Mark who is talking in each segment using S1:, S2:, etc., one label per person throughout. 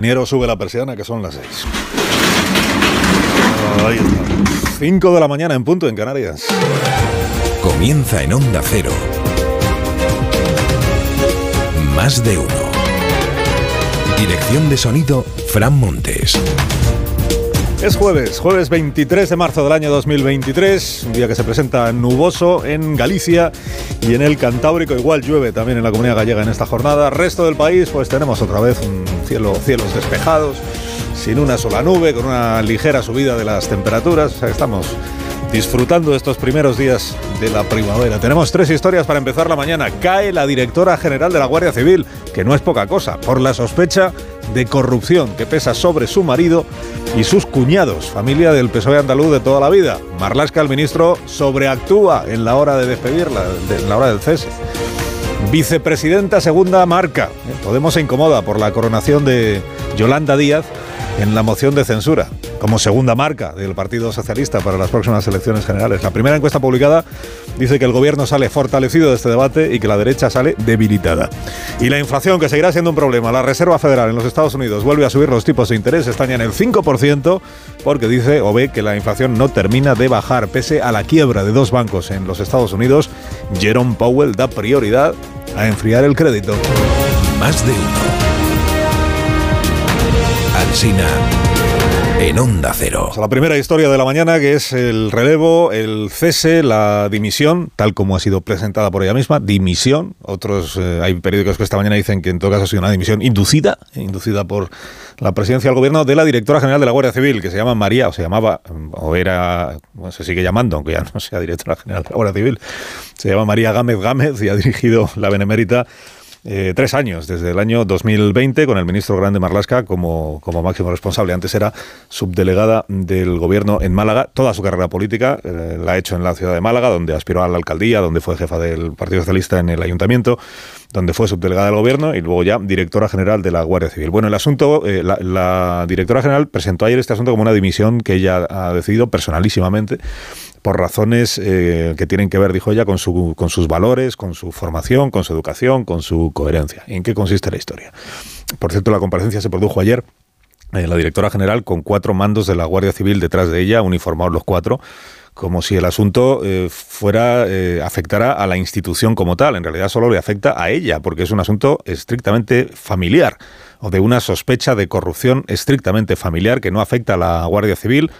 S1: Niero sube la persiana, que son las seis. Ahí está. Cinco de la mañana en punto en Canarias.
S2: Comienza en Onda Cero. Más de uno. Dirección de sonido, Fran Montes.
S1: Es jueves, jueves 23 de marzo del año 2023, un día que se presenta nuboso en Galicia y en el Cantábrico, igual llueve también en la comunidad gallega en esta jornada. Resto del país, pues tenemos otra vez un cielo, cielos despejados, sin una sola nube, con una ligera subida de las temperaturas. Estamos disfrutando estos primeros días de la primavera. Tenemos tres historias para empezar la mañana. Cae la directora general de la Guardia Civil, que no es poca cosa, por la sospecha de corrupción que pesa sobre su marido y sus cuñados, familia del PSOE andaluz de toda la vida. Marlasca, el ministro, sobreactúa en la hora de despedirla, en la hora del cese. Vicepresidenta segunda marca. Podemos se incomoda por la coronación de Yolanda Díaz en la moción de censura como segunda marca del Partido Socialista para las próximas elecciones generales. La primera encuesta publicada dice que el gobierno sale fortalecido de este debate y que la derecha sale debilitada. Y la inflación, que seguirá siendo un problema. La Reserva Federal en los Estados Unidos vuelve a subir los tipos de interés, están ya en el 5%, porque dice o ve que la inflación no termina de bajar. Pese a la quiebra de dos bancos en los Estados Unidos, Jerome Powell da prioridad a enfriar el crédito.
S2: Más de uno. Alsina en Onda Cero.
S1: La primera historia de la mañana, que es el relevo, el cese, la dimisión, tal como ha sido presentada por ella misma, dimisión. Otros, eh, hay periódicos que esta mañana dicen que en todo caso ha sido una dimisión inducida, inducida por la presidencia del gobierno de la directora general de la Guardia Civil, que se llama María, o se llamaba, o era, bueno, se sigue llamando, aunque ya no sea directora general de la Guardia Civil, se llama María Gámez Gámez y ha dirigido la Benemérita eh, tres años, desde el año 2020, con el ministro Grande Marlasca como, como máximo responsable. Antes era subdelegada del gobierno en Málaga. Toda su carrera política eh, la ha hecho en la ciudad de Málaga, donde aspiró a la alcaldía, donde fue jefa del Partido Socialista en el ayuntamiento, donde fue subdelegada del gobierno y luego ya directora general de la Guardia Civil. Bueno, el asunto, eh, la, la directora general presentó ayer este asunto como una dimisión que ella ha decidido personalísimamente por razones eh, que tienen que ver, dijo ella, con, su, con sus valores, con su formación, con su educación, con su coherencia. ¿En qué consiste la historia? Por cierto, la comparecencia se produjo ayer. Eh, la directora general con cuatro mandos de la Guardia Civil detrás de ella, uniformados los cuatro, como si el asunto eh, fuera afectara a la institución como tal. En realidad solo le afecta a ella, porque es un asunto estrictamente familiar o de una sospecha de corrupción estrictamente familiar que no afecta a la Guardia Civil,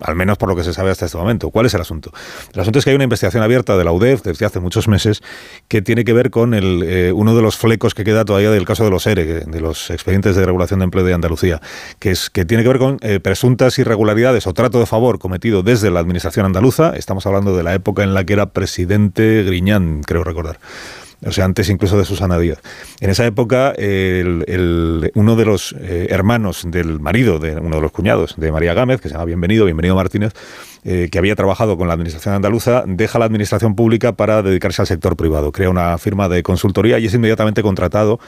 S1: al menos por lo que se sabe hasta este momento. ¿Cuál es el asunto? El asunto es que hay una investigación abierta de la UDEF desde hace muchos meses que tiene que ver con el, eh, uno de los flecos que queda todavía del caso de los ERE, de los expedientes de regulación de empleo de Andalucía, que, es, que tiene que ver con eh, presuntas irregularidades o trato de favor cometido desde la administración andaluza. Estamos hablando de la época en la que era presidente Griñán, creo recordar o sea, antes incluso de Susana Díaz. En esa época, el, uno de los eh, hermanos del marido, de uno de los cuñados de María Gámez, que se llama Bienvenido, Bienvenido Martínez, eh, que había trabajado con la administración andaluza, deja la administración pública para dedicarse al sector privado. Crea una firma de consultoría y es inmediatamente contratado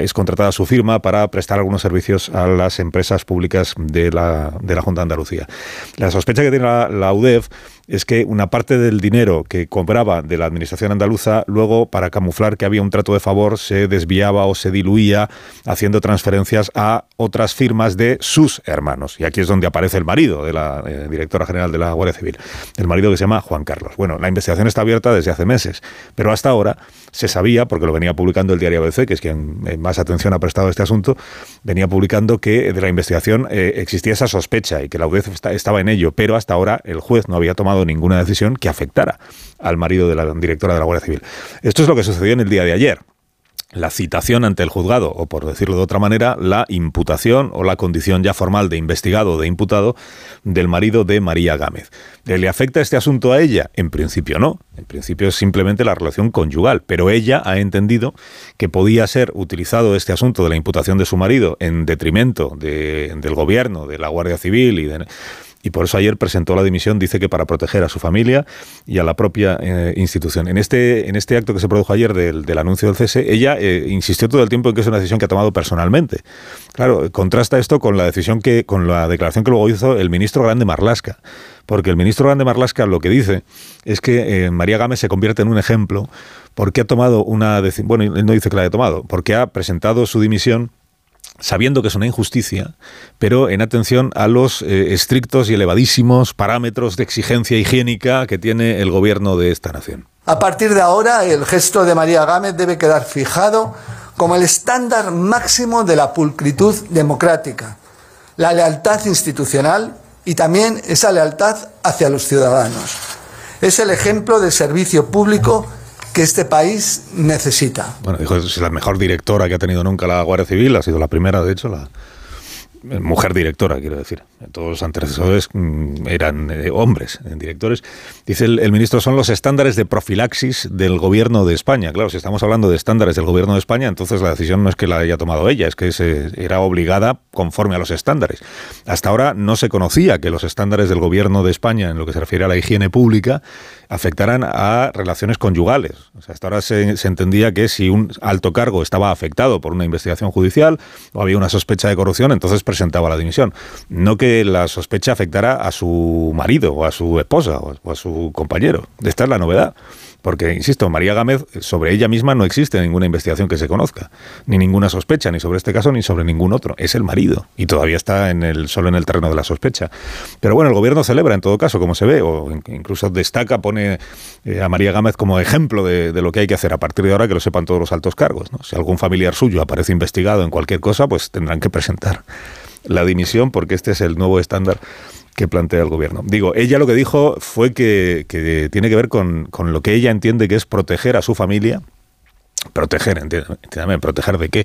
S1: es contratada su firma para prestar algunos servicios a las empresas públicas de la, de la Junta de Andalucía. La sospecha que tiene la, la UDEF es que una parte del dinero que cobraba de la administración andaluza, luego, para camuflar que había un trato de favor, se desviaba o se diluía haciendo transferencias a otras firmas de sus hermanos. Y aquí es donde aparece el marido de la eh, directora general de la Guardia Civil, el marido que se llama Juan Carlos. Bueno, la investigación está abierta desde hace meses, pero hasta ahora se sabía, porque lo venía publicando el diario ABC, que es quien eh, más atención ha prestado a este asunto, venía publicando que de la investigación eh, existía esa sospecha y que la UDEF estaba en ello, pero hasta ahora el juez no había tomado ninguna decisión que afectara al marido de la directora de la Guardia Civil. Esto es lo que sucedió en el día de ayer la citación ante el juzgado, o por decirlo de otra manera, la imputación o la condición ya formal de investigado o de imputado del marido de María Gámez. ¿Le afecta este asunto a ella? En principio no. En principio es simplemente la relación conyugal, pero ella ha entendido que podía ser utilizado este asunto de la imputación de su marido en detrimento del gobierno, de la Guardia Civil y de, y por eso ayer presentó la dimisión, dice que para proteger a su familia y a la propia eh, institución. En este, en este acto que se produjo ayer del, anuncio del cese, ella eh, insistió todo el tiempo en que es una decisión que ha tomado personalmente. Claro, contrasta esto con la decisión que, con la declaración que luego hizo el ministro Grande Marlasca. Porque el ministro Grande Marlasca lo que dice es que eh, María Gámez se convierte en un ejemplo porque ha tomado una decisión, bueno, él no dice que la haya tomado, porque ha presentado su dimisión sabiendo que es una injusticia, pero en atención a los eh, estrictos y elevadísimos parámetros de exigencia higiénica que tiene el gobierno de esta nación.
S3: A partir de ahora, el gesto de María Gámez debe quedar fijado como el estándar máximo de la pulcritud democrática, la lealtad institucional y también esa lealtad hacia los ciudadanos. Es el ejemplo de servicio público que este país necesita.
S1: Bueno, dijo, es la mejor directora que ha tenido nunca la Guardia Civil, ha sido la primera, de hecho, la, mujer directora, quiero decir. Todos los antecesores mm, eran eh, hombres eh, directores. Dice el, ministro, son los estándares de profilaxis del gobierno de España. Claro, si estamos hablando de estándares del gobierno de España, entonces la decisión no es que la haya tomado ella, es que se, era obligada conforme a los estándares. Hasta ahora no se conocía que los estándares del gobierno de España, en lo que se refiere a la higiene pública, afectaran a relaciones conyugales. Hasta ahora se, se entendía que si un alto cargo estaba afectado por una investigación judicial o había una sospecha de corrupción, entonces presentaba la dimisión. No que la sospecha afectara a su marido o a su esposa o a su compañero. Esta es la novedad. Porque, insisto, María Gámez, sobre ella misma no existe ninguna investigación que se conozca, ni ninguna sospecha, ni sobre este caso, ni sobre ningún otro. Es el marido y todavía está en el, solo en el terreno de la sospecha. Pero bueno, el gobierno celebra en todo caso, como se ve, o incluso destaca, pone eh, a María Gámez como ejemplo de, lo que hay que hacer a partir de ahora, que lo sepan todos los altos cargos. Si algún familiar suyo aparece investigado en cualquier cosa, pues tendrán que presentar la dimisión porque este es el nuevo estándar que plantea el gobierno. Digo, ella lo que dijo fue que, tiene que ver con, lo que ella entiende que es proteger a su familia. Proteger, entiéndame, proteger de qué?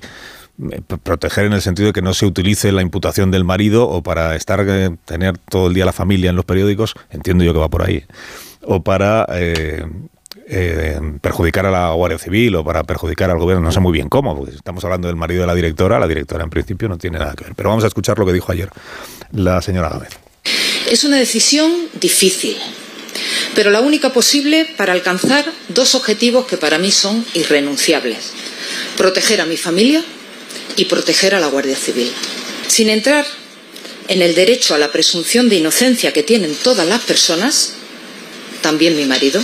S1: proteger en el sentido de que no se utilice la imputación del marido o para estar eh, tener todo el día la familia en los periódicos, entiendo yo que va por ahí, o para eh, eh, perjudicar a la Guardia Civil o para perjudicar al gobierno, no sé muy bien cómo, porque estamos hablando del marido de la directora, la directora en principio no tiene nada que ver. Pero vamos a escuchar lo que dijo ayer la señora Gámez.
S4: Es una decisión difícil, pero la única posible para alcanzar dos objetivos que para mí son irrenunciables. Proteger a mi familia y proteger a la Guardia Civil. Sin entrar en el derecho a la presunción de inocencia que tienen todas las personas, también mi marido,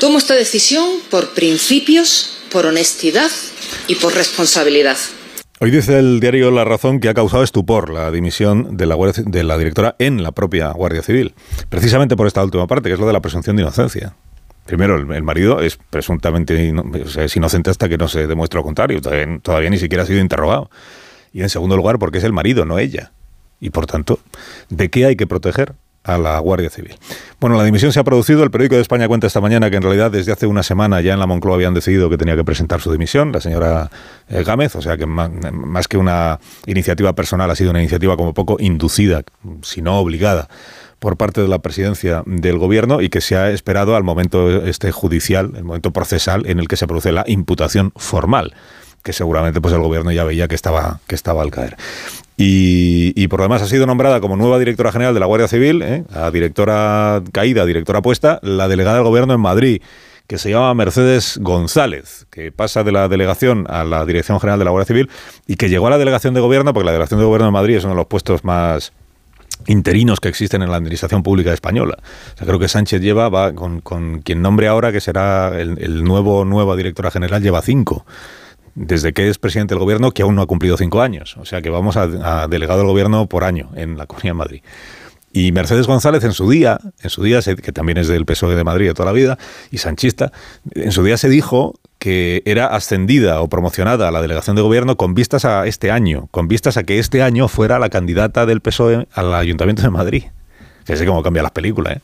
S4: Tomo esta decisión por principios, por honestidad y por responsabilidad.
S1: Hoy dice el diario La Razón que ha causado estupor la dimisión de la, de la directora en la propia Guardia Civil, precisamente por esta última parte, que es lo de la presunción de inocencia. Primero, el, marido es presuntamente es inocente hasta que no se demuestre lo contrario, todavía ni siquiera ha sido interrogado. Y en segundo lugar, porque es el marido, no ella. Y por tanto, ¿de qué hay que proteger a la Guardia Civil. Bueno, la dimisión se ha producido. El periódico de España cuenta esta mañana que en realidad desde hace una semana ya en la Moncloa habían decidido que tenía que presentar su dimisión, la señora eh, Gámez, o sea que más, que una iniciativa personal ha sido una iniciativa como poco inducida, si no obligada por parte de la presidencia del gobierno y que se ha esperado al momento este judicial, el momento procesal en el que se produce la imputación formal que seguramente pues el gobierno ya veía que estaba, que estaba al caer. Y, por lo demás ha sido nombrada como nueva directora general de la Guardia Civil, ¿eh? a directora caída, directora puesta, la delegada del gobierno en Madrid que se llama Mercedes González, que pasa de la delegación a la Dirección General de la Guardia Civil y que llegó a la delegación de gobierno, porque la delegación de gobierno de Madrid es uno de los puestos más interinos que existen en la administración pública española. creo que Sánchez lleva, va con, quien nombre ahora, que será el, el nuevo nueva directora general, lleva cinco desde que es presidente del gobierno, que aún no ha cumplido cinco años. O sea que vamos a, delegado del gobierno por año en la Comunidad de Madrid. Y Mercedes González en su día, en su día, que también es del PSOE de Madrid de toda la vida, y sanchista, en su día se dijo que era ascendida o promocionada a la delegación de gobierno con vistas a este año, con vistas a que este año fuera la candidata del PSOE al Ayuntamiento de Madrid. Fíjese cómo cambian las películas, ¿eh?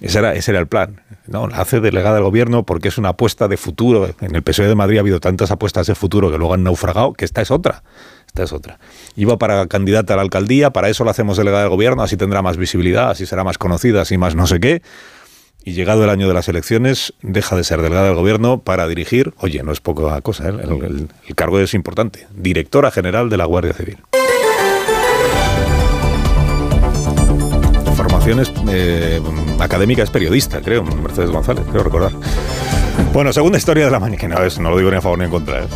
S1: Ese era, ese era el plan. No, la hace delegada del gobierno porque es una apuesta de futuro. En el PSOE de Madrid ha habido tantas apuestas de futuro que luego han naufragado, que esta es otra. Esta es otra. Iba para candidata a la alcaldía, para eso la hacemos delegada del gobierno, así tendrá más visibilidad, así será más conocida, así más no sé qué. Y llegado el año de las elecciones, deja de ser delegada del gobierno para dirigir, oye, no es poca cosa, ¿eh? el cargo es importante, directora general de la Guardia Civil. Eh, académica es periodista, creo, Mercedes González, creo recordar. Bueno, segunda historia de la mañana, no, no lo digo ni a favor ni en contra. ¿eh?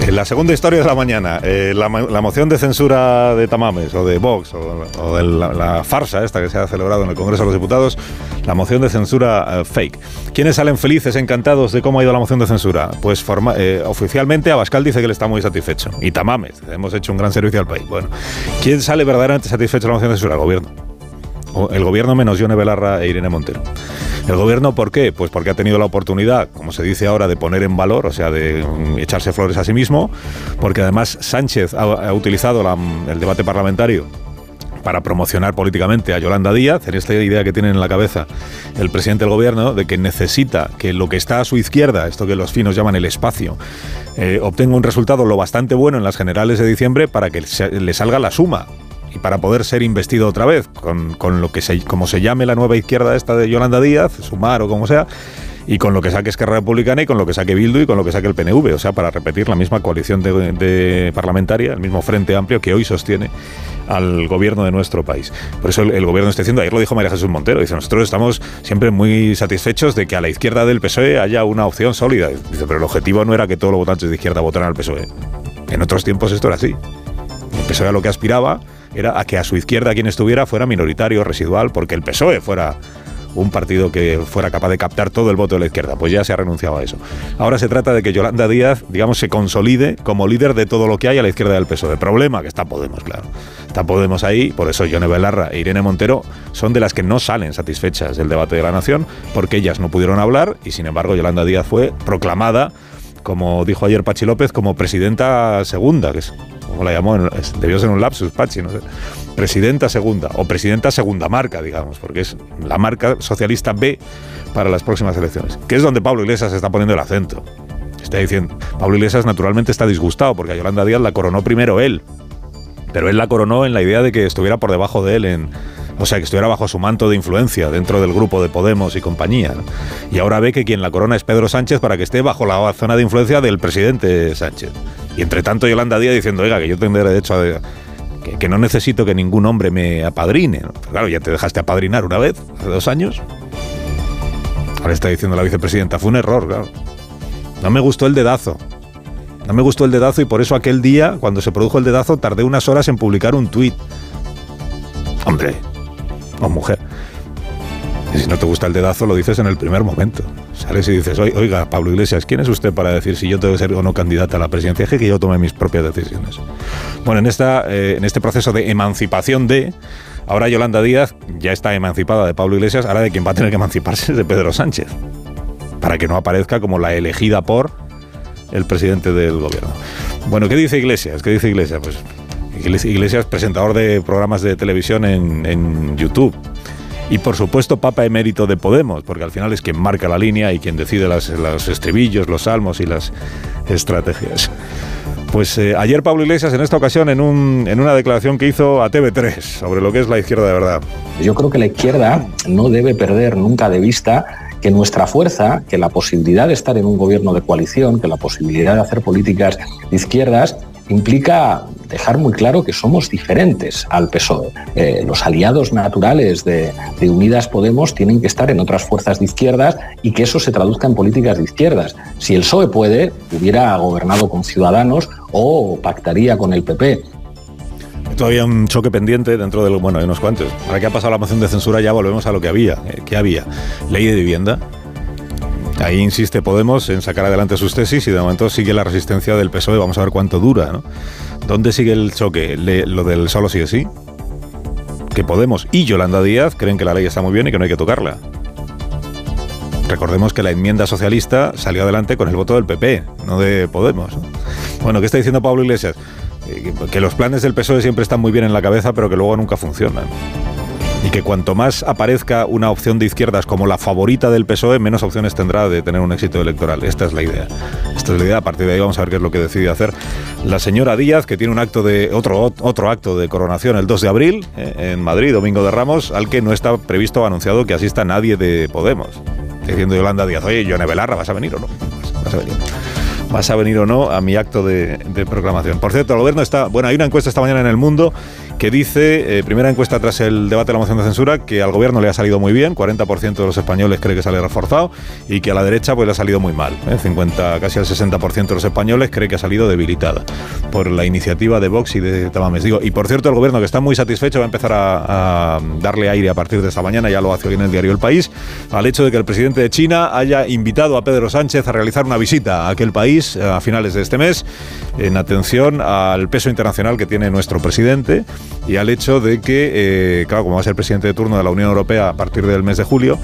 S1: En la segunda historia de la mañana, eh, la, moción de censura de Tamames o de Vox o, de la, farsa esta que se ha celebrado en el Congreso de los Diputados, la moción de censura eh, fake. ¿Quiénes salen felices, encantados de cómo ha ido la moción de censura? Pues eh, oficialmente Abascal dice que él está muy satisfecho. Y Tamames, hemos hecho un gran servicio al país. Bueno, ¿quién sale verdaderamente satisfecho de la moción de censura? El gobierno. El gobierno menos Yone Belarra e Irene Montero. ¿El gobierno por qué? Pues porque ha tenido la oportunidad, como se dice ahora, de poner en valor, o sea, de mm, echarse flores a sí mismo, porque además Sánchez ha, utilizado el debate parlamentario para promocionar políticamente a Yolanda Díaz, en esta idea que tiene en la cabeza el presidente del gobierno de que necesita que lo que está a su izquierda, esto que los finos llaman el espacio, eh, obtenga un resultado lo bastante bueno en las generales de diciembre para que le salga la suma y para poder ser investido otra vez con, lo que se, como se llame la nueva izquierda esta de Yolanda Díaz, Sumar o como sea, y con lo que saque Esquerra Republicana y con lo que saque Bildu y con lo que saque el PNV, o sea, para repetir la misma coalición de, parlamentaria, el mismo frente amplio que hoy sostiene al gobierno de nuestro país. Por eso el, gobierno está diciendo, ayer lo dijo María Jesús Montero, dice, nosotros estamos siempre muy satisfechos de que a la izquierda del PSOE haya una opción sólida. Dice, pero el objetivo no era que todos los votantes de izquierda votaran al PSOE. En otros tiempos esto era así. El PSOE a lo que aspiraba era a que a su izquierda quien estuviera fuera minoritario, residual, porque el PSOE fuera un partido que fuera capaz de captar todo el voto de la izquierda. Pues ya se ha renunciado a eso. Ahora se trata de que Yolanda Díaz, digamos, se consolide como líder de todo lo que hay a la izquierda del PSOE. Problema que está Podemos, claro. Está Podemos ahí, por eso Yone Belarra e Irene Montero son de las que no salen satisfechas del debate de la nación, porque ellas no pudieron hablar y sin embargo Yolanda Díaz fue proclamada, como dijo ayer Pachi López, como presidenta segunda, que es como la llamó, debió ser un lapsus, Pachi, no sé. Presidenta segunda, o presidenta segunda marca, digamos, porque es la marca socialista B para las próximas elecciones, que es donde Pablo Iglesias está poniendo el acento. Está diciendo, Pablo Iglesias naturalmente está disgustado, porque a Yolanda Díaz la coronó primero él, pero él la coronó en la idea de que estuviera por debajo de él en, o sea, que estuviera bajo su manto de influencia dentro del grupo de Podemos y compañía. Y ahora ve que quien la corona es Pedro Sánchez para que esté bajo la zona de influencia del presidente Sánchez. Y entre tanto Yolanda Díaz diciendo, oiga, que yo tendré derecho a... Que, no necesito que ningún hombre me apadrine. Claro, ya te dejaste apadrinar una vez, hace dos años. Ahora está diciendo la vicepresidenta, fue un error, claro. No me gustó el dedazo. No me gustó el dedazo y por eso aquel día, cuando se produjo el dedazo, tardé unas horas en publicar un tuit. Hombre, o mujer. Y si no te gusta el dedazo, lo dices en el primer momento. Sales y dices, oiga, Pablo Iglesias, ¿quién es usted para decir si yo tengo que ser o no candidata a la presidencia? Es que yo tome mis propias decisiones. Bueno, en, esta, eh, en este proceso de emancipación de... Ahora Yolanda Díaz ya está emancipada de Pablo Iglesias, ahora de quien va a tener que emanciparse es de Pedro Sánchez. Para que no aparezca como la elegida por el presidente del gobierno. Bueno, ¿qué dice Iglesias? ¿Qué dice Iglesias? Pues Iglesias, presentador de programas de televisión en, YouTube. Y por supuesto, Papa emérito de Podemos, porque al final es quien marca la línea y quien decide los estribillos, los salmos y las estrategias. Pues eh, ayer Pablo Iglesias, en esta ocasión, en, un, en una declaración que hizo a TV3 sobre lo que es la izquierda de verdad.
S5: Yo creo que la izquierda no debe perder nunca de vista que nuestra fuerza, que la posibilidad de estar en un gobierno de coalición, que la posibilidad de hacer políticas de izquierdas, implica dejar muy claro que somos diferentes al PSOE. Eh, los aliados naturales de, Unidas Podemos tienen que estar en otras fuerzas de izquierdas y que eso se traduzca en políticas de izquierdas. Si el PSOE puede, hubiera gobernado con Ciudadanos o pactaría con el PP
S1: todavía un choque pendiente dentro de lo, bueno, hay unos cuantos. Ahora que ha pasado la moción de censura ya volvemos a lo que había. Eh, ¿Qué había? Ley de vivienda, Ahí insiste Podemos en sacar adelante sus tesis y de momento sigue la resistencia del PSOE. Vamos a ver cuánto dura. ¿no? ¿Dónde sigue el choque? ¿Lo del solo sigue sí? Que Podemos y Yolanda Díaz creen que la ley está muy bien y que no hay que tocarla. Recordemos que la enmienda socialista salió adelante con el voto del PP, no de Podemos. Bueno, ¿qué está diciendo Pablo Iglesias? Eh, que los planes del PSOE siempre están muy bien en la cabeza, pero que luego nunca funcionan y que cuanto más aparezca una opción de izquierdas como la favorita del PSOE, menos opciones tendrá de tener un éxito electoral. Esta es la idea. Esta es la idea. A partir de ahí vamos a ver qué es lo que decide hacer la señora Díaz, que tiene un acto de otro otro acto de coronación el 2 de abril eh, en Madrid, Domingo de Ramos, al que no está previsto o anunciado que asista nadie de Podemos. Diciendo Yolanda Díaz, oye, Yone Belarra, ¿vas a venir o no? Vas a venir vas a venir o no a mi acto de, de, proclamación. Por cierto, el gobierno está. Bueno, hay una encuesta esta mañana en el mundo que dice, eh, primera encuesta tras el debate de la moción de censura, que al gobierno le ha salido muy bien, 40% de los españoles cree que sale reforzado, y que a la derecha pues le ha salido muy mal. 50, casi el 60% de los españoles cree que ha salido debilitada por la iniciativa de Vox y de Tamames. Digo, y por cierto, el gobierno que está muy satisfecho va a empezar a, darle aire a partir de esta mañana, ya lo hace hoy en el diario El País, al hecho de que el presidente de China haya invitado a Pedro Sánchez a realizar una visita a aquel país a finales de este mes, en atención al peso internacional que tiene nuestro presidente y al hecho de que, eh, claro, como va a ser presidente de turno de la Unión Europea a partir del mes de julio,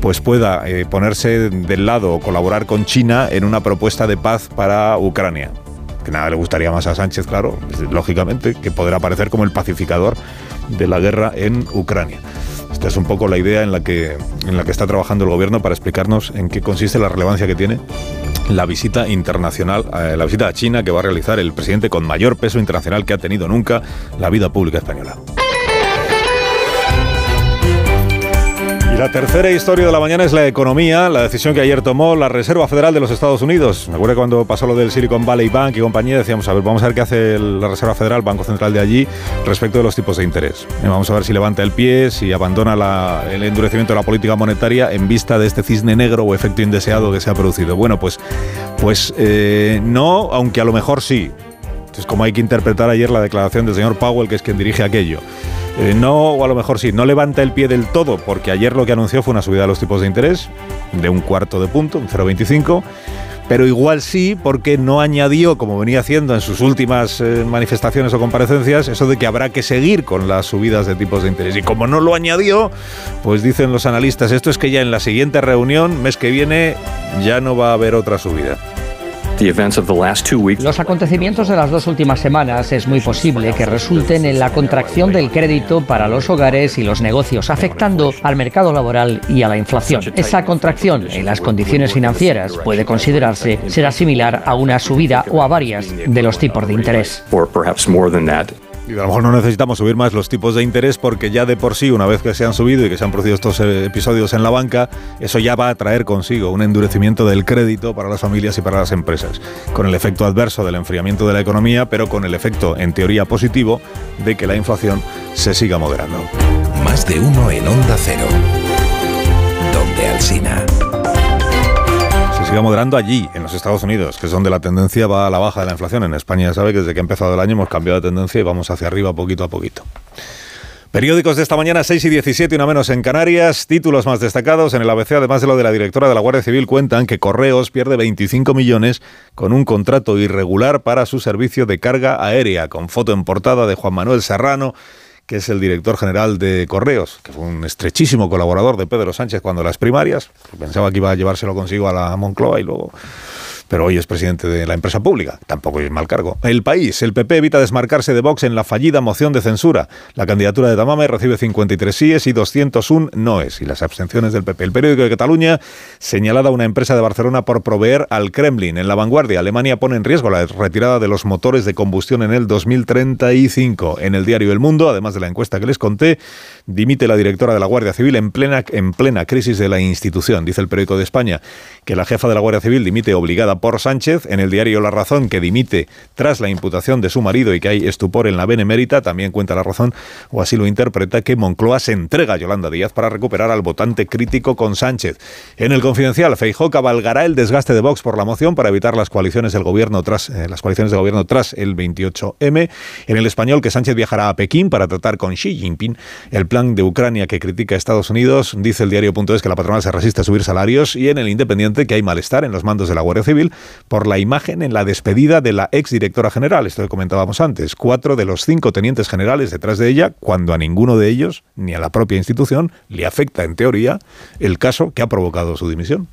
S1: pues pueda eh, ponerse del lado o colaborar con China en una propuesta de paz para Ucrania. Que nada le gustaría más a Sánchez, claro, lógicamente, que poder aparecer como el pacificador de la guerra en Ucrania. Esta es un poco la idea en la que, en la que está trabajando el gobierno para explicarnos en qué consiste la relevancia que tiene la visita internacional, eh, la visita a China que va a realizar el presidente con mayor peso internacional que ha tenido nunca la vida pública española. La tercera historia de la mañana es la economía, la decisión que ayer tomó la Reserva Federal de los Estados Unidos. Me acuerdo cuando pasó lo del Silicon Valley Bank y compañía, decíamos, a ver, vamos a ver qué hace la Reserva Federal, Banco Central de allí, respecto de los tipos de interés. Y vamos a ver si levanta el pie, si abandona el endurecimiento de la política monetaria en vista de este cisne negro o efecto indeseado que se ha producido. Bueno, pues, pues eh, no, aunque a lo mejor sí. Entonces, como hay que interpretar ayer la declaración del señor Powell, que es quien dirige aquello. Eh, no, o a lo mejor sí, no levanta el pie del todo, porque ayer lo que anunció fue una subida de los tipos de interés de un cuarto de punto, un 0,25 pero igual sí porque no añadió, como venía haciendo en sus últimas eh, manifestaciones o comparecencias, eso de que habrá que seguir con las subidas de tipos de interés. Y como no lo añadió, pues dicen los analistas, esto es que ya en la siguiente reunión, mes que viene, ya no va a haber otra subida.
S6: Los acontecimientos de las dos últimas semanas es muy posible que resulten en la contracción del crédito para los hogares y los negocios, afectando al mercado laboral y a la inflación. Esa contracción en las condiciones financieras puede considerarse será similar a una subida o a varias de los tipos de interés.
S1: Y a lo mejor no necesitamos subir más los tipos de interés porque ya de por sí, una vez que se han subido y que se han producido estos eh, episodios en la banca, eso ya va a traer consigo un endurecimiento del crédito para las familias y para las empresas, con el efecto adverso del enfriamiento de la economía, pero con el efecto, en teoría, positivo de que la inflación se siga moderando.
S2: Más de uno en Onda Cero, donde Alsina
S1: siga moderando allí, en los Estados Unidos, que es donde la tendencia va a la baja de la inflación. En España ya sabe que desde que ha empezado el año hemos cambiado de tendencia y vamos hacia arriba poquito a poquito. Periódicos de esta mañana, 6 y 17, una menos en Canarias. Títulos más destacados en el ABC, además de lo de la directora de la Guardia Civil, cuentan que Correos pierde 25 millones con un contrato irregular para su servicio de carga aérea, con foto en portada de Juan Manuel Serrano que es el director general de Correos, que fue un estrechísimo colaborador de Pedro Sánchez cuando las primarias. Pensaba que iba a llevárselo consigo a la Moncloa y luego pero hoy es presidente de la empresa pública. Tampoco es mal cargo. El país, el PP evita desmarcarse de Vox en la fallida moción de censura. La candidatura de Tamame recibe 53 síes y 201 noes. Y las abstenciones del PP. El periódico de Cataluña señalada una empresa de Barcelona por proveer al Kremlin. En la vanguardia, Alemania pone en riesgo la retirada de los motores de combustión en el 2035. En el diario El Mundo, además de la encuesta que les conté, dimite la directora de la Guardia Civil en plena, en plena crisis de la institución. Dice el periódico de España que la jefa de la Guardia Civil dimite obligada por Sánchez. En el diario La Razón, que dimite tras la imputación de su marido y que hay estupor en la Benemérita, también cuenta La Razón, o así lo interpreta, que Moncloa se entrega a Yolanda Díaz para recuperar al votante crítico con Sánchez. En el Confidencial, Feijó cabalgará el desgaste de Vox por la moción para evitar las coaliciones del gobierno tras eh, las coaliciones de gobierno tras el 28M. En el Español, que Sánchez viajará a Pekín para tratar con Xi Jinping el plan de Ucrania que critica a Estados Unidos. Dice el diario.es que la patronal se resiste a subir salarios y en el Independiente que hay malestar en los mandos de la Guardia Civil por la imagen en la despedida de la exdirectora general, esto que comentábamos antes. Cuatro de los cinco tenientes generales detrás de ella, cuando a ninguno de ellos, ni a la propia institución, le afecta en teoría el caso que ha provocado su dimisión.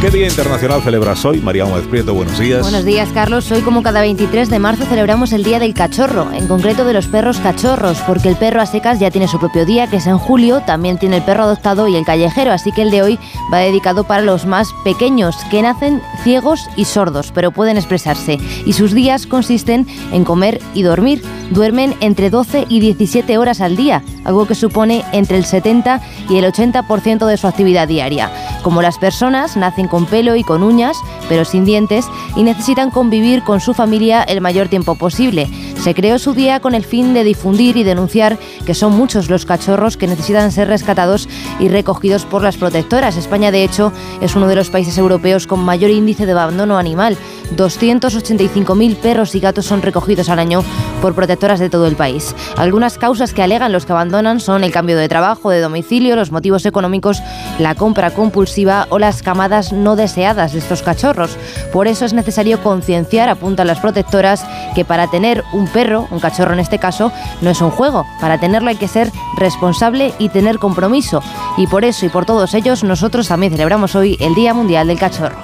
S1: ¿Qué Día Internacional celebras hoy? María Gómez Prieto, buenos días.
S7: Buenos días, Carlos. Hoy, como cada 23 de marzo, celebramos el Día del Cachorro, en concreto de los perros cachorros, porque el perro a secas ya tiene su propio día, que es en julio, también tiene el perro adoptado y el callejero, así que el de hoy va dedicado para los más pequeños, que nacen ciegos y sordos, pero pueden expresarse. Y sus días consisten en comer y dormir. Duermen entre 12 y 17 horas al día,
S8: algo que supone entre el 70 y el 80% de su actividad diaria. Como las personas, con pelo y con uñas, pero sin dientes, y necesitan convivir con su familia el mayor tiempo posible. Se creó su día con el fin de difundir y denunciar que son muchos los cachorros que necesitan ser rescatados y recogidos por las protectoras. España, de hecho, es uno de los países europeos con mayor índice de abandono animal. 285.000 perros y gatos son recogidos al año por protectoras de todo el país. Algunas causas que alegan los que abandonan son el cambio de trabajo, de domicilio, los motivos económicos, la compra compulsiva o las camadas no deseadas de estos cachorros. Por eso es necesario concienciar, apuntan las protectoras, que para tener un perro, un cachorro en este caso, no es un juego. Para tenerlo hay que ser responsable y tener compromiso. Y por eso y por todos ellos nosotros también celebramos hoy el Día Mundial del Cachorro.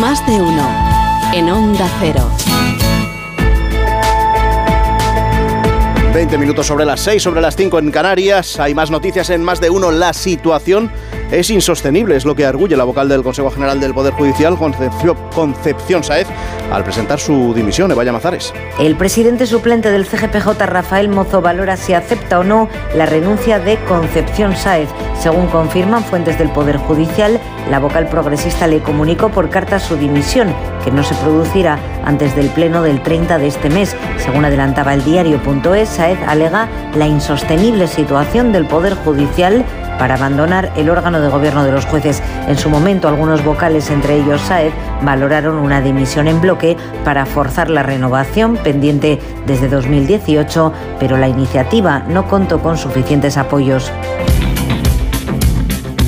S9: Más de uno en Onda Cero.
S10: 20 minutos sobre las 6, sobre las 5 en Canarias. Hay más noticias en más de uno. La situación es insostenible, es lo que arguye la vocal del Consejo General del Poder Judicial, Concepción, Concepción Saez, al presentar su dimisión. Evaya Mazares.
S11: El presidente suplente del CGPJ, Rafael Mozo, valora si acepta o no la renuncia de Concepción Saez. Según confirman fuentes del Poder Judicial, la vocal progresista le comunicó por carta su dimisión, que no se producirá antes del pleno del 30 de este mes. Según adelantaba el diario.es, Saez alega la insostenible situación del Poder Judicial para abandonar el órgano de gobierno de los jueces. En su momento, algunos vocales, entre ellos Saez, valoraron una dimisión en bloque para forzar la renovación pendiente desde 2018, pero la iniciativa no contó con suficientes apoyos.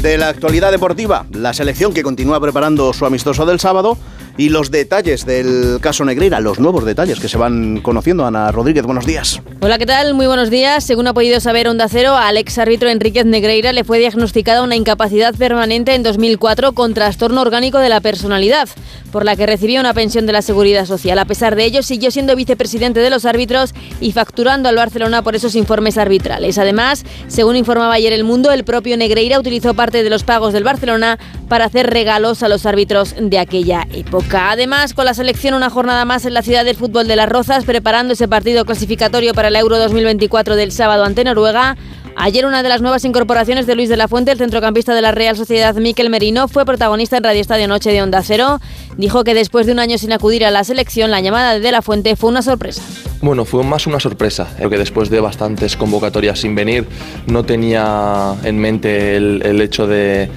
S10: De la actualidad deportiva, la selección que continúa preparando su amistoso del sábado y los detalles del caso Negreira, los nuevos detalles que se van conociendo. Ana Rodríguez, buenos días.
S12: Hola, ¿qué tal? Muy buenos días. Según ha podido saber Onda Cero, al ex árbitro Enríquez Negreira le fue diagnosticada una incapacidad permanente en 2004 con trastorno orgánico de la personalidad, por la que recibía una pensión de la Seguridad Social. A pesar de ello, siguió siendo vicepresidente de los árbitros y facturando al Barcelona por esos informes arbitrales. Además, según informaba ayer El Mundo, el propio Negreira utilizó parte de los pagos del Barcelona para hacer regalos a los árbitros de aquella época. Además, con la selección una jornada más en la ciudad del fútbol de Las Rozas, preparando ese partido clasificatorio para el Euro 2024 del sábado ante Noruega. Ayer una de las nuevas incorporaciones de Luis de la Fuente, el centrocampista de la Real Sociedad Miquel Merino, fue protagonista en Radio Estadio Noche de Onda Cero. Dijo que después de un año sin acudir a la selección, la llamada de De la Fuente fue una sorpresa.
S13: Bueno, fue más una sorpresa, que después de bastantes convocatorias sin venir, no tenía en mente el, hecho de,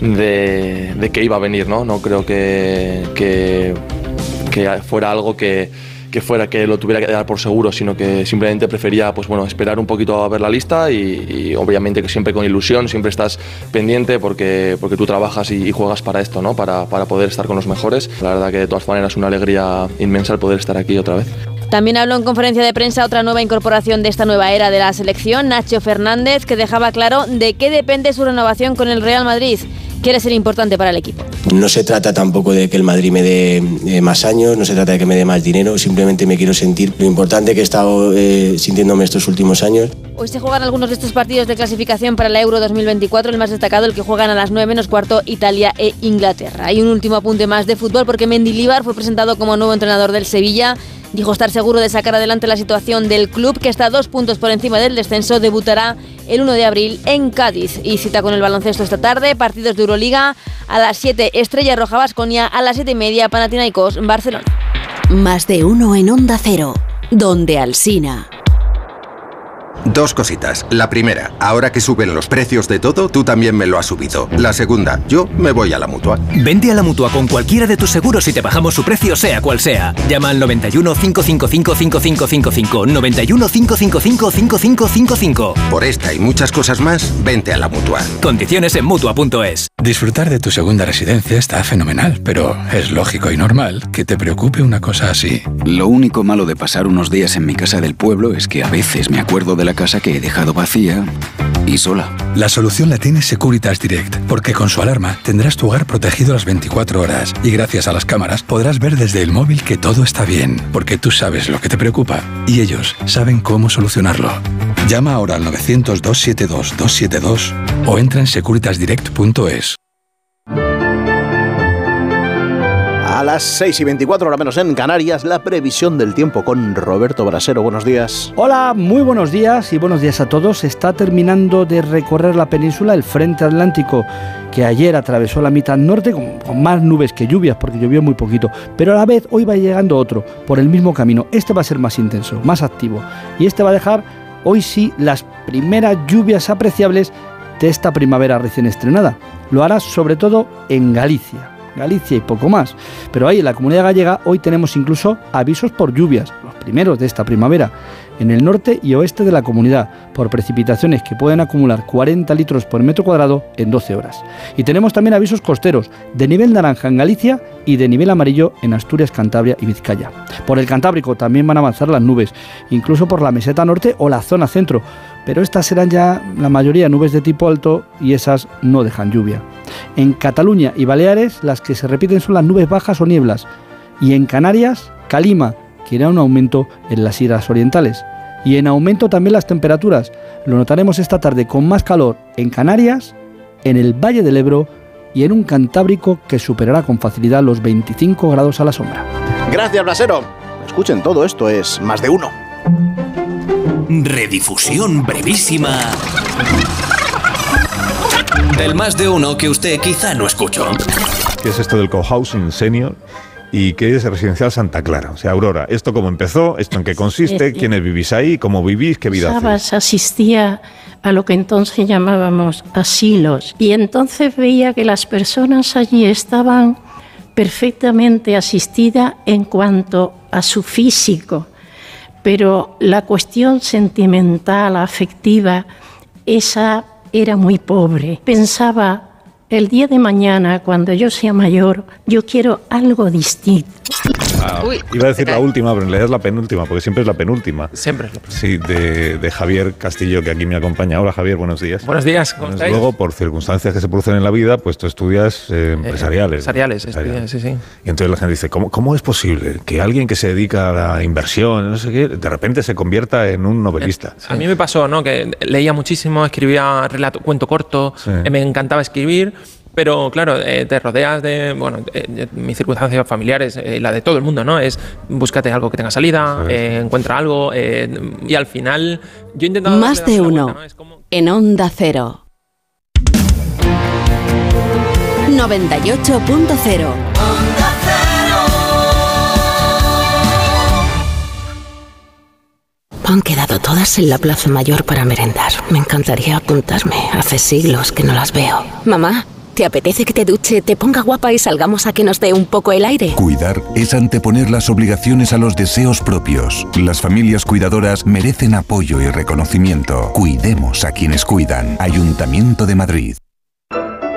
S13: de, que iba a venir, ¿no? No creo que, que, fuera algo que que fuera que lo tuviera que dar por seguro, sino que simplemente prefería pues bueno, esperar un poquito a ver la lista y, obviamente que siempre con ilusión, siempre estás pendiente porque, porque tú trabajas y, juegas para esto, ¿no? Para, para poder estar con los mejores. La verdad que de todas maneras es una alegría inmensa el poder estar aquí otra vez.
S12: También habló en conferencia de prensa otra nueva incorporación de esta nueva era de la selección, Nacho Fernández, que dejaba claro de qué depende su renovación con el Real Madrid quiere ser importante para el equipo.
S14: No se trata tampoco de que el Madrid me dé eh, más años, no se trata de que me dé más dinero, simplemente me quiero sentir lo importante que he estado eh, sintiéndome estos últimos años.
S12: Hoy se juegan algunos de estos partidos de clasificación para la Euro 2024, el más destacado el que juegan a las 9 menos cuarto Italia e Inglaterra. Hay un último apunte más de fútbol porque Mendilibar fue presentado como nuevo entrenador del Sevilla Dijo estar seguro de sacar adelante la situación del club, que está dos puntos por encima del descenso. Debutará el 1 de abril en Cádiz. Y cita con el baloncesto esta tarde, partidos de Euroliga a las 7, Estrella Roja Vasconia, a las 7 y media, Panathinaikos, Barcelona.
S9: Más de uno en Onda Cero, donde Alsina.
S15: Dos cositas. La primera, ahora que suben los precios de todo, tú también me lo has subido. La segunda, yo me voy a la mutua.
S16: Vende a la mutua con cualquiera de tus seguros y te bajamos su precio, sea cual sea. Llama al 91 555 5555. 91 555 5555.
S15: Por esta y muchas cosas más, vente a la mutua.
S16: Condiciones en mutua.es.
S17: Disfrutar de tu segunda residencia está fenomenal, pero es lógico y normal que te preocupe una cosa así.
S18: Lo único malo de pasar unos días en mi casa del pueblo es que a veces me acuerdo de la casa que he dejado vacía y sola.
S17: La solución la tiene Securitas Direct, porque con su alarma tendrás tu hogar protegido las 24 horas y gracias a las cámaras podrás ver desde el móvil que todo está bien, porque tú sabes lo que te preocupa y ellos saben cómo solucionarlo. Llama ahora al 900-272-272 o entra en securitasdirect.es.
S10: A las 6 y 24 horas menos en Canarias, la previsión del tiempo con Roberto Brasero. Buenos días.
S19: Hola, muy buenos días y buenos días a todos. Está terminando de recorrer la península el frente atlántico que ayer atravesó la mitad norte con, con, más nubes que lluvias porque llovió muy poquito. Pero a la vez hoy va llegando otro por el mismo camino. Este va a ser más intenso, más activo y este va a dejar hoy sí las primeras lluvias apreciables de esta primavera recién estrenada. Lo hará sobre todo en Galicia. Galicia y poco más. Pero ahí en la comunidad gallega hoy tenemos incluso avisos por lluvias, los primeros de esta primavera, en el norte y oeste de la comunidad, por precipitaciones que pueden acumular 40 litros por metro cuadrado en 12 horas. Y tenemos también avisos costeros, de nivel naranja en Galicia y de nivel amarillo en Asturias, Cantabria y Vizcaya. Por el Cantábrico también van a avanzar las nubes, incluso por la meseta norte o la zona centro, pero estas serán ya la mayoría nubes de tipo alto y esas no dejan lluvia. En Cataluña y Baleares las que se repiten son las nubes bajas o nieblas. Y en Canarias, Calima, que irá un aumento en las islas orientales. Y en aumento también las temperaturas. Lo notaremos esta tarde con más calor en Canarias, en el Valle del Ebro y en un Cantábrico que superará con facilidad los 25 grados a la sombra.
S10: Gracias, Brasero. Escuchen todo esto, es más de uno.
S20: Redifusión brevísima del más de uno que usted quizá no escuchó.
S1: ¿Qué es esto del cohousing senior? ¿Y qué es Residencial Santa Clara? O sea, Aurora, ¿esto cómo empezó? ¿Esto en qué consiste? ¿Quiénes vivís ahí? ¿Cómo vivís? ¿Qué vida
S21: Sabas, asistía a lo que entonces llamábamos asilos y entonces veía que las personas allí estaban perfectamente asistidas en cuanto a su físico, pero la cuestión sentimental, afectiva, esa era muy pobre. Pensaba, el día de mañana, cuando yo sea mayor, yo quiero algo distinto.
S1: Ah, iba a decir la última, pero en realidad es la penúltima, porque siempre es la penúltima.
S16: Siempre es la
S1: penúltima. Sí, de, de, Javier Castillo, que aquí me acompaña. Hola Javier, buenos días.
S16: Buenos días, ¿cómo estáis?
S1: Luego, por circunstancias que se producen en la vida, pues tú estudias eh, empresariales.
S16: empresariales, empresariales. sí, sí.
S1: Y entonces la gente dice, ¿cómo, ¿cómo es posible que alguien que se dedica a la inversión, no sé qué, de repente se convierta en un novelista?
S16: Sí. A mí me pasó, ¿no? Que leía muchísimo, escribía relato, cuento corto, sí. me encantaba escribir pero claro, eh, te rodeas de, bueno, eh, mis circunstancias familiares, eh, la de todo el mundo, ¿no? Es búscate algo que tenga salida, sí. encuentra algo y al final yo he intentado...
S14: Más de uno, vuelta, ¿no? es como... en Onda Cero. 98.0
S22: Han quedado todas en la Plaza Mayor para merendar. Me encantaría apuntarme. Hace siglos que no las veo.
S14: Mamá, ¿Te apetece que te duche, te ponga guapa y salgamos a que nos dé un poco el aire?
S23: Cuidar es anteponer las obligaciones a los deseos propios. Las familias cuidadoras merecen apoyo y reconocimiento. Cuidemos a quienes cuidan. Ayuntamiento de Madrid.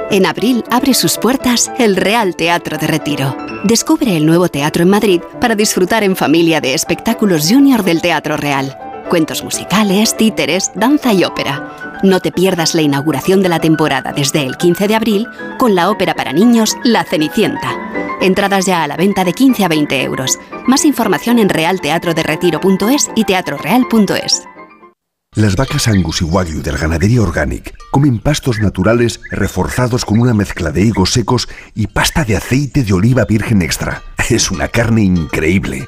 S14: En abril abre sus puertas el Real Teatro de Retiro. Descubre el nuevo teatro en Madrid para disfrutar en familia de espectáculos junior del Teatro Real. Cuentos musicales, títeres, danza y ópera. No te pierdas la inauguración de la temporada desde el 15 de abril con la ópera para niños La Cenicienta. Entradas ya a la venta de 15 a 20 euros. Más información en realteatroderetiro.es y teatroreal.es.
S24: Las vacas Angus y Wagyu del Ganadería Organic comen pastos naturales reforzados con una mezcla de higos secos y pasta de aceite de oliva virgen extra. Es una carne increíble.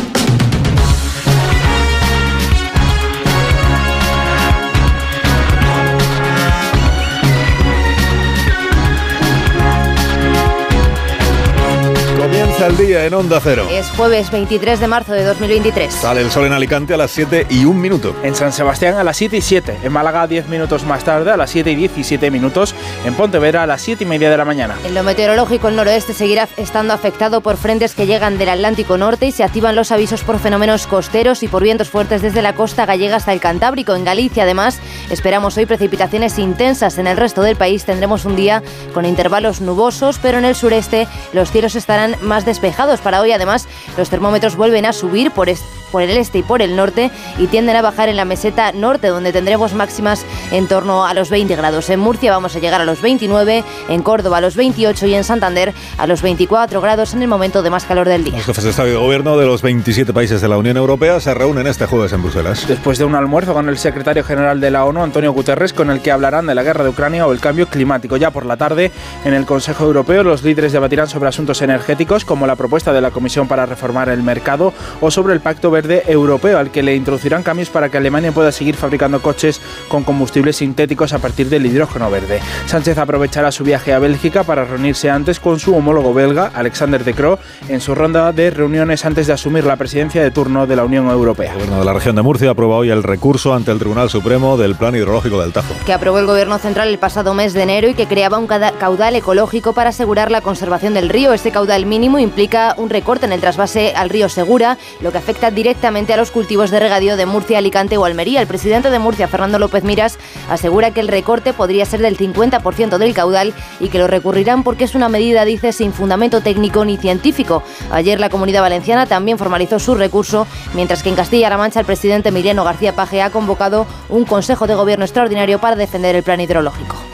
S1: El día en Onda Cero.
S8: Es jueves 23 de marzo de 2023.
S1: Sale el sol en Alicante a las 7 y un minuto.
S25: En San Sebastián a las 7 y 7. En Málaga 10 minutos más tarde a las 7 y 17 minutos. En Pontevedra a las 7 y media de la mañana.
S8: En lo meteorológico, el noroeste seguirá estando afectado por frentes que llegan del Atlántico Norte y se activan los avisos por fenómenos costeros y por vientos fuertes desde la costa gallega hasta el Cantábrico. En Galicia, además, esperamos hoy precipitaciones intensas. En el resto del país tendremos un día con intervalos nubosos, pero en el sureste los cielos estarán más despejados. Para hoy, además, los termómetros vuelven a subir por, por el este y por el norte y tienden a bajar en la meseta norte, donde tendremos máximas en torno a los 20 grados. En Murcia vamos a llegar a los 29, en Córdoba a los 28 y en Santander a los 24 grados en el momento de más calor del día.
S1: Los jefes de Estado y de Gobierno de los 27 países de la Unión Europea se reúnen este jueves en Bruselas.
S25: Después de un almuerzo con el secretario general de la ONU, Antonio Guterres, con el que hablarán de la guerra de Ucrania o el cambio climático. Ya por la tarde, en el Consejo Europeo, los líderes debatirán sobre asuntos energéticos como la propuesta de la Comisión para reformar el mercado o sobre el Pacto Verde Europeo, al que le introducirán cambios para que Alemania pueda seguir fabricando coches con combustibles sintéticos a partir del hidrógeno verde. Sánchez aprovechará su viaje a Bélgica para reunirse antes con su homólogo belga, Alexander De Croo, en su ronda de reuniones antes de asumir la presidencia de turno de la Unión Europea.
S1: El gobierno de la región de Murcia aprueba hoy el recurso ante el Tribunal Supremo del Plan Hidrológico del Tajo.
S8: Que aprobó el Gobierno Central el pasado mes de enero y que creaba un caudal ecológico para asegurar la conservación del río. Este caudal mínimo implica un recorte en el trasvase al río Segura, lo que afecta directamente a los cultivos de regadío de Murcia, Alicante o Almería. El presidente de Murcia, Fernando López Miras, asegura que el recorte podría ser del 50% del caudal y que lo recurrirán porque es una medida, dice, sin fundamento técnico ni científico. Ayer la Comunidad Valenciana también formalizó su recurso, mientras que en Castilla-La Mancha el presidente Emiliano García Paje ha convocado un Consejo de Gobierno extraordinario para defender el plan hidrológico.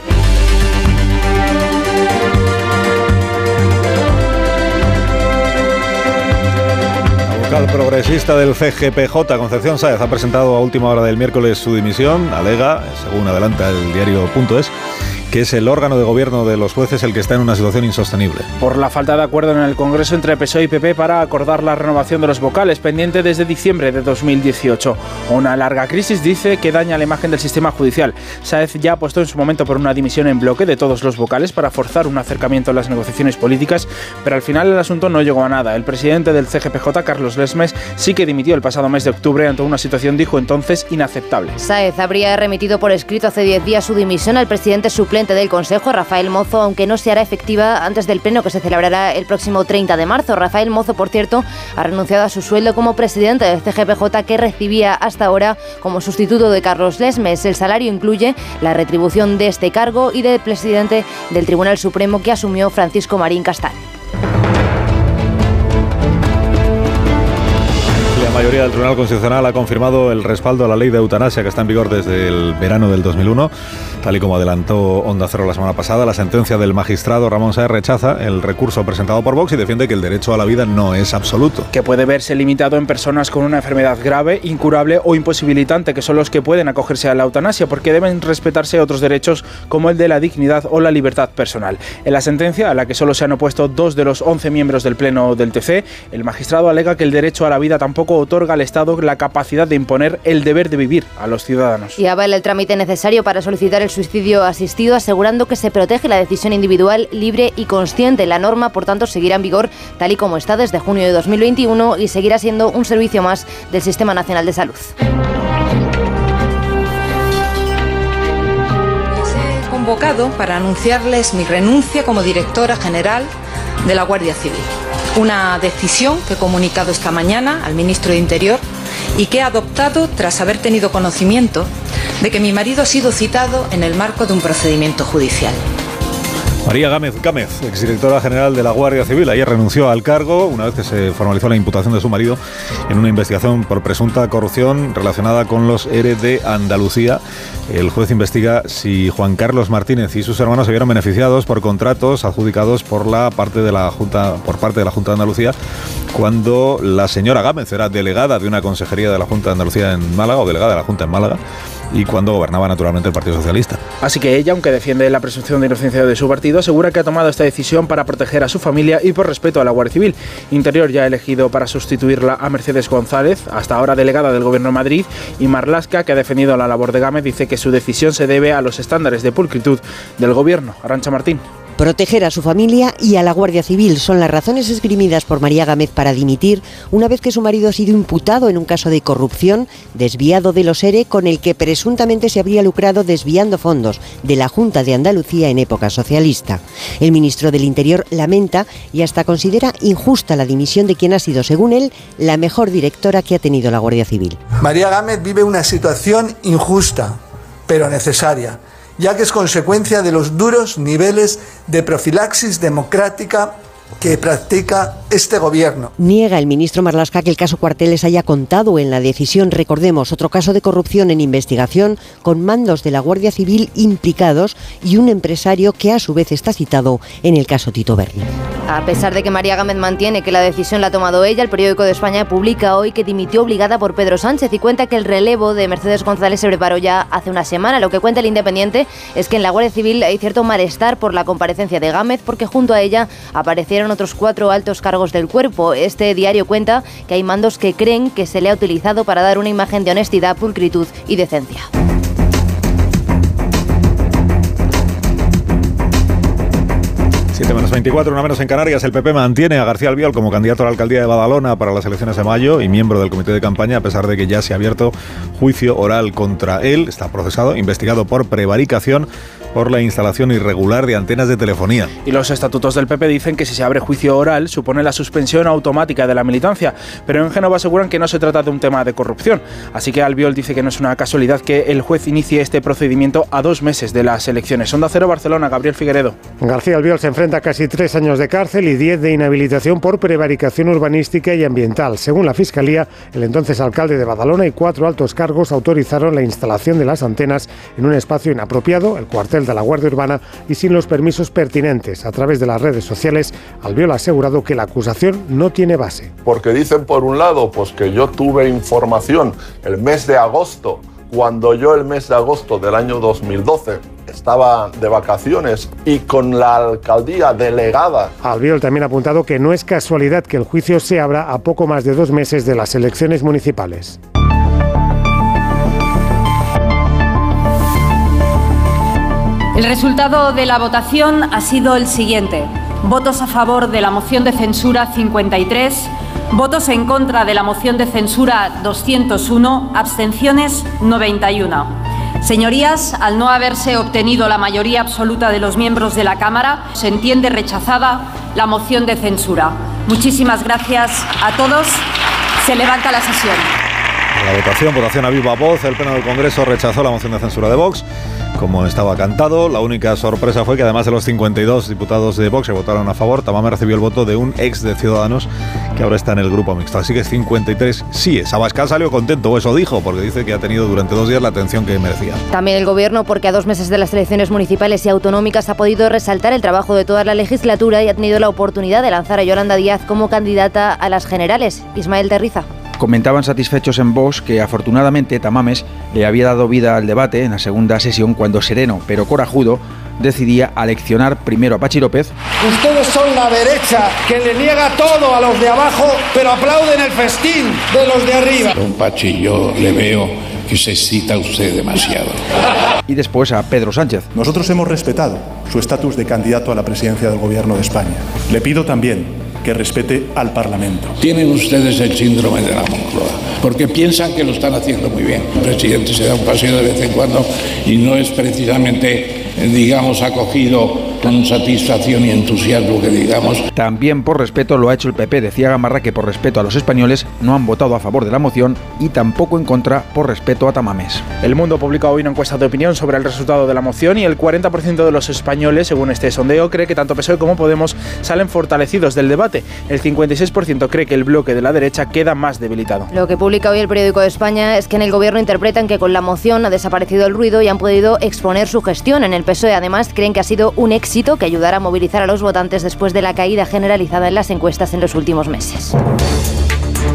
S1: El progresista del CGPJ, Concepción Sáez, ha presentado a última hora del miércoles su dimisión. Alega, según adelanta el diario.es, que es el órgano de gobierno de los jueces el que está en una situación insostenible.
S25: Por la falta de acuerdo en el Congreso entre PSOE y PP para acordar la renovación de los vocales, pendiente desde diciembre de 2018. Una larga crisis dice que daña la imagen del sistema judicial. Sáez ya apostó en su momento por una dimisión en bloque de todos los vocales para forzar un acercamiento a las negociaciones políticas, pero al final el asunto no llegó a nada. El presidente del CGPJ, Carlos Lesmes, sí que dimitió el pasado mes de octubre ante una situación, dijo entonces, inaceptable.
S8: Sáez habría remitido por escrito hace 10 días su dimisión al presidente suplente del Consejo, Rafael Mozo, aunque no se hará efectiva antes del pleno que se celebrará el próximo 30 de marzo. Rafael Mozo, por cierto, ha renunciado a su sueldo como presidente del CGPJ que recibía hasta ahora como sustituto de Carlos Lesmes. El salario incluye la retribución de este cargo y del presidente del Tribunal Supremo que asumió Francisco Marín Castán.
S1: Mayoría del Tribunal Constitucional ha confirmado el respaldo a la ley de eutanasia que está en vigor desde el verano del 2001. Tal y como adelantó Onda Cero la semana pasada, la sentencia del magistrado Ramón Saez rechaza el recurso presentado por Vox y defiende que el derecho a la vida no es absoluto.
S25: Que puede verse limitado en personas con una enfermedad grave, incurable o imposibilitante, que son los que pueden acogerse a la eutanasia, porque deben respetarse otros derechos como el de la dignidad o la libertad personal. En la sentencia, a la que solo se han opuesto dos de los 11 miembros del Pleno del TC, el magistrado alega que el derecho a la vida tampoco otorga al Estado la capacidad de imponer el deber de vivir a los ciudadanos.
S8: Y avala el trámite necesario para solicitar el suicidio asistido, asegurando que se protege la decisión individual libre y consciente. La norma, por tanto, seguirá en vigor tal y como está desde junio de 2021 y seguirá siendo un servicio más del Sistema Nacional de Salud.
S26: convocado para anunciarles mi renuncia como directora general de la Guardia Civil. Una decisión que he comunicado esta mañana al ministro de Interior y que he adoptado tras haber tenido conocimiento de que mi marido ha sido citado en el marco de un procedimiento judicial.
S1: María Gámez Gámez, exdirectora general de la Guardia Civil, ayer renunció al cargo una vez que se formalizó la imputación de su marido en una investigación por presunta corrupción relacionada con los ERE de Andalucía. El juez investiga si Juan Carlos Martínez y sus hermanos se vieron beneficiados por contratos adjudicados por la parte de la Junta por parte de la Junta de Andalucía cuando la señora Gámez era delegada de una consejería de la Junta de Andalucía en Málaga o delegada de la Junta en Málaga y cuando gobernaba naturalmente el Partido Socialista.
S25: Así que ella, aunque defiende la presunción de inocencia de su partido, asegura que ha tomado esta decisión para proteger a su familia y por respeto a la Guardia Civil. Interior ya ha elegido para sustituirla a Mercedes González, hasta ahora delegada del Gobierno de Madrid, y Marlasca, que ha defendido la labor de Gámez, dice que su decisión se debe a los estándares de pulcritud del Gobierno. Arancha Martín.
S27: Proteger a su familia y a la Guardia Civil son las razones esgrimidas por María Gámez para dimitir una vez que su marido ha sido imputado en un caso de corrupción desviado de los ERE con el que presuntamente se habría lucrado desviando fondos de la Junta de Andalucía en época socialista. El ministro del Interior lamenta y hasta considera injusta la dimisión de quien ha sido, según él, la mejor directora que ha tenido la Guardia Civil.
S28: María Gámez vive una situación injusta, pero necesaria ya que es consecuencia de los duros niveles de profilaxis democrática que practica este gobierno.
S27: Niega el ministro Marlasca que el caso Cuarteles haya contado en la decisión. Recordemos, otro caso de corrupción en investigación con mandos de la Guardia Civil implicados y un empresario que a su vez está citado en el caso Tito Berni.
S8: A pesar de que María Gámez mantiene que la decisión la ha tomado ella, el periódico de España publica hoy que dimitió obligada por Pedro Sánchez y cuenta que el relevo de Mercedes González se preparó ya hace una semana. Lo que cuenta el Independiente es que en la Guardia Civil hay cierto malestar por la comparecencia de Gámez porque junto a ella otros cuatro altos cargos del cuerpo. Este diario cuenta que hay mandos que creen que se le ha utilizado para dar una imagen de honestidad, pulcritud y decencia.
S1: 7 menos 24, una menos en Canarias. El PP mantiene a García Albiol como candidato a la alcaldía de Badalona para las elecciones de mayo y miembro del comité de campaña, a pesar de que ya se ha abierto juicio oral contra él. Está procesado, investigado por prevaricación por la instalación irregular de antenas de telefonía.
S25: Y los estatutos del PP dicen que si se abre juicio oral supone la suspensión automática de la militancia, pero en Génova aseguran que no se trata de un tema de corrupción. Así que Albiol dice que no es una casualidad que el juez inicie este procedimiento a dos meses de las elecciones. Onda Cero Barcelona, Gabriel Figueredo.
S29: García Albiol se enfrenta a casi tres años de cárcel y diez de inhabilitación por prevaricación urbanística y ambiental. Según la Fiscalía, el entonces alcalde de Badalona y cuatro altos cargos autorizaron la instalación de las antenas en un espacio inapropiado, el cuartel de la Guardia Urbana y sin los permisos pertinentes. A través de las redes sociales, Albiol ha asegurado que la acusación no tiene base.
S30: Porque dicen por un lado, pues que yo tuve información el mes de agosto, cuando yo el mes de agosto del año 2012 estaba de vacaciones y con la alcaldía delegada.
S29: Albiol también ha apuntado que no es casualidad que el juicio se abra a poco más de dos meses de las elecciones municipales.
S31: El resultado de la votación ha sido el siguiente. Votos a favor de la moción de censura 53, votos en contra de la moción de censura 201, abstenciones 91. Señorías, al no haberse obtenido la mayoría absoluta de los miembros de la Cámara, se entiende rechazada la moción de censura. Muchísimas gracias a todos. Se levanta la sesión.
S1: La votación, votación a viva voz, el Pleno del Congreso rechazó la moción de censura de Vox como estaba cantado. La única sorpresa fue que además de los 52 diputados de Vox que votaron a favor, Tamame recibió el voto de un ex de Ciudadanos que ahora está en el grupo mixto. Así que 53 sí es. Salió contento, o eso dijo, porque dice que ha tenido durante dos días la atención que merecía.
S8: También el gobierno, porque a dos meses de las elecciones municipales y autonómicas ha podido resaltar el trabajo de toda la legislatura y ha tenido la oportunidad de lanzar a Yolanda Díaz como candidata a las generales. Ismael Terriza
S32: comentaban satisfechos en Vox que afortunadamente Tamames le había dado vida al debate en la segunda sesión cuando sereno pero corajudo decidía aleccionar primero a Pachi López.
S33: Ustedes son la derecha que le niega todo a los de abajo, pero aplauden el festín de los de arriba.
S34: Don Pachi, yo le veo que se excita usted demasiado.
S32: Y después a Pedro Sánchez.
S35: Nosotros hemos respetado su estatus de candidato a la presidencia del gobierno de España. Le pido también que respete al Parlamento.
S34: Tienen ustedes el síndrome de la Moncloa, porque piensan que lo están haciendo muy bien. El presidente se da un paseo de vez en cuando y no es precisamente eh, digamos, acogido con satisfacción y entusiasmo que digamos.
S32: También por respeto lo ha hecho el PP. Decía Gamarra que por respeto a los españoles no han votado a favor de la moción y tampoco en contra por respeto a Tamames.
S25: El Mundo publica hoy una encuesta de opinión sobre el resultado de la moción y el 40% de los españoles, según este sondeo, cree que tanto PSOE como Podemos salen fortalecidos del debate. El 56% cree que el bloque de la derecha queda más debilitado.
S8: Lo que publica hoy el periódico de España es que en el gobierno interpretan que con la moción ha desaparecido el ruido y han podido exponer su gestión. En el PSOE además creen que ha sido un éxito que ayudará a movilizar a los votantes después de la caída generalizada en las encuestas en los últimos meses.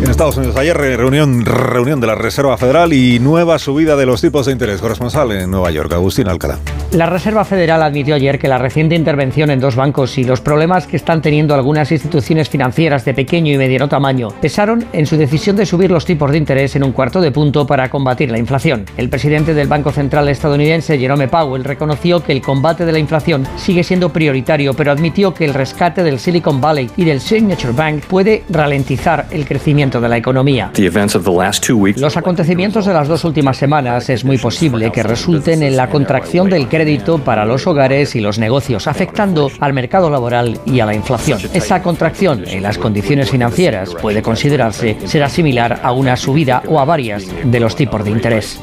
S1: En Estados Unidos ayer reunión, reunión de la Reserva Federal y nueva subida de los tipos de interés. Corresponsal en Nueva York, Agustín Alcalá.
S36: La Reserva Federal admitió ayer que la reciente intervención en dos bancos y los problemas que están teniendo algunas instituciones financieras de pequeño y mediano tamaño pesaron en su decisión de subir los tipos de interés en un cuarto de punto para combatir la inflación. El presidente del Banco Central estadounidense, Jerome Powell, reconoció que el combate de la inflación sigue siendo prioritario, pero admitió que el rescate del Silicon Valley y del Signature Bank puede ralentizar el crecimiento de la economía. Los acontecimientos de las dos últimas semanas es muy posible que resulten en la contracción del crédito para los hogares y los negocios, afectando al mercado laboral y a la inflación. Esa contracción en las condiciones financieras puede considerarse será similar a una subida o a varias de los tipos de interés.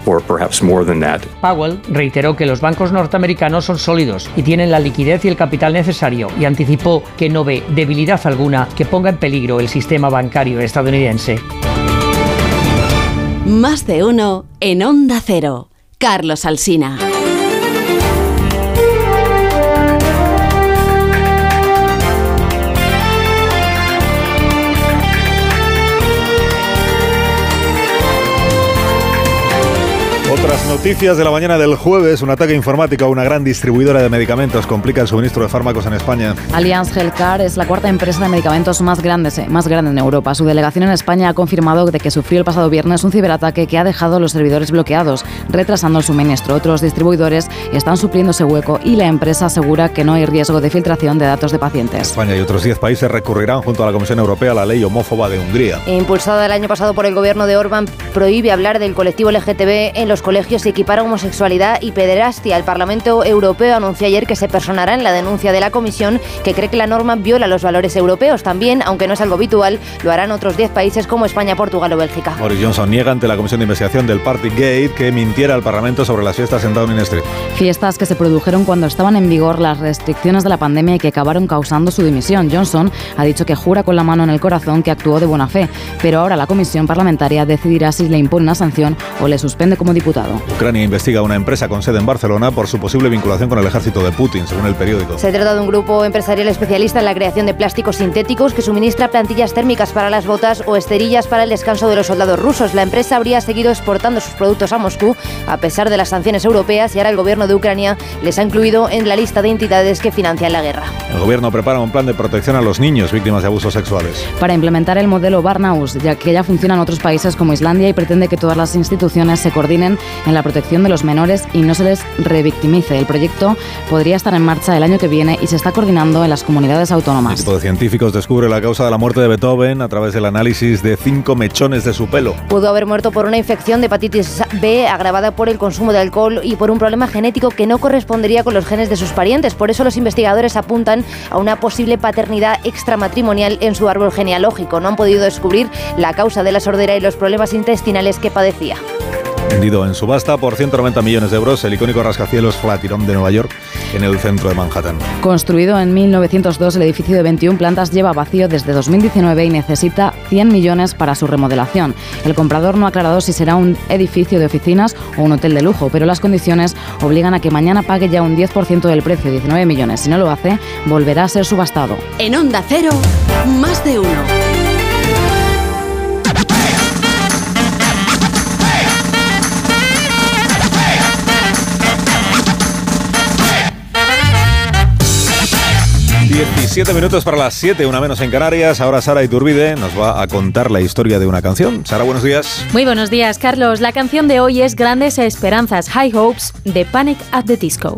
S36: Powell reiteró que los bancos norteamericanos son sólidos y tienen la liquidez y el capital necesario y anticipó que no ve debilidad alguna que ponga en peligro el sistema bancario estadounidense.
S9: Más de uno en Onda Cero. Carlos Alsina.
S1: Otras noticias de la mañana del jueves, un ataque informático a una gran distribuidora de medicamentos complica el suministro de fármacos en España.
S37: Allianz Healthcare es la cuarta empresa de medicamentos más grande, más grande en Europa. Su delegación en España ha confirmado de que sufrió el pasado viernes un ciberataque que ha dejado los servidores bloqueados, retrasando el suministro. Otros distribuidores están supliendo ese hueco y la empresa asegura que no hay riesgo de filtración de datos de pacientes.
S1: España y otros 10 países recurrirán junto a la Comisión Europea a la ley homófoba de Hungría.
S8: Impulsada el año pasado por el gobierno de Orbán, prohíbe hablar del colectivo LGTB en los colegios equipara homosexualidad y pederastia. El Parlamento Europeo anunció ayer que se personará en la denuncia de la Comisión que cree que la norma viola los valores europeos. También, aunque no es algo habitual, lo harán otros 10 países como España, Portugal o Bélgica.
S1: Boris Johnson niega ante la Comisión de Investigación del Partygate que mintiera al Parlamento sobre las fiestas en Downing Street.
S37: Fiestas que se produjeron cuando estaban en vigor las restricciones de la pandemia y que acabaron causando su dimisión. Johnson ha dicho que jura con la mano en el corazón que actuó de buena fe, pero ahora la Comisión Parlamentaria decidirá si le impone una sanción o le suspende como diputado.
S1: Ucrania investiga a una empresa con sede en Barcelona por su posible vinculación con el ejército de Putin, según el periódico.
S8: Se trata de un grupo empresarial especialista en la creación de plásticos sintéticos que suministra plantillas térmicas para las botas o esterillas para el descanso de los soldados rusos. La empresa habría seguido exportando sus productos a Moscú a pesar de las sanciones europeas y ahora el gobierno de Ucrania les ha incluido en la lista de entidades que financian la guerra.
S1: El gobierno prepara un plan de protección a los niños víctimas de abusos sexuales.
S37: Para implementar el modelo Barnaus, ya que ya funciona en otros países como Islandia y pretende que todas las instituciones se coordinen en la protección de los menores y no se les revictimice. El proyecto podría estar en marcha el año que viene y se está coordinando en las comunidades autónomas.
S1: Un equipo de científicos descubre la causa de la muerte de Beethoven a través del análisis de cinco mechones de su pelo.
S8: Pudo haber muerto por una infección de hepatitis B agravada por el consumo de alcohol y por un problema genético que no correspondería con los genes de sus parientes. Por eso los investigadores apuntan a una posible paternidad extramatrimonial en su árbol genealógico. No han podido descubrir la causa de la sordera y los problemas intestinales que padecía.
S1: Vendido en subasta por 190 millones de euros, el icónico rascacielos Flatiron de Nueva York en el centro de Manhattan.
S37: Construido en 1902, el edificio de 21 plantas lleva vacío desde 2019 y necesita 100 millones para su remodelación. El comprador no ha aclarado si será un edificio de oficinas o un hotel de lujo, pero las condiciones obligan a que mañana pague ya un 10% del precio, 19 millones. Si no lo hace, volverá a ser subastado.
S9: En Onda Cero, más de uno.
S1: 17 minutos para las 7, una menos en Canarias. Ahora Sara Iturbide nos va a contar la historia de una canción. Sara, buenos días.
S38: Muy buenos días, Carlos. La canción de hoy es Grandes Esperanzas, High Hopes, de Panic at the Disco.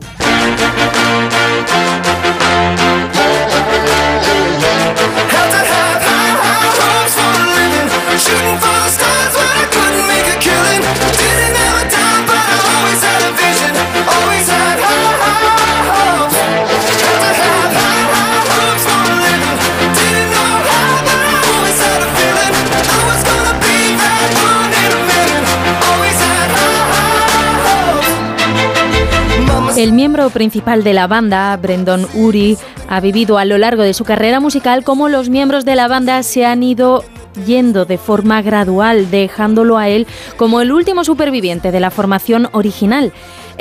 S38: El miembro principal de la banda, Brendan Uri, ha vivido a lo largo de su carrera musical como los miembros de la banda se han ido yendo de forma gradual, dejándolo a él como el último superviviente de la formación original.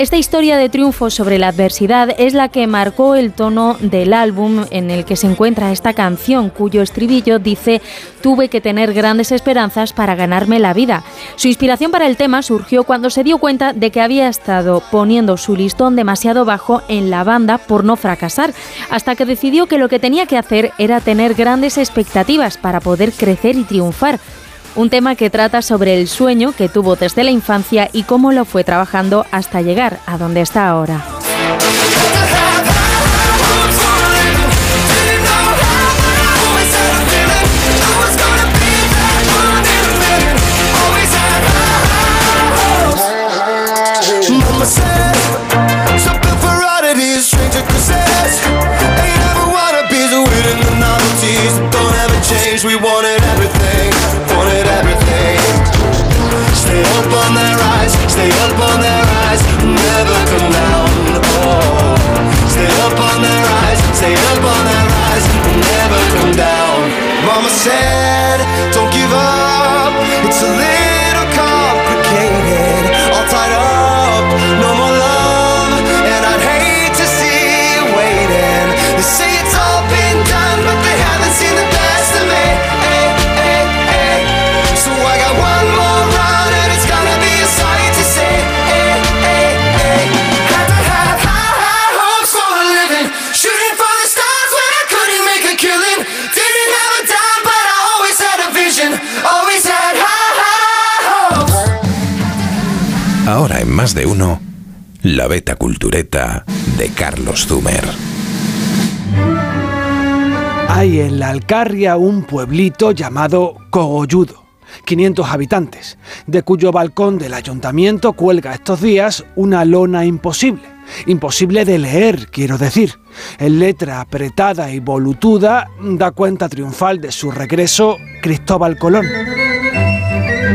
S38: Esta historia de triunfo sobre la adversidad es la que marcó el tono del álbum en el que se encuentra esta canción, cuyo estribillo dice tuve que tener grandes esperanzas para ganarme la vida. Su inspiración para el tema surgió cuando se dio cuenta de que había estado poniendo su listón demasiado bajo en la banda por no fracasar, hasta que decidió que lo que tenía que hacer era tener grandes expectativas para poder crecer y triunfar un tema que trata sobre el sueño que tuvo desde la infancia y cómo lo fue trabajando hasta llegar a donde está ahora.
S39: Stay up on their rise, stay up on the rise, never come down. Oh, stay up on their rise, stay up on their rise, never come down. Mama said,
S24: más de uno, la beta cultureta de Carlos Zumer.
S40: Hay en la Alcarria un pueblito llamado Cogolludo, 500 habitantes, de cuyo balcón del ayuntamiento cuelga estos días una lona imposible. Imposible de leer, quiero decir. En letra apretada y volutuda da cuenta triunfal de su regreso Cristóbal Colón.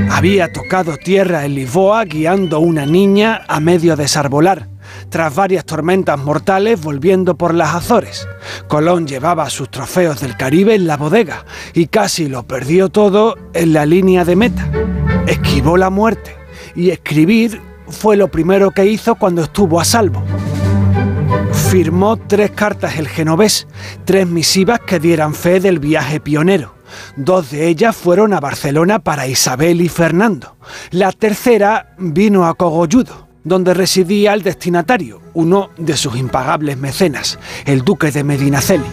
S40: Había tocado tierra en Lisboa guiando una niña a medio desarbolar, tras varias tormentas mortales volviendo por las Azores. Colón llevaba sus trofeos del Caribe en la bodega y casi lo perdió todo en la línea de meta. Esquivó la muerte y escribir fue lo primero que hizo cuando estuvo a salvo. Firmó tres cartas el genovés, tres misivas que dieran fe del viaje pionero. Dos de ellas fueron a Barcelona para Isabel y Fernando. La tercera vino a Cogolludo, donde residía el destinatario, uno de sus impagables mecenas, el duque de Medinaceli.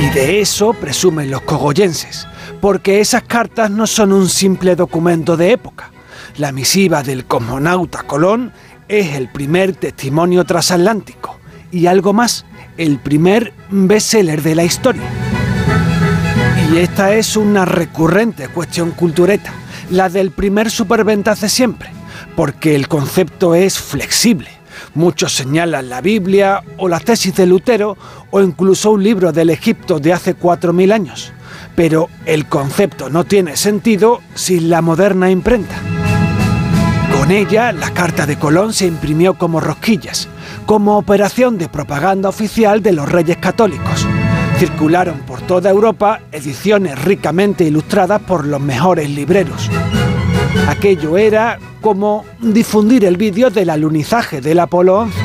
S40: Y de eso presumen los cogollenses, porque esas cartas no son un simple documento de época. La misiva del cosmonauta Colón es el primer testimonio transatlántico y algo más, el primer bestseller de la historia. Y esta es una recurrente cuestión cultureta, la del primer superventas de siempre, porque el concepto es flexible. Muchos señalan la Biblia o las tesis de Lutero o incluso un libro del Egipto de hace 4.000 años. Pero el concepto no tiene sentido sin la moderna imprenta. Con ella, la carta de Colón se imprimió como rosquillas, como operación de propaganda oficial de los reyes católicos. Circularon por toda Europa ediciones ricamente ilustradas por los mejores libreros. Aquello era como difundir el vídeo del alunizaje del Apolo 11.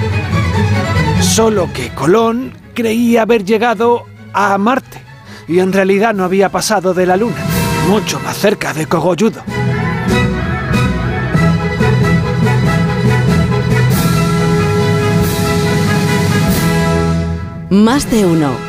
S40: Solo que Colón creía haber llegado a Marte y en realidad no había pasado de la Luna, mucho más cerca de Cogolludo.
S9: Más de uno.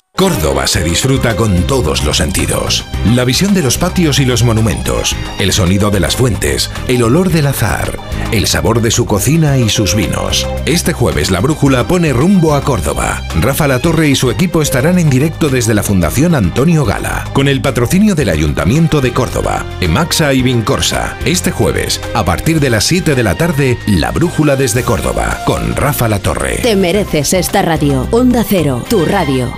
S24: Córdoba se disfruta con todos los sentidos. La visión de los patios y los monumentos, el sonido de las fuentes, el olor del azar, el sabor de su cocina y sus vinos. Este jueves la brújula pone rumbo a Córdoba. Rafa La Torre y su equipo estarán en directo desde la Fundación Antonio Gala, con el patrocinio del Ayuntamiento de Córdoba, Emaxa y Vincorsa. Este jueves, a partir de las 7 de la tarde, la brújula desde Córdoba, con Rafa La Torre.
S9: Te mereces esta radio. Onda Cero, tu radio.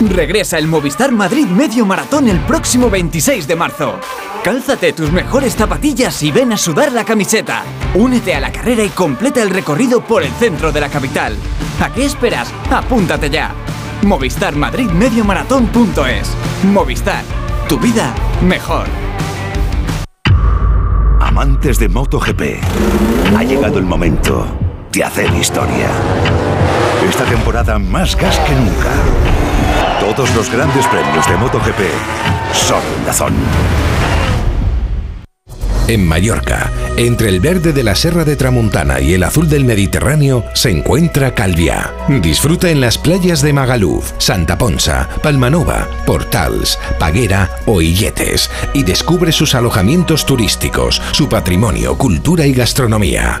S41: Regresa el Movistar Madrid Medio Maratón el próximo 26 de marzo. Cálzate tus mejores zapatillas y ven a sudar la camiseta. Únete a la carrera y completa el recorrido por el centro de la capital. ¿A qué esperas? Apúntate ya. Movistar Madrid Medio Maratón.es. Movistar, tu vida mejor.
S42: Amantes de MotoGP, ha llegado el momento de hacer historia. Esta temporada más gas que nunca. Todos los grandes premios de MotoGP son Dazón.
S24: En Mallorca, entre el verde de la Serra de Tramuntana y el azul del Mediterráneo, se encuentra Calviá. Disfruta en las playas de Magaluf, Santa Ponsa, Palmanova, Portals, Paguera o Illetes y descubre sus alojamientos turísticos, su patrimonio, cultura y gastronomía.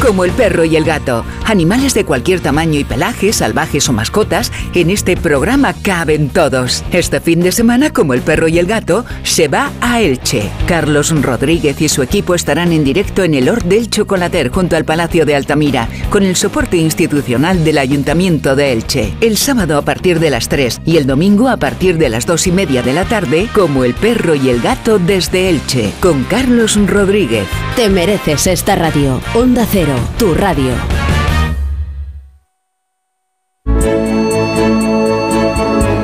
S43: Como el perro y el gato, animales de cualquier tamaño y pelaje, salvajes o mascotas, en este programa caben todos. Este fin de semana, como el perro y el gato, se va a Elche. Carlos Rodríguez y su equipo estarán en directo en el Hort del Chocolater junto al Palacio de Altamira, con el soporte institucional del Ayuntamiento de Elche. El sábado a partir de las 3 y el domingo a partir de las 2 y media de la tarde, como el perro y el gato desde Elche, con Carlos Rodríguez.
S9: Te mereces esta radio. Onda Tu radio.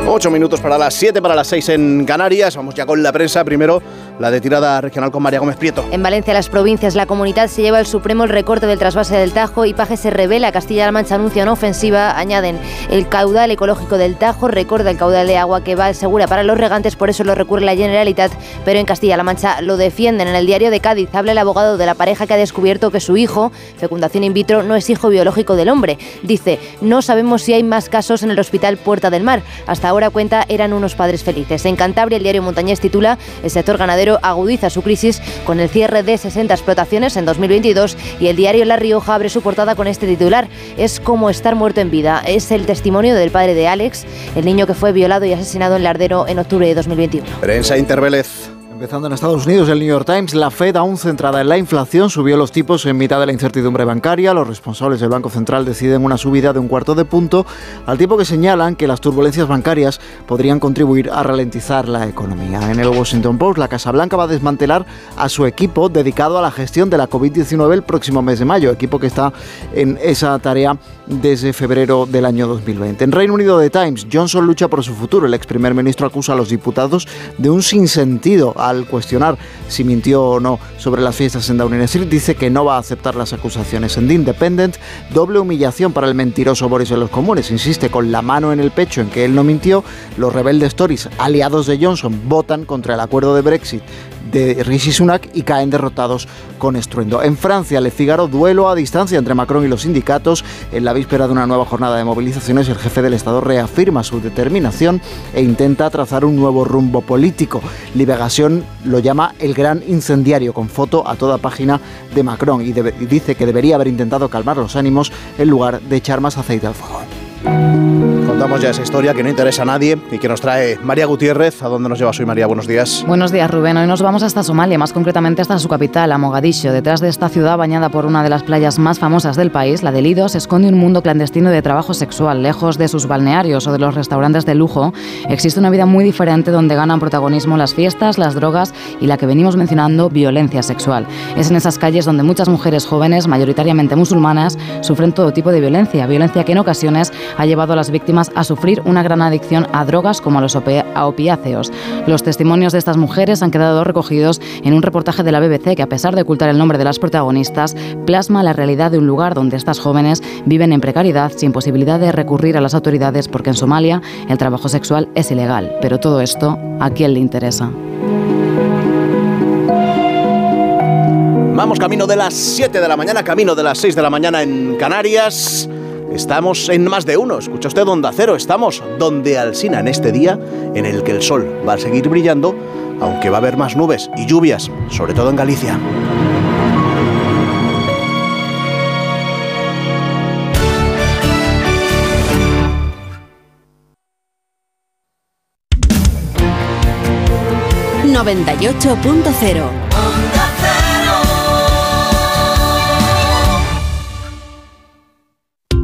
S44: Ocho minutos para las 7, para las 6 en Canarias. Vamos ya con la prensa. Primero, la de tirada regional con María Gómez Prieto.
S8: En Valencia, las provincias, la comunidad se lleva el Supremo el recorte del trasvase del Tajo y Paje se revela. Castilla-La Mancha anuncia una ofensiva. Añaden el caudal ecológico del Tajo, recorda el caudal de agua que va segura para los regantes, por eso lo recurre la Generalitat, pero en Castilla-La Mancha lo defienden. En el diario de Cádiz habla el abogado de la pareja que ha descubierto que su hijo, fecundación in vitro, no es hijo biológico del hombre. Dice, no sabemos si hay más casos en el hospital Puerta del Mar. Hasta ahora cuenta eran unos padres felices. En Cantabria, el diario Montañés titula El sector ganadero agudiza su crisis con el cierre de 60 explotaciones en 2022 y el diario La Rioja abre su portada con este titular. Es como estar muerto en vida. Es el testimonio del padre de Alex, el niño que fue violado y asesinado en Lardero en octubre de 2021.
S44: Prensa Intervélez.
S45: Empezando en Estados Unidos, el New York Times, la Fed, aún centrada en la inflación, subió los tipos en mitad de la incertidumbre bancaria. Los responsables del Banco Central deciden una subida de un cuarto de punto, al tiempo que señalan que las turbulencias bancarias podrían contribuir a ralentizar la economía. En el Washington Post, la Casa Blanca va a desmantelar a su equipo dedicado a la gestión de la COVID-19 el próximo mes de mayo, equipo que está en esa tarea desde febrero del año 2020. En Reino Unido, The Times, Johnson lucha por su futuro. El ex primer ministro acusa a los diputados de un sinsentido al cuestionar si mintió o no sobre las fiestas en Downing Street, dice que no va a aceptar las acusaciones. En The Independent, doble humillación para el mentiroso Boris en los comunes. Insiste con la mano en el pecho en que él no mintió. Los rebeldes Tories, aliados de Johnson, votan contra el acuerdo de Brexit de Rishi Sunak y caen derrotados con estruendo. En Francia, Le Figaro, duelo a distancia entre Macron y los sindicatos. En la víspera de una nueva jornada de movilizaciones, el jefe del Estado reafirma su determinación e intenta trazar un nuevo rumbo político. Liberación lo llama el gran incendiario, con foto a toda página de Macron y, dice que debería haber intentado calmar los ánimos en lugar de echar más aceite al fuego.
S46: Contamos ya esa historia que no interesa a nadie y que nos trae María Gutiérrez. ¿A dónde nos llevas hoy, María? Buenos días.
S37: Buenos días, Rubén. Hoy nos vamos hasta Somalia, más concretamente hasta su capital, a Mogadiscio. Detrás de esta ciudad, bañada por una de las playas más famosas del país, la de Lido, se esconde un mundo clandestino de trabajo sexual. Lejos de sus balnearios o de los restaurantes de lujo, existe una vida muy diferente donde ganan protagonismo las fiestas, las drogas y la que venimos mencionando, violencia sexual. Es en esas calles donde muchas mujeres jóvenes, mayoritariamente musulmanas, sufren todo tipo de violencia. Violencia que en ocasiones ha llevado a las víctimas a sufrir una gran adicción a drogas como a los a opiáceos. Los testimonios de estas mujeres han quedado recogidos en un reportaje de la BBC que, a pesar de ocultar el nombre de las protagonistas, plasma la realidad de un lugar donde estas jóvenes viven en precariedad, sin posibilidad de recurrir a las autoridades, porque en Somalia el trabajo sexual es ilegal. Pero todo esto, ¿a quién le interesa?
S46: Vamos camino de las 7 de la mañana, camino de las 6 de la mañana en Canarias. Estamos en más de uno, escucha usted Onda Cero, estamos donde Alsina en este día en el que el sol va a seguir brillando, aunque va a haber más nubes y lluvias, sobre todo en Galicia.
S9: ...98.0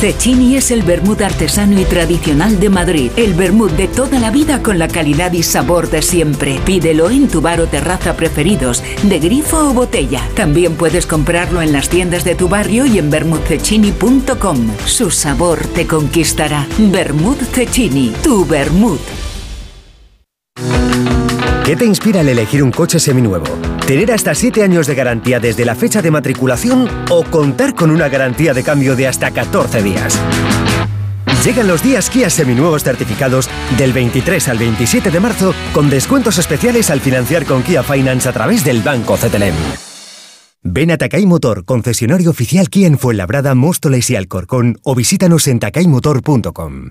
S43: Cecchini es el vermut artesano y tradicional de Madrid. El vermut de toda la vida con la calidad y sabor de siempre. Pídelo en tu bar o terraza preferidos, de grifo o botella. También puedes comprarlo en las tiendas de tu barrio y en vermutcecchini.com. Su sabor te conquistará. Vermut Cecchini, tu vermut.
S10: ¿Qué te inspira al elegir un coche seminuevo? ¿Tener hasta 7 años de garantía desde la fecha de matriculación o contar con una garantía de cambio de hasta 14 días? Llegan los días Kia seminuevos certificados del 23 al 27 de marzo con descuentos especiales al financiar con Kia Finance a través del Banco CTLM. Ven a Takay Motor, concesionario oficial Kia en Fuenlabrada, Móstoles y Alcorcón o visítanos en takaymotor.com.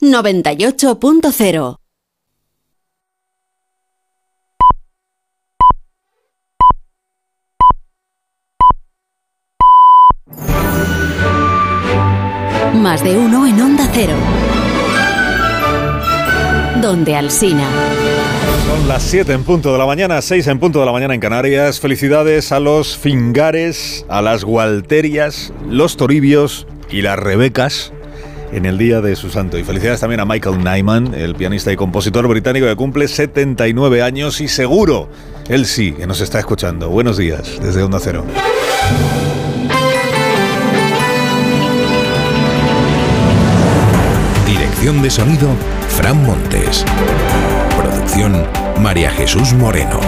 S9: 98.0 Más de uno en Onda Cero. Donde Alsina.
S1: Son las 7 en punto de la mañana, 6 en punto de la mañana en Canarias. Felicidades a los Fingares, a las Gualterias, los Toribios y las Rebecas en el día de su santo. Y felicidades también a Michael Nyman, el pianista y compositor británico que cumple 79 años y seguro, él sí, que nos está escuchando. Buenos días desde Onda Cero.
S24: Dirección de sonido, Fran Montes. Producción, María Jesús Moreno.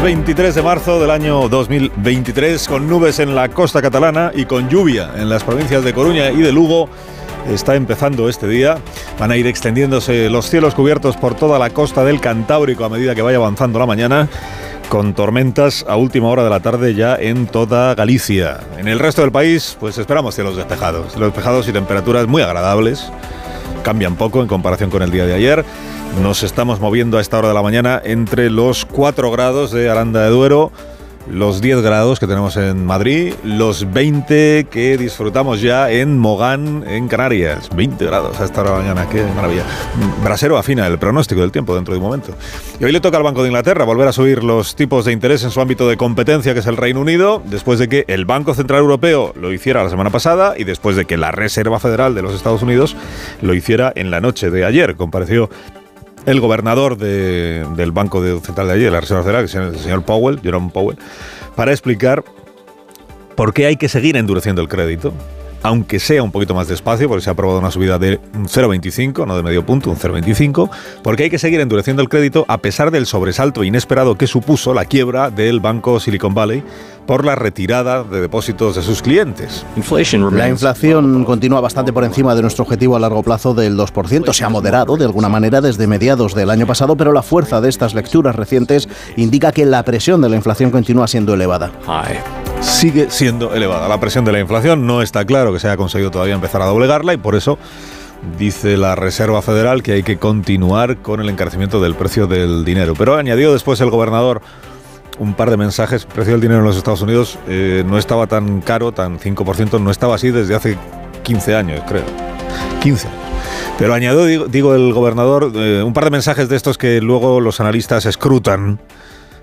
S1: Jueves 23 de marzo del año 2023, con nubes en la costa catalana y con lluvia en las provincias de Coruña y de Lugo. Está empezando este día. Van a ir extendiéndose los cielos cubiertos por toda la costa del Cantábrico a medida que vaya avanzando la mañana, con tormentas a última hora de la tarde ya en toda Galicia. En el resto del país, pues esperamos cielos despejados. Cielos despejados y temperaturas muy agradables. Cambian poco en comparación con el día de ayer. Nos estamos moviendo a esta hora de la mañana entre los 4 grados de Aranda de Duero, los 10 grados que tenemos en Madrid, los 20 que disfrutamos ya en Mogán, en Canarias. 20 grados a esta hora de la mañana, qué maravilla. Brasero afina el pronóstico del tiempo dentro de un momento. Y hoy le toca al Banco de Inglaterra volver a subir los tipos de interés en su ámbito de competencia, que es el Reino Unido, después de que el Banco Central Europeo lo hiciera la semana pasada y después de que la Reserva Federal de los Estados Unidos lo hiciera en la noche de ayer. Compareció el gobernador de- del Banco Central de allí, de la Reserva Federal, que es el señor Powell, Jerome Powell, para explicar por qué hay que seguir endureciendo el crédito, aunque sea un poquito más despacio, porque se ha aprobado una subida de un 0,25, no de medio punto, un 0,25, porque hay que seguir endureciendo el crédito a pesar del sobresalto inesperado que supuso la quiebra del banco Silicon Valley por la retirada de depósitos de sus clientes.
S6: La inflación continúa bastante por encima de nuestro objetivo a largo plazo del 2%. Se ha moderado de alguna manera desde mediados del año pasado, pero la fuerza de estas lecturas recientes indica que la presión de la inflación continúa siendo elevada.
S1: Sigue siendo elevada. La presión de la inflación no está claro que se haya conseguido todavía empezar a doblegarla y por eso dice la Reserva Federal que hay que continuar con el encarecimiento del precio del dinero. Pero añadió después el gobernador un par de mensajes. El precio del dinero en los Estados Unidos eh, no estaba tan caro, tan 5%, no estaba así desde hace 15 años, creo. 15 años. Pero añadió, digo, digo, el gobernador, eh, un par de mensajes de estos que luego los analistas escrutan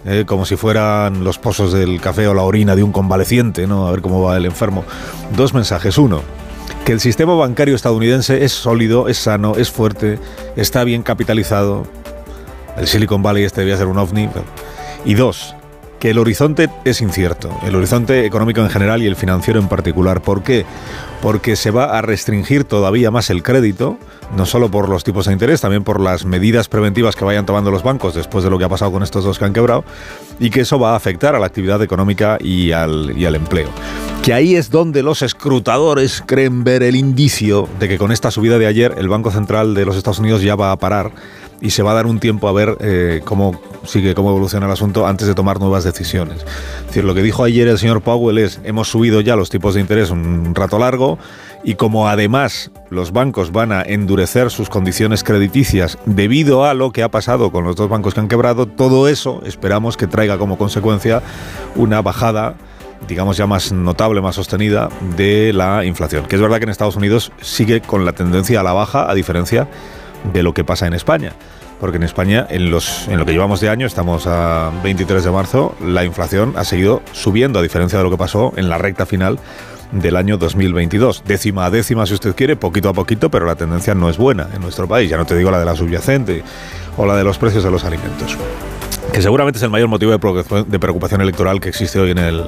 S1: eh, como si fueran los pozos del café o la orina de un convaleciente, ¿no? A ver cómo va el enfermo. Dos mensajes. Uno, que el sistema bancario estadounidense es sólido, es sano, es fuerte, está bien capitalizado. El Silicon Valley este debía ser un ovni. Y dos, que el horizonte es incierto, el horizonte económico en general y el financiero en particular. ¿Por qué? Porque se va a restringir todavía más el crédito, no solo por los tipos de interés, también por las medidas preventivas que vayan tomando los bancos después de lo que ha pasado con estos dos que han quebrado, y que eso va a afectar a la actividad económica y al, y al empleo. Que ahí es donde los escrutadores creen ver el indicio de que con esta subida de ayer el Banco Central de los Estados Unidos ya va a parar y se va a dar un tiempo a ver eh, cómo sigue, cómo evoluciona el asunto antes de tomar nuevas decisiones. Es lo que dijo ayer el señor Powell es, hemos subido ya los tipos de interés un rato largo y como además los bancos van a endurecer sus condiciones crediticias debido a lo que ha pasado con los dos bancos que han quebrado, todo eso esperamos que traiga como consecuencia una bajada digamos ya más notable, más sostenida de la inflación. Que es verdad que en Estados Unidos sigue con la tendencia a la baja, a diferencia de lo que pasa en España. Porque en España, en, los, en lo que llevamos de año, estamos a 23 de marzo, la inflación ha seguido subiendo, a diferencia de lo que pasó en la recta final del año 2022. Décima a décima, si usted quiere, poquito a poquito, pero la tendencia no es buena en nuestro país. Ya no te digo la de la subyacente o la de los precios de los alimentos. Que seguramente es el mayor motivo de preocupación, electoral que existe hoy en, el,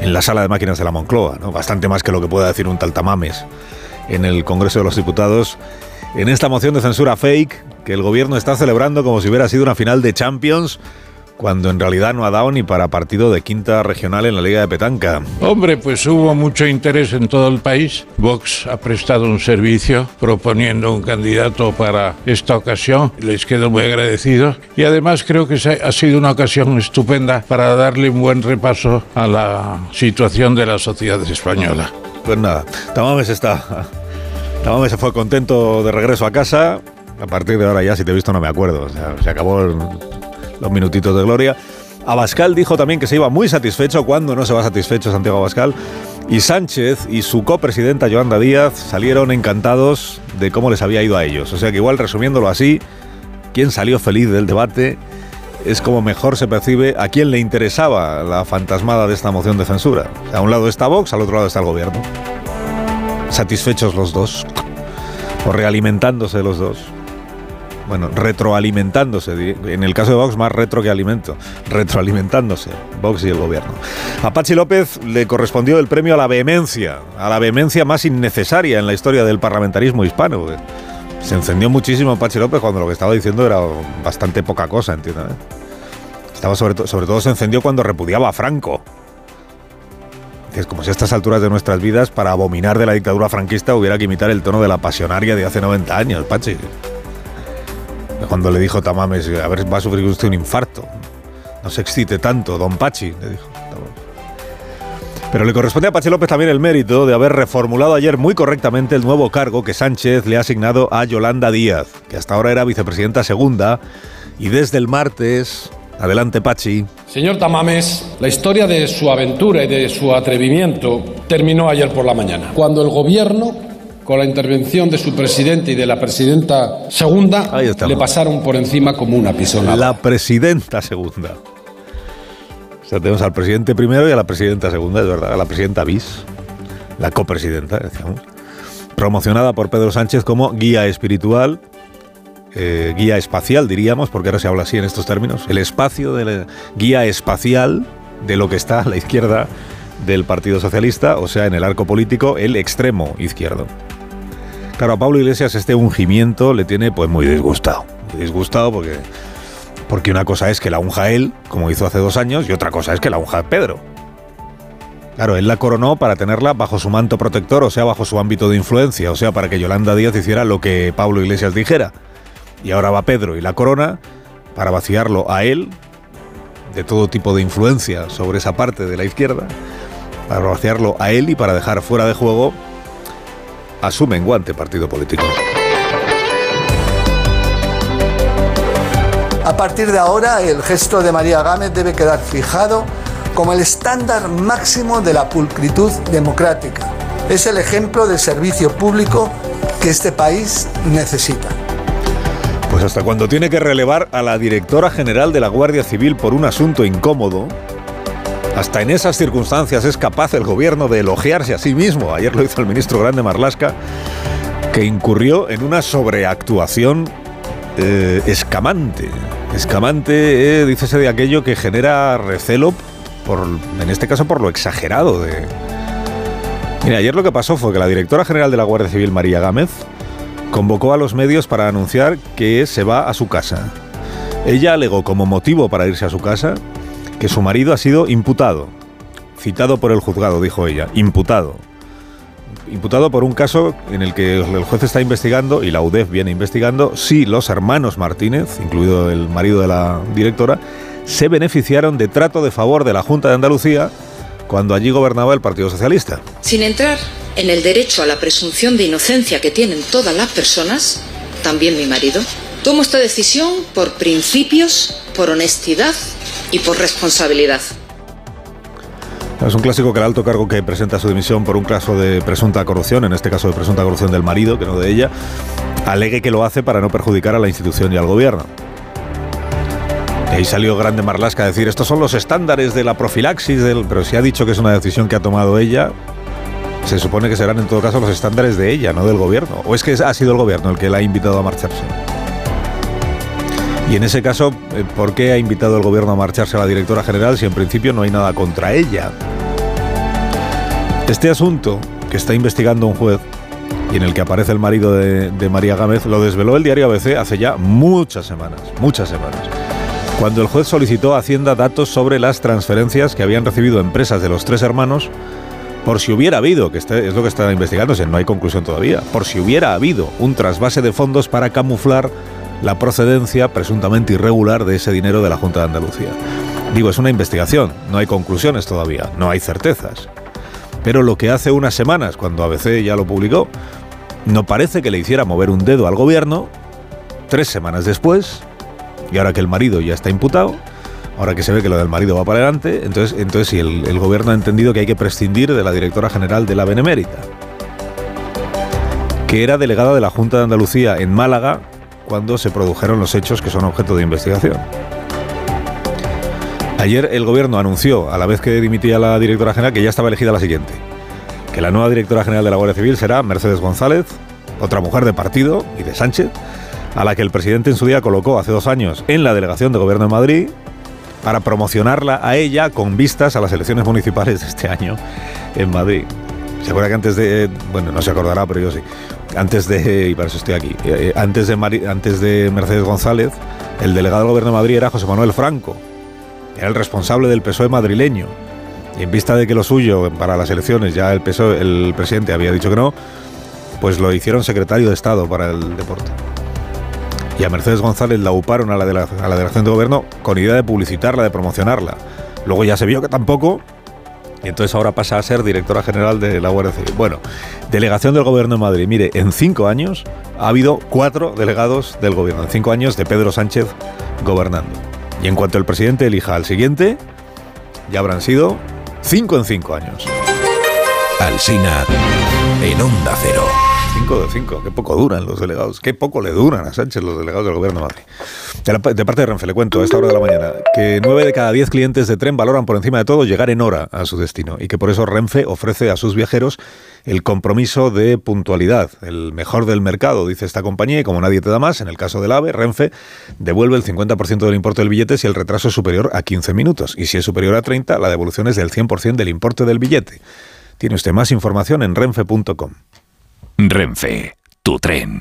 S1: en la sala de máquinas de la Moncloa. ¿no? Bastante más que lo que pueda decir un tal Tamames en el Congreso de los Diputados en esta moción de censura fake que el gobierno está celebrando como si hubiera sido una final de Champions, cuando en realidad no ha dado ni para partido de quinta regional en la Liga de Petanca.
S47: Hombre, pues hubo mucho interés en todo el país. Vox ha prestado un servicio proponiendo un candidato para esta ocasión. Les quedo muy agradecido. Y además creo que ha sido una ocasión estupenda para darle un buen repaso a la situación de la sociedad española.
S1: Pues nada, Tamames está Tamames se fue contento de regreso a casa. A partir de ahora ya, si te he visto, no me acuerdo. Se acabó los minutitos de gloria. Abascal dijo también que se iba muy satisfecho cuando no se va satisfecho Santiago Abascal. Y Sánchez y su copresidenta Yolanda Díaz salieron encantados de cómo les había ido a ellos. O sea que igual resumiéndolo así, quien salió feliz del debate es como mejor se percibe a quien le interesaba la fantasmada de esta moción de censura. A un lado está Vox, al otro lado está el gobierno. Satisfechos los dos. O realimentándose los dos. Bueno, retroalimentándose. En el caso de Vox, más retro que alimento. Retroalimentándose. Vox y el gobierno. A Pachi López le correspondió el premio a la vehemencia. A la vehemencia más innecesaria en la historia del parlamentarismo hispano. Se encendió muchísimo Pachi López cuando lo que estaba diciendo era bastante poca cosa, entiendo. Estaba sobre, to- sobre todo se encendió cuando repudiaba a Franco. Es como si a estas alturas de nuestras vidas, para abominar de la dictadura franquista, hubiera que imitar el tono de la pasionaria de hace 90 años, Pachi. Cuando le dijo Tamames, a ver, va a sufrir usted un infarto. No se excite tanto, don Pachi, le dijo. Pero le corresponde a Pachi López también el mérito de haber reformulado ayer muy correctamente el nuevo cargo que Sánchez le ha asignado a Yolanda Díaz, que hasta ahora era vicepresidenta segunda, y desde el martes... Adelante, Pachi.
S48: Señor Tamames, la historia de su aventura y de su atrevimiento terminó ayer por la mañana, cuando el gobierno, con la intervención de su presidente y de la presidenta segunda, le pasaron por encima como una pisonada.
S1: La presidenta segunda. O sea, tenemos al presidente primero y a la presidenta segunda, es verdad, a la presidenta bis, la copresidenta, decíamos, promocionada por Pedro Sánchez como guía espiritual, eh, guía espacial, diríamos, porque ahora se habla así en estos términos, el espacio de la guía espacial de lo que está a la izquierda del Partido Socialista, o sea, en el arco político, el extremo izquierdo. Claro, a Pablo Iglesias este ungimiento le tiene pues muy disgustado. Disgustado porque, porque una cosa es que la unja él, como hizo hace dos años, y otra cosa es que la unja Pedro. Claro, él la coronó para tenerla bajo su manto protector, o sea, bajo su ámbito de influencia, o sea, para que Yolanda Díaz hiciera lo que Pablo Iglesias dijera. Y ahora va Pedro y la corona para vaciarlo a él de todo tipo de influencia sobre esa parte de la izquierda, para vaciarlo a él y para dejar fuera de juego a su menguante partido político.
S49: A partir de ahora, el gesto de María Gámez debe quedar fijado como el estándar máximo de la pulcritud democrática. Es el ejemplo de servicio público que este país necesita.
S1: Pues hasta cuando tiene que relevar a la directora general de la Guardia Civil por un asunto incómodo, hasta en esas circunstancias es capaz el gobierno de elogiarse a sí mismo. Ayer lo hizo el ministro Grande Marlasca, que incurrió en una sobreactuación eh, escamante. Escamante, eh, dícese de aquello que genera recelo, por, en este caso por lo exagerado de... Mira, ayer lo que pasó fue que la directora general de la Guardia Civil, María Gámez, convocó a los medios para anunciar que se va a su casa. Ella alegó como motivo para irse a su casa que su marido ha sido imputado, citado por el juzgado, dijo ella, imputado. imputado por un caso en el que el juez está investigando y la UDEF viene investigando si los hermanos Martínez, incluido el marido de la directora, se beneficiaron de trato de favor de la Junta de Andalucía cuando allí gobernaba el Partido Socialista.
S4: Sin entrar en el derecho a la presunción de inocencia que tienen todas las personas, también mi marido, tomo esta decisión por principios, por honestidad y por responsabilidad.
S1: Es un clásico que el alto cargo que presenta su dimisión por un caso de presunta corrupción, en este caso de presunta corrupción del marido, que no de ella, alegue que lo hace para no perjudicar a la institución y al gobierno. Y ahí salió Grande Marlasca a decir, estos son los estándares de la profilaxis, del... pero si ha dicho que es una decisión que ha tomado ella, se supone que serán en todo caso los estándares de ella, no del gobierno. ¿O es que ha sido el gobierno el que la ha invitado a marcharse? Y en ese caso, eh, ¿por qué ha invitado el gobierno a marcharse a la directora general si en principio no hay nada contra ella? Este asunto que está investigando un juez y en el que aparece el marido de, María Gámez lo desveló el diario ABC hace ya muchas semanas, muchas semanas cuando el juez solicitó a Hacienda datos sobre las transferencias que habían recibido empresas de los tres hermanos, por si hubiera habido, que este es lo que está investigándose, no hay conclusión todavía, por si hubiera habido un trasvase de fondos para camuflar la procedencia presuntamente irregular de ese dinero de la Junta de Andalucía. Digo, es una investigación, no hay conclusiones todavía, no hay certezas. Pero lo que hace unas semanas, cuando ABC ya lo publicó, no parece que le hiciera mover un dedo al gobierno. Tres semanas después, y ahora que el marido ya está imputado, ahora que se ve que lo del marido va para adelante, entonces, entonces sí, el, el gobierno ha entendido que hay que prescindir de la directora general de la Benemérita, que era delegada de la Junta de Andalucía en Málaga cuando se produjeron los hechos que son objeto de investigación. Ayer el gobierno anunció, a la vez que dimitía la directora general, que ya estaba elegida la siguiente. Que la nueva directora general de la Guardia Civil será Mercedes González, otra mujer de partido y de Sánchez, a la que el presidente en su día colocó hace dos años en la delegación de gobierno de Madrid para promocionarla a ella con vistas a las elecciones municipales de este año en Madrid. ¿Se acuerda que antes de... Bueno, no se acordará, pero yo sí. Antes de... Y para eso estoy aquí. eh, antes, de antes de Mercedes González, el delegado del gobierno de Madrid era José Manuel Franco. Era el responsable del PSOE madrileño. Y en vista de que lo suyo para las elecciones ya el PSOE, el presidente había dicho que no, pues lo hicieron secretario de Estado para el deporte. Y a Mercedes González la uparon a la, dele- a la delegación de gobierno con idea de publicitarla, de promocionarla. Luego ya se vio que tampoco, y entonces ahora pasa a ser directora general de la Guardia Civil. Bueno, delegación del gobierno de Madrid. Mire, en cinco años ha habido cuatro delegados del gobierno, en cinco años de Pedro Sánchez gobernando. Y en cuanto el presidente elija al siguiente, ya habrán sido cinco en cinco años.
S24: Alsina en Onda Cero.
S1: 5 de 5, qué poco duran los delegados, qué poco le duran a Sánchez los delegados del gobierno de Madrid. De, parte de Renfe, le cuento a esta hora de la mañana que 9 de cada 10 clientes de tren valoran por encima de todo llegar en hora a su destino y que por eso Renfe ofrece a sus viajeros el compromiso de puntualidad, el mejor del mercado, dice esta compañía, y como nadie te da más, en el caso del AVE, Renfe devuelve el 50% del importe del billete si el retraso es superior a 15 minutos y si es superior a 30, la devolución es del 100% del importe del billete. Tiene usted más información en renfe.com.
S24: Renfe, tu tren.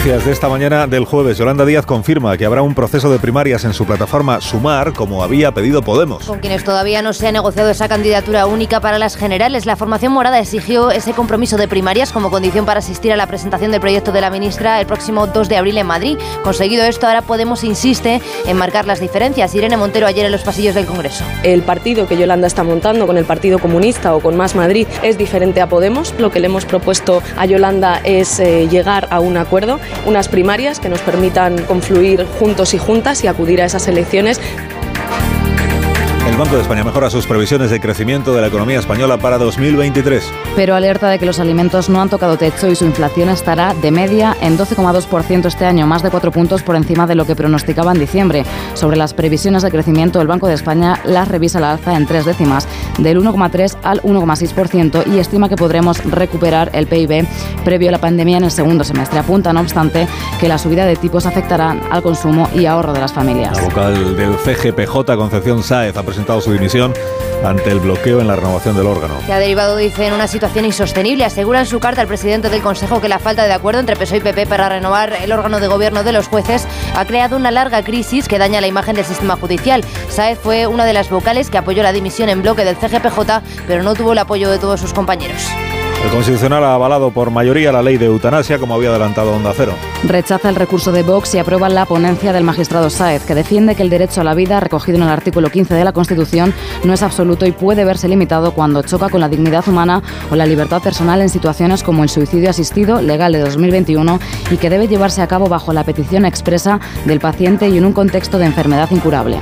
S1: Noticias de esta mañana del jueves. Yolanda Díaz confirma que habrá un proceso de primarias en su plataforma Sumar, como había pedido Podemos.
S8: Con quienes todavía no se ha negociado esa candidatura única para las generales, la formación morada exigió ese compromiso de primarias como condición para asistir a la presentación del proyecto de la ministra el próximo 2 de abril en Madrid. Conseguido esto, ahora Podemos insiste en marcar las diferencias. Irene Montero ayer en los pasillos del Congreso.
S50: El partido que Yolanda está montando con el Partido Comunista o con Más Madrid es diferente a Podemos. Lo que le hemos propuesto a Yolanda es eh, llegar a un acuerdo, unas primarias que nos permitan confluir juntos y juntas y acudir a esas elecciones.
S1: Banco de España mejora sus previsiones de crecimiento de la economía española para 2023.
S37: Pero alerta de que los alimentos no han tocado techo y su inflación estará de media en 12,2% este año, más de 4 puntos por encima de lo que pronosticaba en diciembre. Sobre las previsiones de crecimiento, el Banco de España las revisa al alza en tres décimas, del 1,3 al 1,6% y estima que podremos recuperar el PIB previo a la pandemia en el segundo semestre. Apunta, no obstante, que la subida de tipos afectará al consumo y ahorro de las familias.
S1: La vocal del CGPJ, Concepción Sáez, ha presentado su dimisión ante el bloqueo en la renovación del órgano.
S8: Que ha derivado, dice, en una situación insostenible. Asegura en su carta al presidente del Consejo que la falta de acuerdo entre PSOE y PP para renovar el órgano de gobierno de los jueces ha creado una larga crisis que daña la imagen del sistema judicial. Saez fue una de las vocales que apoyó la dimisión en bloque del CGPJ, pero no tuvo el apoyo de todos sus compañeros.
S1: El Constitucional ha avalado por mayoría la ley de eutanasia, como había adelantado Onda Cero.
S37: Rechaza el recurso de Vox y aprueba la ponencia del magistrado Sáez, que defiende que el derecho a la vida, recogido en el artículo 15 de la Constitución, no es absoluto y puede verse limitado cuando choca con la dignidad humana o la libertad personal en situaciones como el suicidio asistido, legal de 2021, y que debe llevarse a cabo bajo la petición expresa del paciente y en un contexto de enfermedad incurable.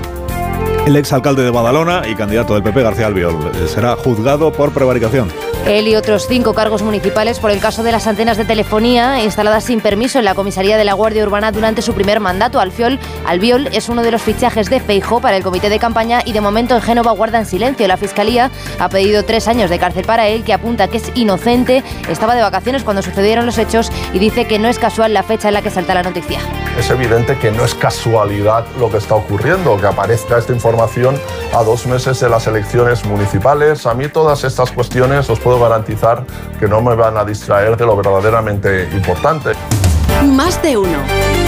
S1: El exalcalde de Badalona y candidato del PP, García Albiol, eh, será juzgado por prevaricación.
S8: Él y otros cinco cargos municipales por el caso de las antenas de telefonía instaladas sin permiso en la comisaría de la Guardia Urbana durante su primer mandato. Alfiol, Albiol es uno de los fichajes de Feijo para el comité de campaña y de momento en Génova guardan silencio. La fiscalía ha pedido tres años de cárcel para él, que apunta que es inocente, estaba de vacaciones cuando sucedieron los hechos y dice que no es casual la fecha en la que salta la noticia.
S9: Es evidente que no es casualidad lo que está ocurriendo, que aparezca esta información a dos meses de las elecciones municipales. A mí todas estas cuestiones os puedo garantizar que no me van a distraer de lo verdaderamente importante.
S51: Más de uno.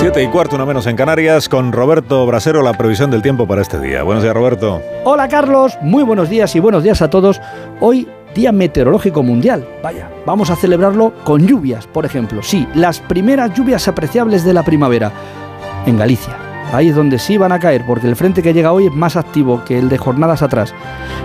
S1: Siete y cuarto, una menos en Canarias, con Roberto Brasero, la previsión del tiempo para este día. Buenos días, Roberto.
S19: Hola Carlos, muy buenos días y buenos días a todos. Hoy Día Meteorológico Mundial. Vaya, vamos a celebrarlo con lluvias, por ejemplo. Sí, las primeras lluvias apreciables de la primavera en Galicia. Ahí es donde sí van a caer, porque el frente que llega hoy es más activo que el de jornadas atrás.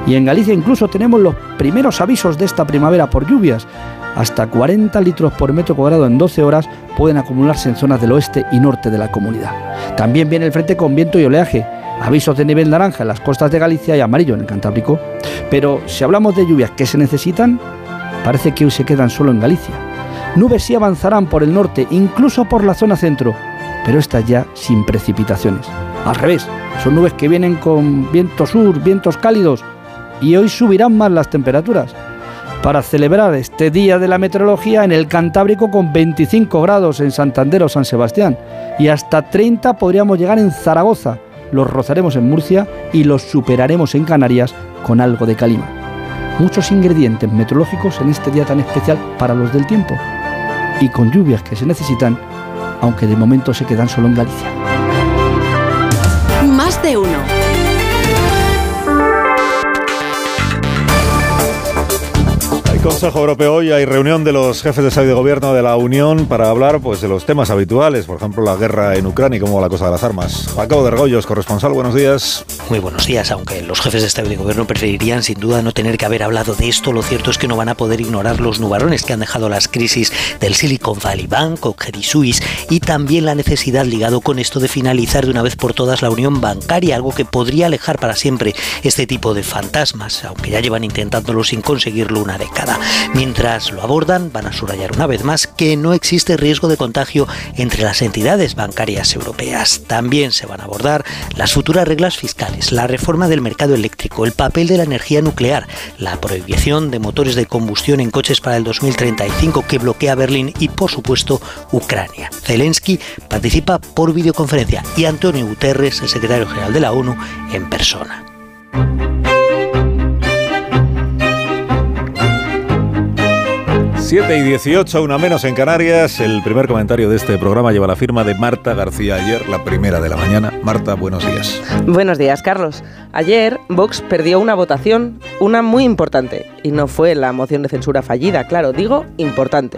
S19: Y en Galicia incluso tenemos los primeros avisos de esta primavera por lluvias. Hasta 40 litros por metro cuadrado en 12 horas pueden acumularse en zonas del oeste y norte de la comunidad. También viene el frente con viento y oleaje. Avisos de nivel naranja en las costas de Galicia y amarillo en el Cantábrico. Pero si hablamos de lluvias que se necesitan, parece que hoy se quedan solo en Galicia. Nubes sí avanzarán por el norte, incluso por la zona centro, pero estas ya sin precipitaciones. Al revés, son nubes que vienen con viento sur, vientos cálidos, y hoy subirán más las temperaturas. Para celebrar este Día de la Meteorología en el Cantábrico con 25 grados en Santander o San Sebastián y hasta 30 podríamos llegar en Zaragoza. Los rozaremos en Murcia y los superaremos en Canarias con algo de calima. Muchos ingredientes meteorológicos en este día tan especial para los del tiempo y con lluvias que se necesitan, aunque de momento se quedan solo en Galicia.
S51: Más de uno.
S1: Consejo Europeo hoy, hay reunión de los jefes de Estado y de Gobierno de la Unión para hablar pues, de los temas habituales, por ejemplo, la guerra en Ucrania y cómo la cosa de las armas. Jacobo de Regoyos, corresponsal, buenos días.
S50: Muy buenos días, aunque los jefes de Estado y de Gobierno preferirían sin duda no tener que haber hablado de esto, lo cierto es que no van a poder ignorar los nubarones que han dejado las crisis del Silicon Valley Bank o Credit Suisse y también la necesidad ligado con esto de finalizar de una vez por todas la unión bancaria, algo que podría alejar para siempre este tipo de fantasmas, aunque ya llevan intentándolo sin conseguirlo una década. Mientras lo abordan, van a subrayar una vez más que no existe riesgo de contagio entre las entidades bancarias europeas. También se van a abordar las futuras reglas fiscales, la reforma del mercado eléctrico, el papel de la energía nuclear, la prohibición de motores de combustión en coches para el 2035 que bloquea Berlín y, por supuesto, Ucrania. Zelensky participa por videoconferencia y Antonio Guterres, el secretario general de la ONU, en persona.
S1: 7 y 18, una menos en Canarias. El primer comentario de este programa lleva la firma de Marta García ayer, la primera de la mañana. Marta, buenos días.
S52: Buenos días, Carlos. Ayer Vox perdió una votación, una muy importante, y no fue la moción de censura fallida, claro, digo importante.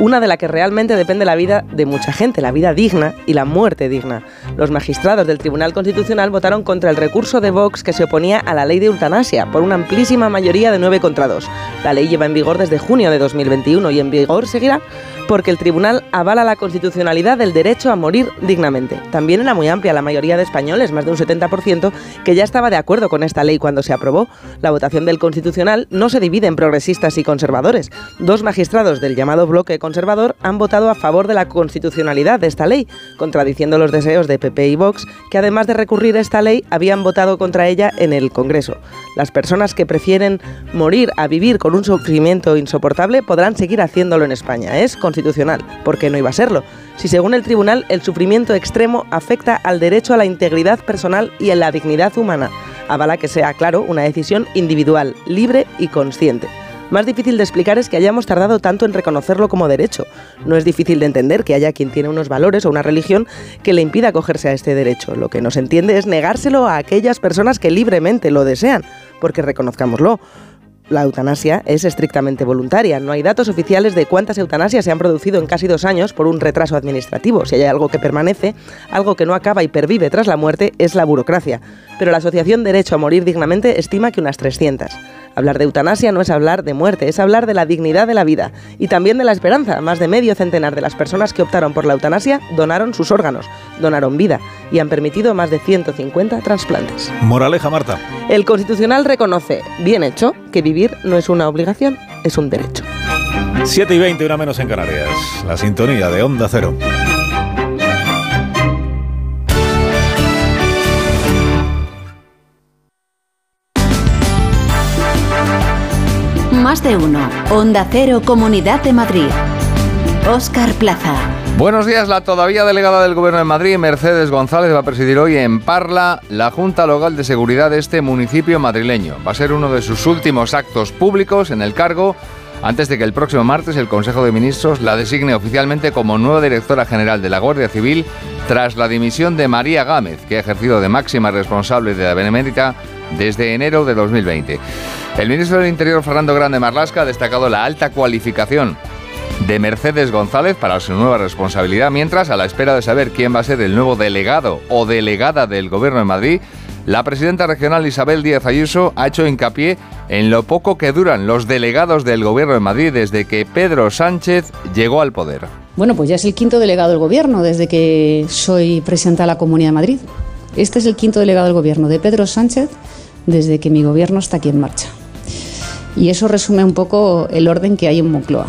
S52: Una de la que realmente depende la vida de mucha gente, la vida digna y la muerte digna. Los magistrados del Tribunal Constitucional votaron contra el recurso de Vox que se oponía a la ley de eutanasia por una amplísima mayoría de 9 contra 2. La ley lleva en vigor desde junio de 2021 y en vigor seguirá porque el tribunal avala la constitucionalidad del derecho a morir dignamente. También era muy amplia la mayoría de españoles, más de un 70%, que ya estaba de acuerdo con esta ley cuando se aprobó. La votación del constitucional no se divide en progresistas y conservadores. Dos magistrados del llamado bloque conservador han votado a favor de la constitucionalidad de esta ley, contradiciendo los deseos de PP y Vox, que además de recurrir a esta ley habían votado contra ella en el Congreso. Las personas que prefieren morir a vivir con un sufrimiento insoportable podrán seguir haciéndolo en España. Es constitucional, porque no iba a serlo. Si según el tribunal el sufrimiento extremo afecta al derecho a la integridad personal y a la dignidad humana, avala que sea, claro, una decisión individual, libre y consciente. Más difícil de explicar es que hayamos tardado tanto en reconocerlo como derecho. No es difícil de entender que haya quien tiene unos valores o una religión que le impida acogerse a este derecho. Lo que no se entiende es negárselo a aquellas personas que libremente lo desean, porque reconozcámoslo. La eutanasia es estrictamente voluntaria. No hay datos oficiales de cuántas eutanasias se han producido en casi dos años por un retraso administrativo. Si hay algo que permanece, algo que no acaba y pervive tras la muerte, es la burocracia. Pero la Asociación Derecho a Morir Dignamente estima que unas 300. Hablar de eutanasia no es hablar de muerte, es hablar de la dignidad de la vida y también de la esperanza. Más de medio centenar de las personas que optaron por la eutanasia donaron sus órganos, donaron vida y han permitido más de 150 trasplantes.
S53: Moraleja, Marta.
S52: El Constitucional reconoce, bien hecho, que vivir no es una obligación, es un derecho.
S53: 7 y 20, una menos en Canarias. La sintonía de Onda Cero.
S54: Más de uno. Onda Cero, Comunidad de Madrid. Óscar Plaza.
S55: Buenos días, la todavía delegada del Gobierno de Madrid, Mercedes González, va a presidir hoy en Parla la Junta Local de Seguridad de este municipio madrileño. Va a ser uno de sus últimos actos públicos en el cargo antes de que el próximo martes el Consejo de Ministros la designe oficialmente como nueva directora general de la Guardia Civil tras la dimisión de María Gámez, que ha ejercido de máxima responsable de la Benemérita desde enero de 2020. El ministro del Interior, Fernando Grande Marlasca, ha destacado la alta cualificación de Mercedes González para su nueva responsabilidad, mientras, a la espera de saber quién va a ser el nuevo delegado o delegada del Gobierno de Madrid, la presidenta regional Isabel Díaz Ayuso ha hecho hincapié en lo poco que duran los delegados del Gobierno de Madrid desde que Pedro Sánchez llegó al poder.
S56: Bueno, pues ya es el quinto delegado del Gobierno desde que soy presidenta de la Comunidad de Madrid. Este es el quinto delegado del Gobierno de Pedro Sánchez desde que mi Gobierno está aquí en marcha. Y eso resume un poco el orden que hay en Moncloa.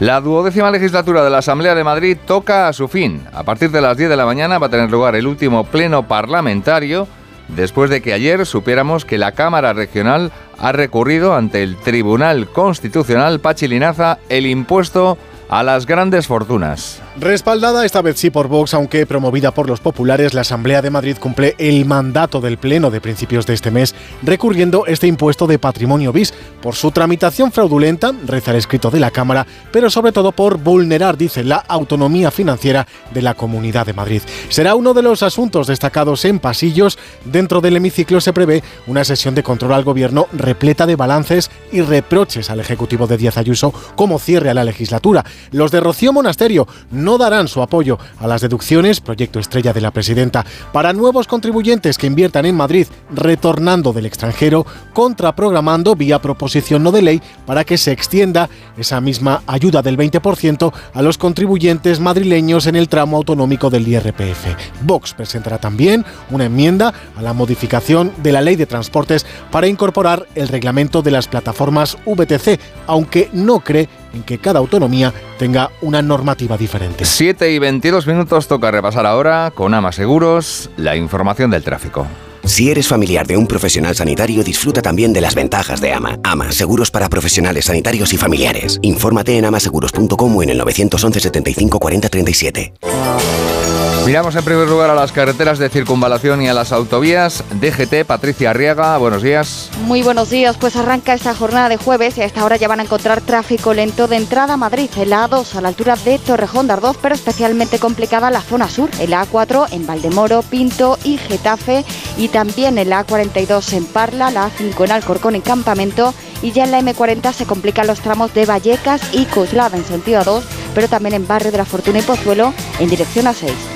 S55: La duodécima legislatura de la Asamblea de Madrid toca a su fin. A partir de las 10 de la mañana va a tener lugar el último pleno parlamentario después de que ayer supiéramos que la Cámara Regional ha recurrido ante el Tribunal Constitucional Pachilinaza el impuesto a las grandes fortunas.
S57: Respaldada esta vez sí por Vox, aunque promovida por los populares, la Asamblea de Madrid cumple el mandato del Pleno de principios de este mes, recurriendo este impuesto de patrimonio bis por su tramitación fraudulenta, reza el escrito de la Cámara, pero sobre todo por vulnerar, dice, la autonomía financiera de la Comunidad de Madrid. Será uno de los asuntos destacados en pasillos. Dentro del hemiciclo se prevé una sesión de control al Gobierno repleta de balances y reproches al Ejecutivo de Díaz Ayuso como cierre a la legislatura. Los de Rocío Monasterio darán su apoyo a las deducciones, proyecto estrella de la presidenta, para nuevos contribuyentes que inviertan en Madrid retornando del extranjero, contraprogramando vía proposición no de ley para que se extienda esa misma ayuda del 20% a los contribuyentes madrileños en el tramo autonómico del IRPF. Vox presentará también una enmienda a la modificación de la ley de transportes para incorporar el reglamento de las plataformas VTC, aunque no cree en que cada autonomía tenga una normativa diferente.
S55: 7 y 22 minutos toca repasar ahora con Ama Seguros la información del tráfico.
S15: Si eres familiar de un profesional sanitario, disfruta también de las ventajas de AMA. AMA, seguros para profesionales sanitarios y familiares. Infórmate en amaseguros.com o en el 911 75 40 37.
S55: Miramos en primer lugar a las carreteras de circunvalación y a las autovías. DGT, Patricia Arriaga, buenos días.
S58: Muy buenos días, pues arranca esta jornada de jueves y a esta hora ya van a encontrar tráfico lento de entrada a Madrid, en la A2 a la altura de Torrejón de Ardoz, pero especialmente complicada la zona sur, en la A4 en Valdemoro, Pinto y Getafe y también en la A42 en Parla, la A5 en Alcorcón en Campamento
S59: y ya en la M40 se complican los tramos de Vallecas y Coslada en sentido A2, pero también en Barrio de la Fortuna y Pozuelo en dirección A6.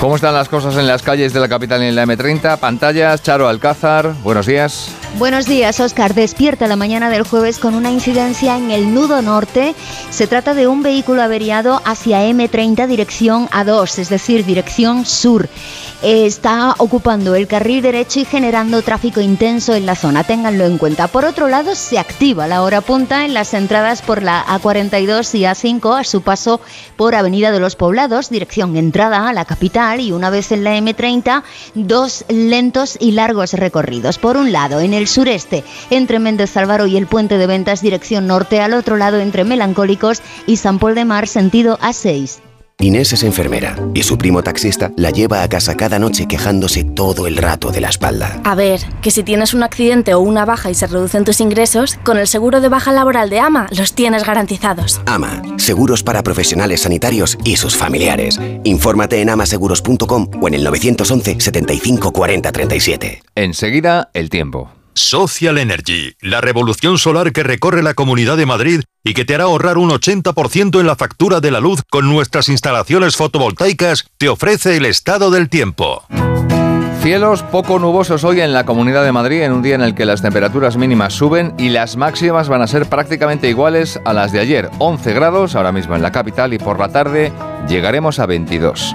S55: ¿Cómo están las cosas en las calles de la capital y en la M30? Pantallas, Charo Alcázar, buenos días.
S57: Buenos días, Oscar. Despierta la mañana del jueves con una incidencia en el nudo norte. Se trata de un vehículo averiado hacia M30 dirección A2, es decir, dirección sur. Está ocupando el carril derecho y generando tráfico intenso en la zona. Ténganlo en cuenta. Por otro lado, se activa la hora punta en las entradas por la A42 y A5 a su paso por Avenida de los Poblados, dirección entrada a la capital y una vez en la M30, dos lentos y largos recorridos. Por un lado, en el sureste, entre Méndez Álvaro y el puente de ventas dirección norte, al otro lado entre Melancólicos y San Paul de Mar sentido A6.
S15: Inés es enfermera y su primo taxista la lleva a casa cada noche quejándose todo el rato de la espalda.
S60: A ver, que si tienes un accidente o una baja y se reducen tus ingresos, con el seguro de baja laboral de AMA los tienes garantizados.
S15: AMA, seguros para profesionales sanitarios y sus familiares. Infórmate en amaseguros.com o en el 911 75 40 37.
S55: Enseguida, el tiempo.
S61: Social Energy, la revolución solar que recorre la Comunidad de Madrid y que te hará ahorrar un 80% en la factura de la luz con nuestras instalaciones fotovoltaicas, te ofrece el estado del tiempo.
S55: Cielos poco nubosos hoy en la Comunidad de Madrid, en un día en el que las temperaturas mínimas suben y las máximas van a ser prácticamente iguales a las de ayer. 11 grados ahora mismo en la capital y por la tarde llegaremos a 22.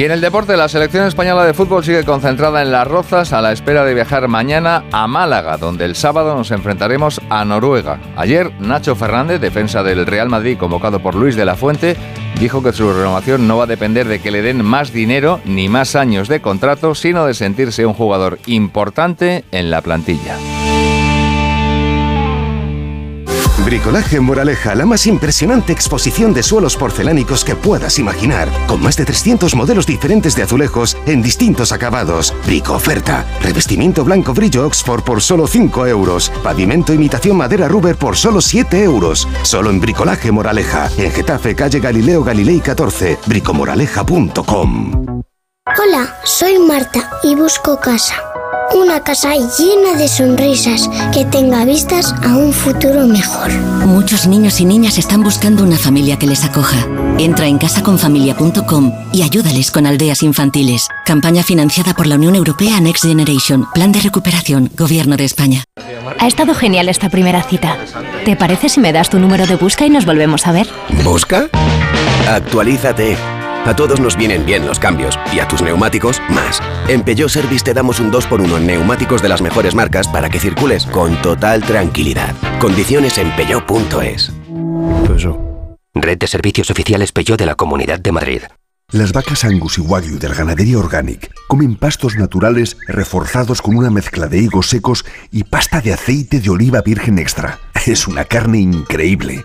S55: Y en el deporte, la selección española de fútbol sigue concentrada en las rozas a la espera de viajar mañana a Málaga, donde el sábado nos enfrentaremos a Noruega. Ayer, Nacho Fernández, defensa del Real Madrid convocado por Luis de la Fuente, dijo que su renovación no va a depender de que le den más dinero ni más años de contrato, sino de sentirse un jugador importante en la plantilla.
S62: Bricolaje Moraleja, la más impresionante exposición de suelos porcelánicos que puedas imaginar, con más de 300 modelos diferentes de azulejos en distintos acabados. Brico oferta, revestimiento blanco brillo Oxford por solo 5 euros, pavimento imitación madera Ruber por solo 7 euros. Solo en Bricolaje Moraleja, en Getafe, calle Galileo Galilei 14, bricomoraleja.com.
S63: Hola, soy Marta y busco casa. Una casa llena de sonrisas que tenga vistas a un futuro mejor.
S64: Muchos niños y niñas están buscando una familia que les acoja. Entra en casaconfamilia.com y ayúdales con aldeas infantiles. Campaña financiada por la Unión Europea Next Generation. Plan de recuperación. Gobierno de España.
S51: Ha estado genial esta primera cita. ¿Te parece si me das tu número de busca y nos volvemos a ver?
S15: ¿Busca? Actualízate. A todos nos vienen bien los cambios y a tus neumáticos más. En Peugeot Service te damos un 2x1 en neumáticos de las mejores marcas para que circules con total tranquilidad. Condiciones en peugeot.es.
S65: Red de servicios oficiales Peugeot de la Comunidad de Madrid.
S24: Las vacas Angus y Wagyu de la ganadería Organic comen pastos naturales reforzados con una mezcla de higos secos y pasta de aceite de oliva virgen extra. Es una carne increíble.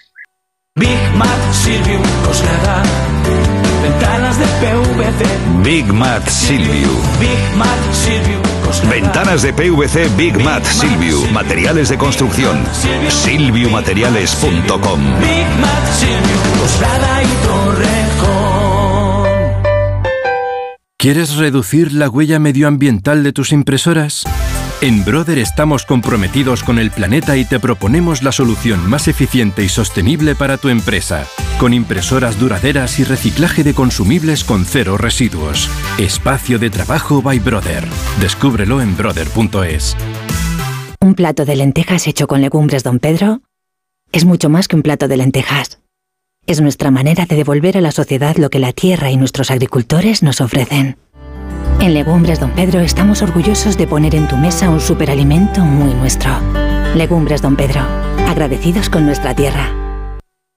S66: Big Mac Silvio Coslada. Ventanas de PVC.
S67: Big Mat Silvio.
S66: Big Mac Silvio Coslada.
S67: Ventanas de PVC Big Mat Silvio. Materiales de construcción. Silviumateriales.com.
S66: Big Mac Silvio Coslada y Torrejón.
S68: ¿Quieres reducir la huella medioambiental de tus impresoras? En Brother estamos comprometidos con el planeta y te proponemos la solución más eficiente y sostenible para tu empresa, con impresoras duraderas y reciclaje de consumibles con cero residuos. Espacio de trabajo by Brother. Descúbrelo en brother.es.
S69: Un plato de lentejas hecho con legumbres Don Pedro es mucho más que un plato de lentejas. Es nuestra manera de devolver a la sociedad lo que la tierra y nuestros agricultores nos ofrecen.
S70: En Legumbres Don Pedro estamos orgullosos de poner en tu mesa un superalimento muy nuestro. Legumbres Don Pedro, agradecidos con nuestra tierra.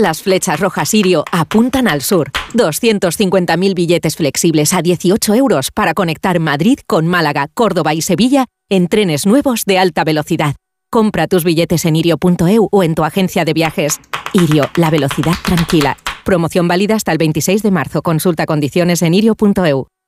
S51: Las flechas rojas Sirio apuntan al sur. 250.000 billetes flexibles a 18 euros para conectar Madrid con Málaga, Córdoba y Sevilla en trenes nuevos de alta velocidad. Compra tus billetes en irio.eu o en tu agencia de viajes. Irio, la velocidad tranquila. Promoción válida hasta el 26 de marzo. Consulta condiciones en irio.eu.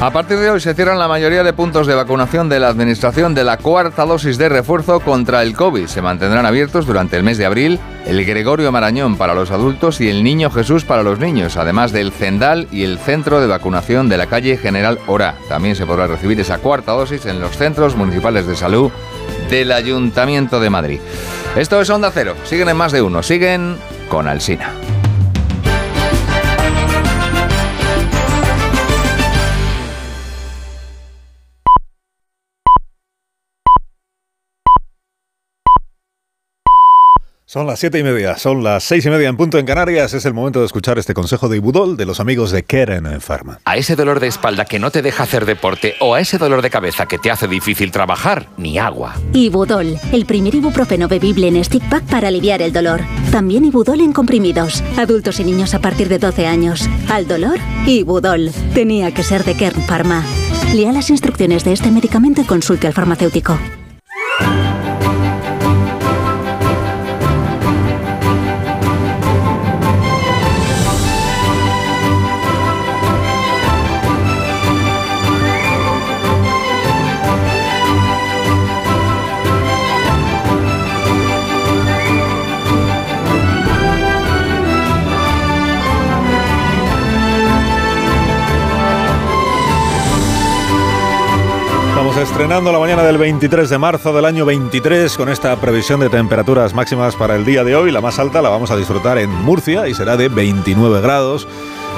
S55: A partir de hoy se cierran la mayoría de puntos de vacunación de la Administración de la cuarta dosis de refuerzo contra el COVID. Se mantendrán abiertos durante el mes de abril el Gregorio Marañón para los adultos y el Niño Jesús para los niños, además del Cendal y el centro de vacunación de la calle General Ora. También se podrá recibir esa cuarta dosis en los centros municipales de salud del Ayuntamiento de Madrid. Esto es Onda Cero. Siguen en más de uno. Siguen con Alsina.
S1: Son las siete y media, son las seis y media en punto en Canarias. Es el momento de escuchar este consejo de Ibudol de los amigos de Keren Pharma.
S71: A ese dolor de espalda que no te deja hacer deporte o a ese dolor de cabeza que te hace difícil trabajar, ni agua.
S72: Ibudol, el primer ibuprofeno bebible en stick pack para aliviar el dolor. También Ibudol en comprimidos. Adultos y niños a partir de 12 años. Al dolor, Ibudol. Tenía que ser de Kern Pharma. Lea las instrucciones de este medicamento y consulte al farmacéutico.
S1: Estrenando la mañana del 23 de marzo del año 23 con esta previsión de temperaturas máximas para el día de hoy. La más alta la vamos a disfrutar en Murcia y será de 29 grados.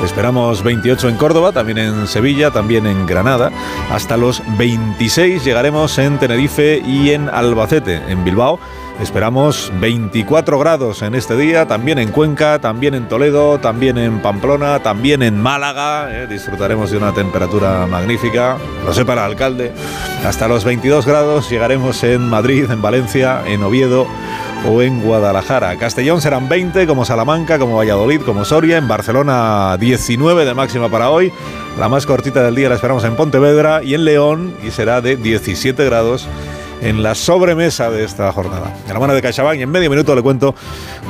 S1: Esperamos 28 en Córdoba, también en Sevilla, también en Granada. Hasta los 26 llegaremos en Tenerife y en Albacete, en Bilbao. Esperamos 24 grados en este día, también en Cuenca, también en Toledo, también en Pamplona, también en Málaga. eh, Disfrutaremos de una temperatura magnífica, lo sepa el alcalde. Hasta los 22 grados llegaremos en Madrid, en Valencia, en Oviedo o en Guadalajara. Castellón serán 20, como Salamanca, como Valladolid, como Soria. En Barcelona 19 de máxima para hoy. La más cortita del día la esperamos en Pontevedra y en León y será de 17 grados en la sobremesa de esta jornada. De la mano de CaixaBank en medio minuto le cuento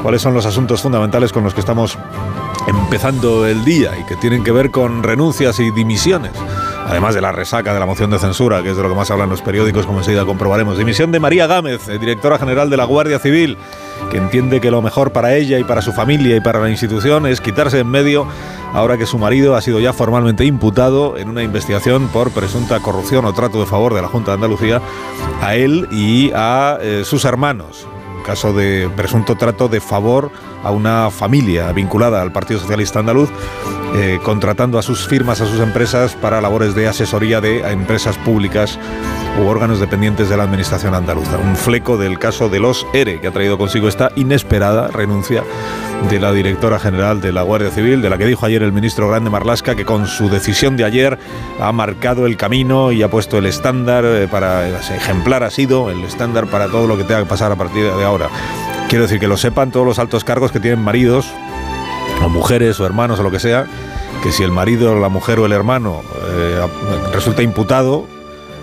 S1: cuáles son los asuntos fundamentales con los que estamos empezando el día y que tienen que ver con renuncias y dimisiones. Además de la resaca de la moción de censura, que es de lo que más hablan los periódicos, como enseguida comprobaremos. Dimisión de María Gámez, eh, directora general de la Guardia Civil, que entiende que lo mejor para ella y para su familia y para la institución es quitarse en medio ahora que su marido ha sido ya formalmente imputado en una investigación por presunta corrupción o trato de favor de la Junta de Andalucía a él y a eh, sus hermanos. Caso de presunto trato de favor a una familia vinculada al Partido Socialista Andaluz, eh, contratando a sus firmas, a sus empresas para labores de asesoría de empresas públicas u órganos dependientes de la Administración andaluza. Un fleco del caso de los ERE, que ha traído consigo esta inesperada renuncia de la directora general de la Guardia Civil, de la que dijo ayer el ministro Grande Marlasca, que con su decisión de ayer ha marcado el camino y ha puesto el estándar eh, para, ejemplar ha sido el estándar para todo lo que tenga que pasar a partir de ahora. Quiero decir que lo sepan todos los altos cargos que tienen maridos, o mujeres, o hermanos, o lo que sea, que si el marido, la mujer o el hermano eh, resulta imputado,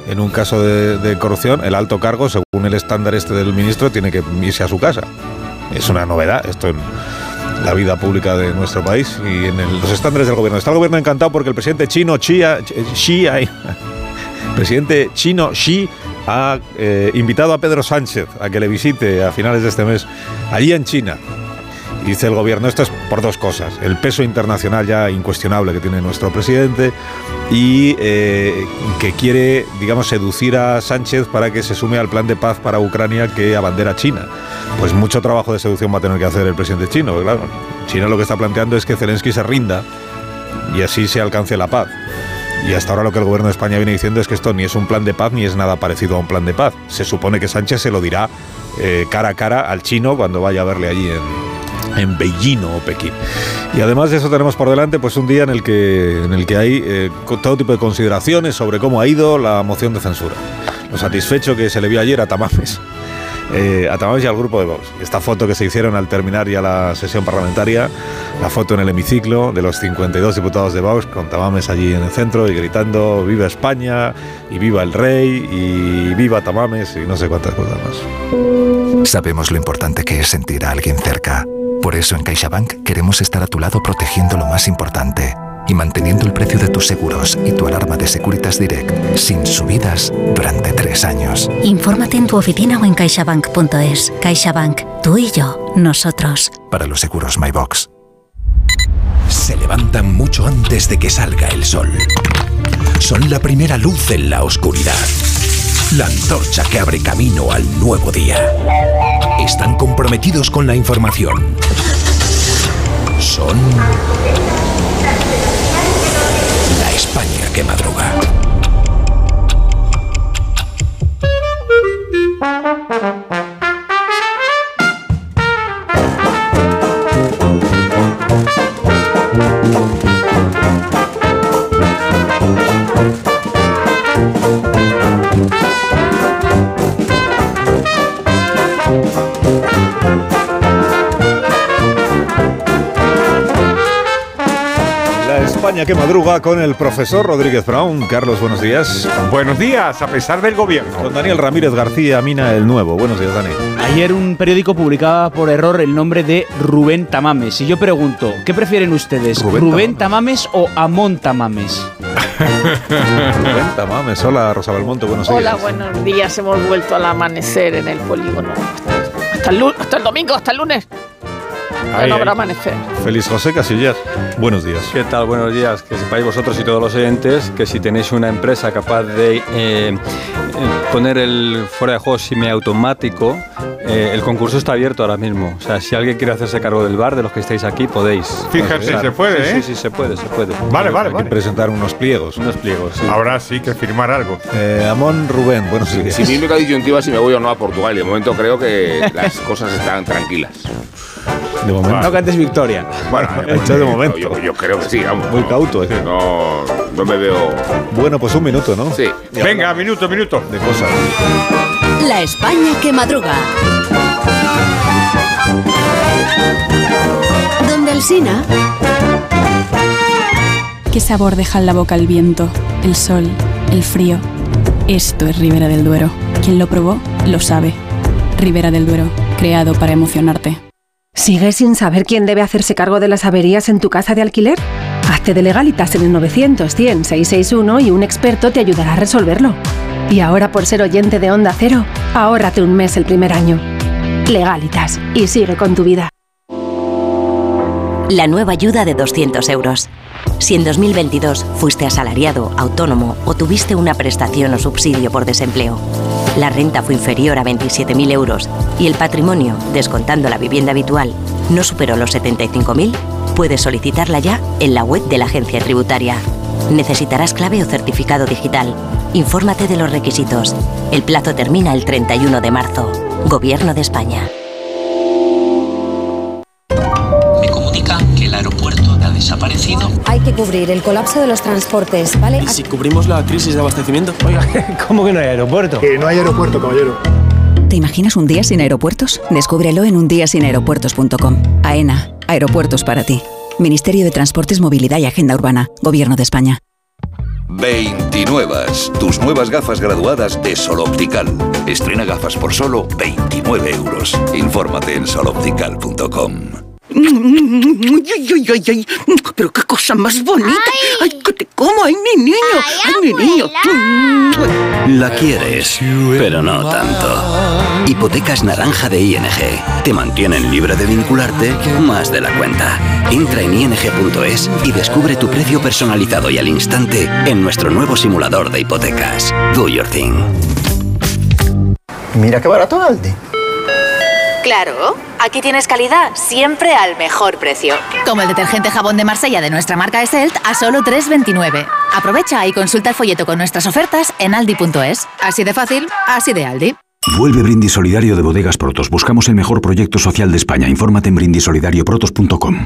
S1: en un caso de, de, corrupción, el alto cargo, según el estándar este del ministro, tiene que irse a su casa. Es una novedad. Esto la vida pública de nuestro país y en los estándares del gobierno. Está el gobierno encantado porque el presidente chino Xi, Xi presidente chino Xi ha eh, invitado a Pedro Sánchez a que le visite a finales de este mes allí en China. Dice el gobierno, esto es por dos cosas. El peso internacional ya incuestionable que tiene nuestro presidente y eh, que quiere, digamos, seducir a Sánchez para que se sume al plan de paz para Ucrania que abandera China. Pues mucho trabajo de seducción va a tener que hacer el presidente chino. Claro, China lo que está planteando es que Zelensky se rinda y así se alcance la paz. Y hasta ahora lo que el gobierno de España viene diciendo es que esto ni es un plan de paz ni es nada parecido a un plan de paz. Se supone que Sánchez se lo dirá eh, cara a cara al chino cuando vaya a verle allí en, en Beijing o Pekín. Y además de eso tenemos por delante pues un día en el que, en el que hay eh, todo tipo de consideraciones sobre cómo ha ido la moción de censura. Lo satisfecho que se le vio ayer a Tamames eh, a Tamames y al grupo de Vox. Esta foto que se hicieron al terminar ya la sesión parlamentaria, la foto en el hemiciclo de los 52 diputados de Vox con Tamames allí en el centro y gritando viva España y viva el rey y viva Tamames y no sé cuántas cosas más.
S73: Sabemos lo importante que es sentir a alguien cerca. Por eso en CaixaBank queremos estar a tu lado protegiendo lo más importante y manteniendo el precio de tus seguros y tu alarma de Securitas Direct sin subidas durante tres años.
S51: Infórmate en tu oficina o en caixabank.es. CaixaBank, tú y yo, nosotros.
S73: Para los seguros MyBox.
S24: Se levantan mucho antes de que salga el sol. Son la primera luz en la oscuridad. La antorcha que abre camino al nuevo día. Están comprometidos con la información. Son España que madruga.
S1: España que madruga con el profesor Rodríguez Brown. Carlos, buenos días.
S74: Buenos días, a pesar del gobierno.
S1: Con Daniel Ramírez García, Mina el Nuevo. Buenos días, Dani.
S75: Ayer un periódico publicaba por error el nombre de Rubén Tamames. Y yo pregunto, ¿qué prefieren ustedes? ¿Rubén, Tamames. o Amón Tamames?
S1: Rubén Tamames. Hola, Rosa Belmonte, buenos días.
S76: Hola, buenos días. Hemos vuelto al amanecer en el polígono. Hasta el, hasta el domingo, hasta el lunes. Ya no habrá amanecer.
S1: Feliz José Casillas. Buenos días.
S77: ¿Qué tal? Buenos días. Que sepáis vosotros y todos los oyentes que si tenéis una empresa capaz de eh, eh, poner el fuera de juego semiautomático, eh, el concurso está abierto ahora mismo. O sea, si alguien quiere hacerse cargo del bar, de los que estáis aquí, podéis.
S74: Fíjate, se puede,
S77: ¿eh? Sí, sí, se puede, se puede.
S74: Vale, vale,
S1: Hay que presentar unos pliegos.
S77: Unos pliegos, sí.
S74: Ahora sí que firmar algo.
S1: Amón Rubén, buenos días.
S78: Si mi única disyuntiva si me voy o no a Portugal. Y de momento creo que las cosas están tranquilas.
S1: De momento.
S75: No cantes victoria.
S78: Bueno,
S1: hecho de momento.
S78: Yo, yo, creo que sí, vamos.
S1: Muy cauto, ¿eh?
S78: No, no me veo.
S1: Bueno, pues un minuto, ¿no?
S78: Sí.
S74: Venga, minuto, minuto.
S1: De cosas.
S9: La España que madruga. Donde el Sina.
S79: ¿Qué sabor deja en la boca el viento, el sol, el frío? Esto es Ribera del Duero. Quien lo probó, lo sabe. Ribera del Duero, creado para emocionarte.
S80: ¿Sigues sin saber quién debe hacerse cargo de las averías en tu casa de alquiler? Hazte de legalitas en el 900 100 661 y un experto te ayudará a resolverlo. Y ahora por ser oyente de Onda Cero, ahórrate un mes el primer año. Legalitas y sigue con tu vida.
S9: La nueva ayuda de 200 euros. Si en 2022 fuiste asalariado, autónomo o tuviste una prestación o subsidio por desempleo, la renta fue inferior a 27.000 euros y el patrimonio, descontando la vivienda habitual, no superó los 75.000, puedes solicitarla ya en la web de la agencia tributaria. Necesitarás clave o certificado digital. Infórmate de los requisitos. El plazo termina el 31 de marzo. Gobierno de España.
S81: Hay que cubrir el colapso de los transportes, ¿vale?
S82: ¿Y si cubrimos la crisis de abastecimiento?
S83: Oiga, ¿cómo que no hay aeropuerto? Que no hay aeropuerto, caballero.
S84: ¿Te imaginas un día sin aeropuertos? Descúbrelo en undiasinaeropuertos.com. AENA, aeropuertos para ti. Ministerio de Transportes, Movilidad y Agenda Urbana, Gobierno de España.
S67: 29. Tus nuevas gafas graduadas de Sol Optical. Estrena gafas por solo 29 euros. Infórmate en soloptical.com.
S85: Ay, ay, ay, ay. Pero qué cosa más bonita. Ay, que te como, ay, mi niño. Ay, mi niño.
S86: La quieres, pero no tanto. Hipotecas naranja de ING. Te mantienen libre de vincularte más de la cuenta. Entra en ing.es y descubre tu precio personalizado y al instante en nuestro nuevo simulador de hipotecas. Do your thing.
S87: Mira qué barato Aldi.
S88: Claro, aquí tienes calidad siempre al mejor precio. Como el detergente jabón de Marsella de nuestra marca Eselt a solo 3,29. Aprovecha y consulta el folleto con nuestras ofertas en aldi.es. Así de fácil, así de Aldi.
S89: Vuelve Brindis Solidario de Bodegas Protos. Buscamos el mejor proyecto social de España. Infórmate en brindisolidarioprotos.com.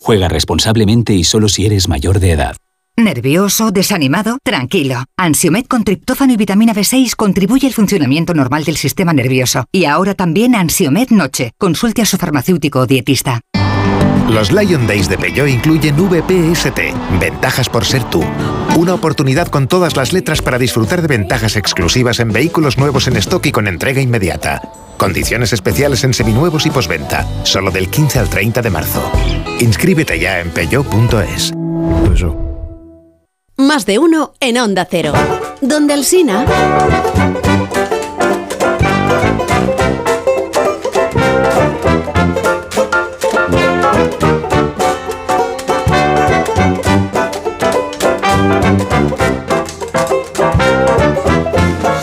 S90: Juega responsablemente y solo si eres mayor de edad.
S91: ¿Nervioso? ¿Desanimado? Tranquilo. Ansiomed con triptófano y vitamina B6 contribuye al funcionamiento normal del sistema nervioso. Y ahora también Ansiomed Noche. Consulte a su farmacéutico o dietista.
S92: Los Lion Days de Peugeot incluyen VPST, ventajas por ser tú. Una oportunidad con todas las letras para disfrutar de ventajas exclusivas en vehículos nuevos en stock y con entrega inmediata. Condiciones especiales en seminuevos y posventa, solo del 15 al 30 de marzo. Inscríbete ya en peugeot.es.
S9: Más de uno en Onda Cero. Donde el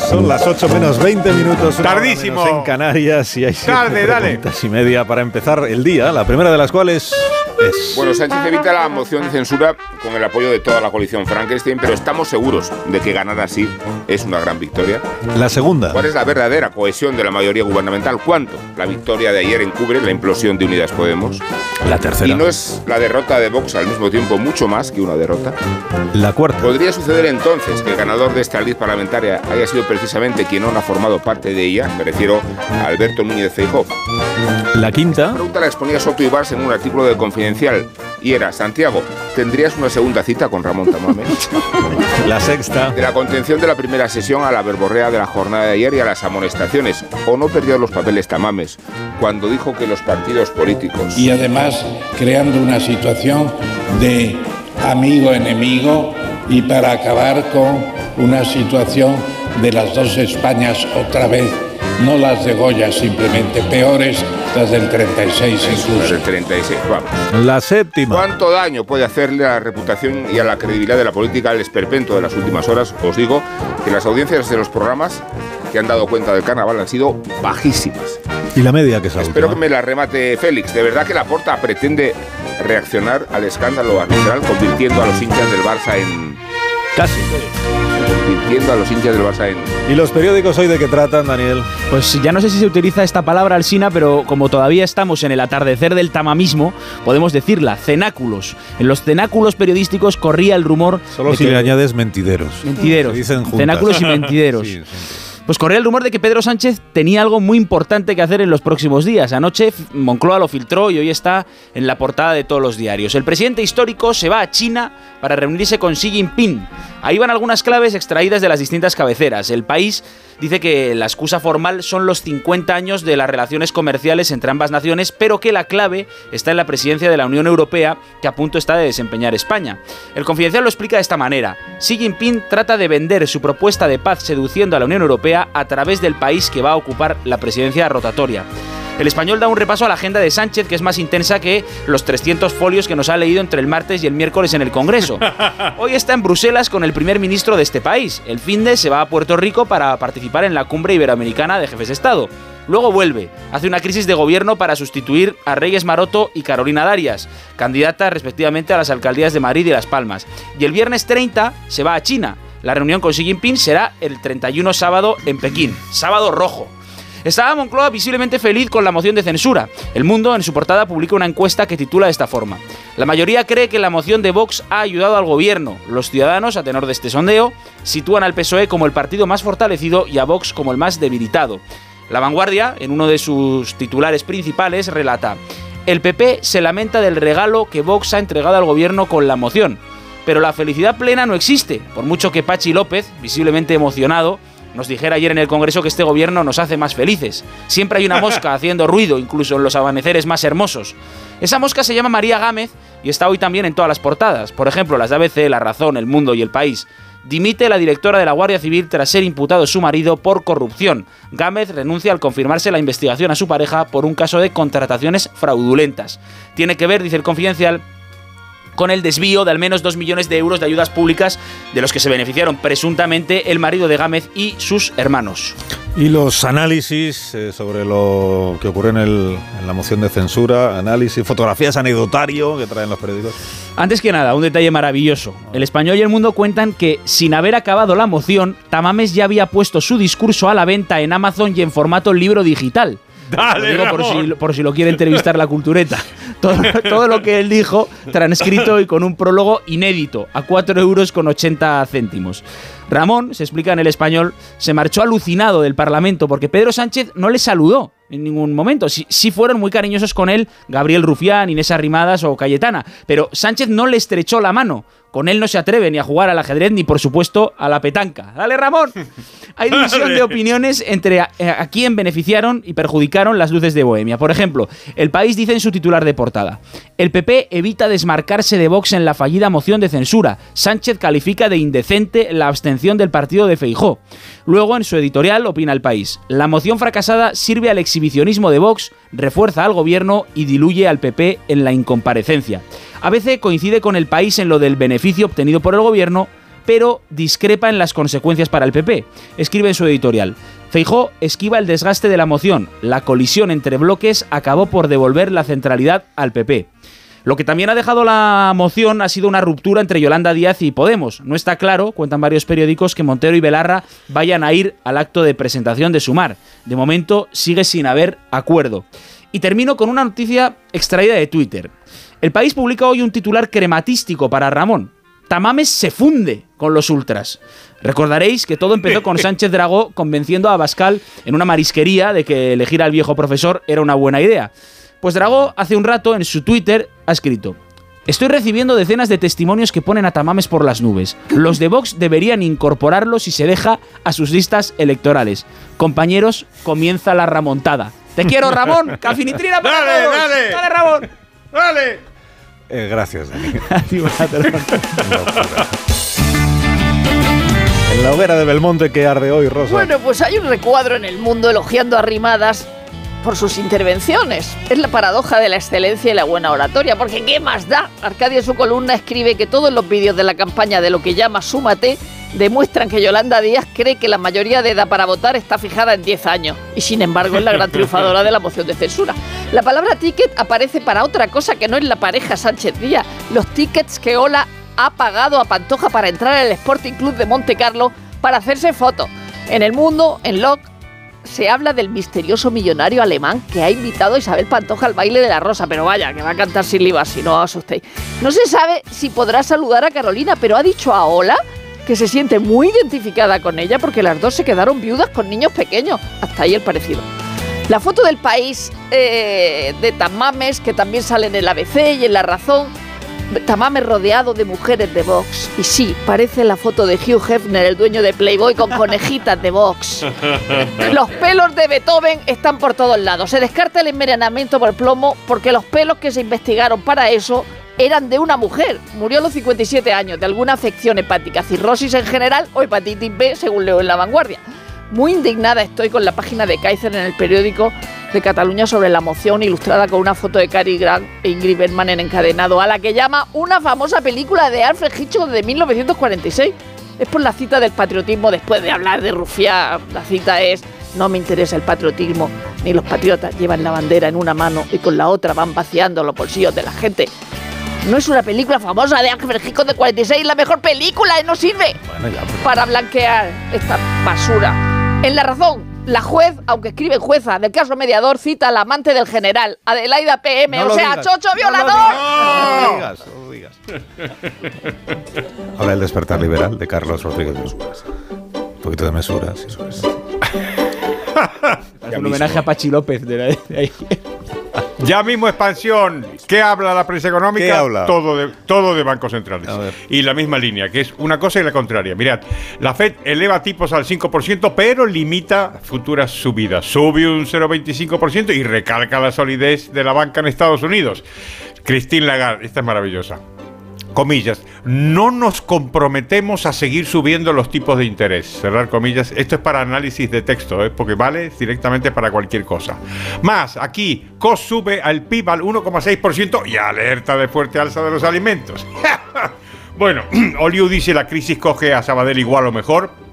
S1: Son las 8 menos 20 minutos.
S93: Tardísimo.
S1: menos En Canarias y hay
S93: Tarde, dale.
S1: y media para empezar el día. La primera de las cuales es.
S78: Bueno, Sánchez evita la moción de censura con el apoyo de toda la coalición Frankenstein, pero estamos seguros de que ganar así es una gran victoria.
S1: La segunda.
S78: ¿Cuál es la verdadera cohesión de la mayoría gubernamental? ¿Cuánto? La victoria de ayer encubre la implosión de Unidas Podemos.
S1: La tercera.
S78: Y no es la derrota de Vox al mismo tiempo mucho más que una derrota.
S1: La cuarta.
S78: ¿Podría suceder entonces que el ganador de esta lid parlamentaria haya sido precisamente quien no ha formado parte de ella? Me refiero a Alberto Núñez Feijóo.
S1: La quinta.
S78: La pregunta la exponía Soto Ibars en un artículo de Confidencial y era, Santiago, ¿tendrías una segunda cita con Ramón Tamames?
S1: La sexta.
S78: De la contención de la primera sesión a la verborrea de la jornada de ayer y a las amonestaciones. ¿O no perdió los papeles Tamames cuando dijo que los partidos políticos...
S47: y además creando una situación de amigo-enemigo y para acabar con una situación de las dos Españas otra vez, no las de Goya simplemente, peores, las del 36 incluso.
S78: del 36, vamos.
S1: La séptima.
S78: ¿Cuánto daño puede hacerle a la reputación y a la credibilidad de la política el esperpento de las últimas horas? Os digo que las audiencias de los programas que han dado cuenta del carnaval han sido bajísimas.
S1: Y la media que la
S78: Espero que me la remate Félix. De verdad que la Porta pretende reaccionar al escándalo arbitral convirtiendo a los hinchas del Barça en...
S1: Casi.
S78: Convirtiendo a los hinchas del Barça en...
S1: ¿Y los periódicos hoy de qué tratan, Daniel?
S75: Pues ya no sé si se utiliza esta palabra alsina, pero como todavía estamos en el atardecer del tamamismo, podemos decirla, cenáculos. En los cenáculos periodísticos corría el rumor
S1: Solo
S75: de
S1: si
S75: que-
S1: le añades mentideros.
S75: Mentideros.
S1: Se dicen juntas.
S75: Cenáculos y mentideros.
S1: Sí,
S75: Pues corría el rumor de que Pedro Sánchez tenía algo muy importante que hacer en los próximos días. Anoche Moncloa lo filtró y hoy está en la portada de todos los diarios. El presidente histórico se va a China para reunirse con Xi Jinping. Ahí van algunas claves extraídas de las distintas cabeceras. El país dice que la excusa formal son los 50 años de las relaciones comerciales entre ambas naciones, pero que la clave está en la presidencia de la Unión Europea que a punto está de desempeñar España. El confidencial lo explica de esta manera. Xi Jinping trata de vender su propuesta de paz seduciendo a la Unión Europea a través del país que va a ocupar la presidencia rotatoria. El español da un repaso a la agenda de Sánchez, que es más intensa que los 300 folios que nos ha leído entre el martes y el miércoles en el Congreso. Hoy está en Bruselas con el primer ministro de este país. El fin de se va a Puerto Rico para participar en la cumbre iberoamericana de jefes de Estado. Luego vuelve, hace una crisis de gobierno para sustituir a Reyes Maroto y Carolina Darias, candidatas respectivamente a las alcaldías de Madrid y Las Palmas. Y el viernes 30 se va a China. La reunión con Xi Jinping será el 31 sábado en Pekín, sábado rojo. Estaba Moncloa visiblemente feliz con la moción de censura. El Mundo en su portada publica una encuesta que titula de esta forma. La mayoría cree que la moción de Vox ha ayudado al gobierno. Los ciudadanos, a tenor de este sondeo, sitúan al PSOE como el partido más fortalecido y a Vox como el más debilitado. La vanguardia, en uno de sus titulares principales, relata, el PP se lamenta del regalo que Vox ha entregado al gobierno con la moción. Pero la felicidad plena no existe, por mucho que Pachi López, visiblemente emocionado, nos dijera ayer en el Congreso que este gobierno nos hace más felices. Siempre hay una mosca haciendo ruido, incluso en los amaneceres más hermosos. Esa mosca se llama María Gámez y está hoy también en todas las portadas. Por ejemplo, las de ABC, La Razón, El Mundo y El País. Dimite la directora de la Guardia Civil tras ser imputado su marido por corrupción. Gámez renuncia al confirmarse la investigación a su pareja por un caso de contrataciones fraudulentas. Tiene que ver, dice el confidencial, con el desvío de al menos 2 millones de euros de ayudas públicas de los que se beneficiaron presuntamente el marido de Gámez y sus hermanos.
S94: Y los análisis eh, sobre lo que ocurre en, el- en la moción de censura, análisis, fotografías anecdotario que traen los periódicos.
S75: Antes que nada, un detalle maravilloso. El español y el mundo cuentan que, sin haber acabado la moción, Tamames ya había puesto su discurso a la venta en Amazon y en formato libro digital.
S95: Dale,
S75: digo por si, por si lo quiere entrevistar la cultureta. Todo, todo lo que él dijo, transcrito y con un prólogo inédito, a 4 euros con 80 céntimos. Ramón, se explica en el español, se marchó alucinado del Parlamento porque Pedro Sánchez no le saludó en ningún momento. Sí, sí fueron muy cariñosos con él Gabriel Rufián, Inés Arrimadas o Cayetana, pero Sánchez no le estrechó la mano. Con él no se atreve ni a jugar al ajedrez ni, por supuesto, a la petanca. ¡Dale, Ramón! Hay división de opiniones entre a, a quién beneficiaron y perjudicaron las luces de Bohemia. Por ejemplo, El País dice en su titular de portada: El PP evita desmarcarse de Vox en la fallida moción de censura. Sánchez califica de indecente la del partido de Feijó. Luego, en su editorial, opina El País: La moción fracasada sirve al exhibicionismo de Vox, refuerza al gobierno y diluye al PP en la incomparecencia. A veces coincide con el país en lo del beneficio obtenido por el gobierno, pero discrepa en las consecuencias para el PP. Escribe en su editorial. Feijó esquiva el desgaste de la moción. La colisión entre bloques acabó por devolver la centralidad al PP. Lo que también ha dejado la moción ha sido una ruptura entre Yolanda Díaz y Podemos. No está claro, cuentan varios periódicos, que Montero y Belarra vayan a ir al acto de presentación de Sumar. De momento sigue sin haber acuerdo. Y termino con una noticia extraída de Twitter. El país publica hoy un titular crematístico para Ramón. Tamames se funde con los ultras. Recordaréis que todo empezó con Sánchez Dragó convenciendo a Abascal en una marisquería de que elegir al viejo profesor era una buena idea. Pues Dragó hace un rato en su Twitter ha escrito Estoy recibiendo decenas de testimonios que ponen a Tamames por las nubes. Los de Vox deberían incorporarlo si se deja a sus listas electorales. Compañeros, comienza la remontada. Te quiero, Ramón. Cafinitrina para
S95: Dale,
S75: todos.
S95: dale.
S75: Dale, Ramón.
S95: ¡Dale!
S94: Eh, gracias, Dani. En la hoguera de Belmonte que arde hoy, Rosa.
S96: Bueno, pues hay un recuadro en el mundo elogiando a Rimadas por sus intervenciones. Es la paradoja de la excelencia y la buena oratoria, porque ¿qué más da? Arcadia en su columna escribe que todos los vídeos de la campaña de lo que llama Súmate demuestran que Yolanda Díaz cree que la mayoría de edad para votar está fijada en 10 años y sin embargo es la gran triunfadora de la moción de censura. La palabra ticket aparece para otra cosa que no es la pareja Sánchez Díaz, los tickets que Ola ha pagado a Pantoja para entrar al Sporting Club de Monte Carlo para hacerse fotos. En el mundo, en Locke, se habla del misterioso millonario alemán que ha invitado a Isabel Pantoja al baile de la rosa, pero vaya, que va a cantar sin si no os asustéis. No se sabe si podrá saludar a Carolina, pero ha dicho a Ola que se siente muy identificada con ella porque las dos se quedaron viudas con niños pequeños. Hasta ahí el parecido. La foto del país eh, de Tamames, que también sale en el ABC y en La Razón, Tamame rodeado de mujeres de Vox. Y sí, parece la foto de Hugh Hefner, el dueño de Playboy, con conejitas de Vox. Los pelos de Beethoven están por todos lados. Se descarta el envenenamiento por plomo porque los pelos que se investigaron para eso eran de una mujer. Murió a los 57 años de alguna afección hepática, cirrosis en general o hepatitis B, según leo en La Vanguardia. Muy indignada estoy con la página de Kaiser en el periódico de Cataluña sobre la moción ilustrada con una foto de Cary Grant e Ingrid Bergman en encadenado, a la que llama una famosa película de Alfred Hitchcock de 1946. Es por la cita del patriotismo después de hablar de Rufiá. La cita es, no me interesa el patriotismo, ni los patriotas llevan la bandera en una mano y con la otra van vaciando los bolsillos de la gente. No es una película famosa de Alfred Hitchcock de 46, la mejor película y no sirve para blanquear esta basura. En La Razón, la juez, aunque escribe jueza del caso mediador, cita al amante del general, Adelaida PM,
S94: No
S96: o sea,
S94: digas,
S96: Chocho violador.
S94: No lo digas, no lo digas. Ahora el despertar liberal de Carlos Rodríguez Mesuras. Un poquito de mesura. sí.
S75: Es un homenaje a Pachi López de, la- de ahí.
S95: Ya mismo expansión. ¿Qué habla la prensa económica?
S94: ¿Qué habla?
S95: Todo de, todo de bancos centrales. Y la misma línea, que es una cosa y la contraria. Mirad, la Fed eleva tipos al 5%, pero limita futuras subidas. Sube un 0,25% y recalca la solidez de la banca en Estados Unidos. Christine Lagarde, esta es maravillosa. Comillas, no nos comprometemos a seguir subiendo los tipos de interés. Cerrar comillas. Esto es para análisis de texto, ¿eh? porque vale directamente para cualquier cosa. Más, aquí, COS sube al PIB al 1,6% y alerta de fuerte alza de los alimentos. bueno, Oliu dice la crisis coge a Sabadell igual o mejor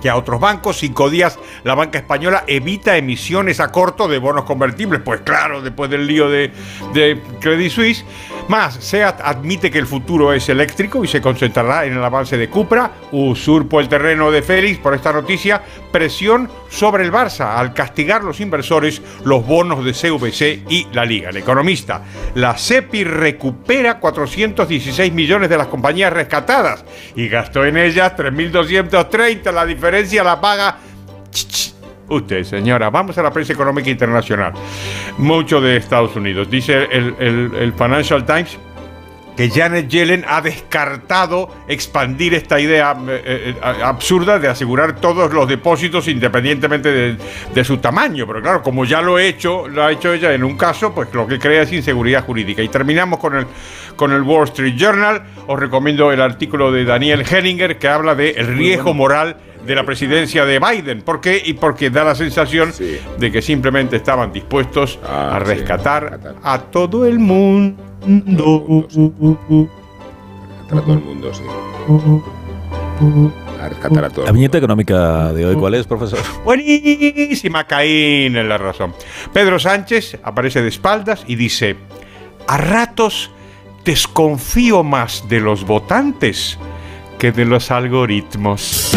S95: que a otros bancos. Cinco días la banca española evita emisiones a corto de bonos convertibles. Pues claro, después del lío de, de Credit Suisse. Más, SEAT admite que el futuro es eléctrico y se concentrará en el avance de Cupra. Usurpo el terreno de Félix por esta noticia. Presión sobre el Barça al castigar los inversores los bonos de CVC y la Liga. El economista, la CEPI recupera 416 millones de las compañías rescatadas y gastó en ellas 3.230. La diferencia la paga Usted, señora, vamos a la prensa económica internacional. Mucho de Estados Unidos. Dice el- el Financial Times que Janet Yellen ha descartado expandir esta idea eh, eh, absurda de asegurar todos los depósitos independientemente de, de su tamaño. Pero claro, como ya lo he hecho, lo ha hecho ella en un caso, pues lo que crea es inseguridad jurídica. Y terminamos con el, con el Wall Street Journal. Os recomiendo el artículo de Daniel Henninger que habla de el riesgo moral de la presidencia de Biden. ¿Por qué? Y porque da la sensación de que simplemente estaban dispuestos a rescatar a todo el mundo.
S78: Para todo el mundo, sí. A rescatar a todo
S94: La viñeta económica de hoy, ¿cuál es, profesor?
S95: Buenísima, Caín en la razón. Pedro Sánchez aparece de espaldas y dice, a ratos desconfío más de los votantes que de los algoritmos.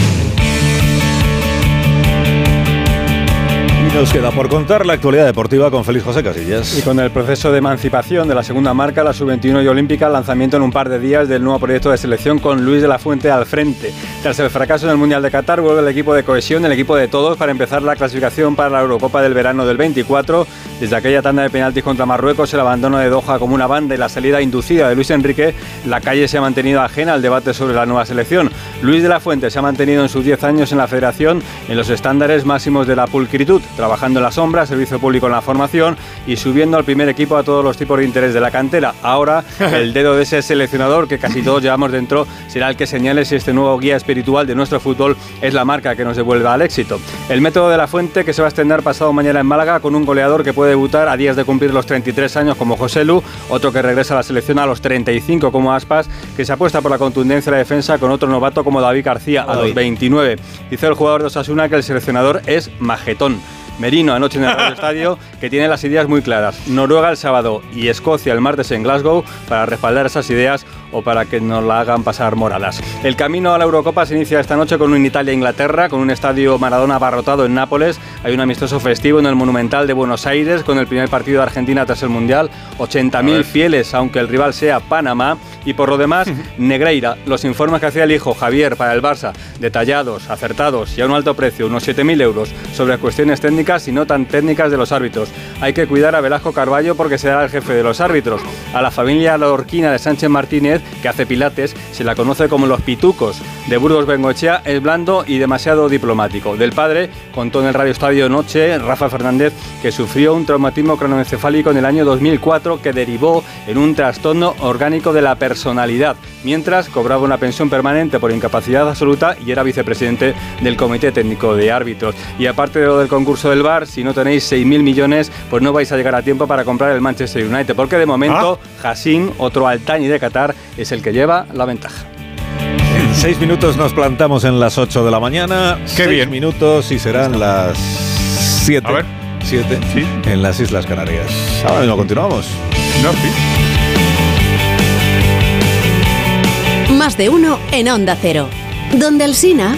S94: Nos queda por contar la actualidad deportiva con Félix José Casillas.
S77: Y con el proceso de emancipación de la segunda marca, la sub-21 y olímpica, lanzamiento en un par de días del nuevo proyecto de selección con Luis de la Fuente al frente. Tras el fracaso en el Mundial de Qatar, vuelve el equipo de cohesión, el equipo de todos, para empezar la clasificación para la Eurocopa del verano del 24. Desde aquella tanda de penaltis contra Marruecos, el abandono de Doha como una banda y la salida inducida de Luis Enrique, la calle se ha mantenido ajena al debate sobre la nueva selección. Luis de la Fuente se ha mantenido en sus 10 años en la federación en los estándares máximos de la pulcritud, trabajando en la sombra, servicio público en la formación y subiendo al primer equipo a todos los tipos de interés de la cantera. Ahora, el dedo de ese seleccionador que casi todos llevamos dentro será el que señale si este nuevo guía espiritual de nuestro fútbol es la marca que nos devuelva al éxito. El método de la fuente que se va a estrenar pasado mañana en Málaga con un goleador que puede debutar a días de cumplir los 33 años como José Lu, otro que regresa a la selección a los 35 como Aspas, que se apuesta por la contundencia de la defensa con otro novato como David García a los
S94: David.
S77: 29. Dice el jugador de Osasuna que el seleccionador es majetón. Merino anoche en el Radio Estadio, que tiene las ideas muy claras. Noruega el sábado y Escocia el martes en Glasgow para respaldar esas ideas o para que nos la hagan pasar moradas. El camino a la Eurocopa se inicia esta noche con un Italia-Inglaterra, con un estadio Maradona abarrotado en Nápoles. Hay un amistoso festivo en el Monumental de Buenos Aires con el primer partido de Argentina tras el Mundial. 80.000 fieles, aunque el rival sea Panamá. Y por lo demás, Negreira. Los informes que hacía el hijo Javier para el Barça, detallados, acertados y a un alto precio, unos 7.000 euros, sobre cuestiones técnicas y no tan técnicas de los árbitros. Hay que cuidar a Velasco Carballo porque será el jefe de los árbitros. A la familia lorquina de Sánchez Martínez, que hace pilates, se la conoce como los pitucos. De Burgos Bengochea es blando y demasiado diplomático. Del padre contó en el Radio Estadio Noche Rafa Fernández que sufrió un traumatismo cronoencefálico en el año 2004 que derivó en un trastorno orgánico de la personalidad, mientras cobraba una pensión permanente por incapacidad absoluta y era vicepresidente del Comité Técnico de Árbitros. Y aparte de lo del concurso del bar, si no tenéis 6.000 millones, pues no vais a llegar a tiempo para comprar el Manchester United, porque de momento Hassin, otro Altani de Qatar, es el que lleva la ventaja.
S1: En seis minutos nos plantamos en las 8 de la mañana.
S95: Qué
S1: Seis
S95: bien.
S1: minutos y serán las 7.
S95: A ver.
S1: 7 en las Islas Canarias. Ahora mismo continuamos.
S95: No, sí.
S9: Más de uno en Onda Cero. Donde Alsina.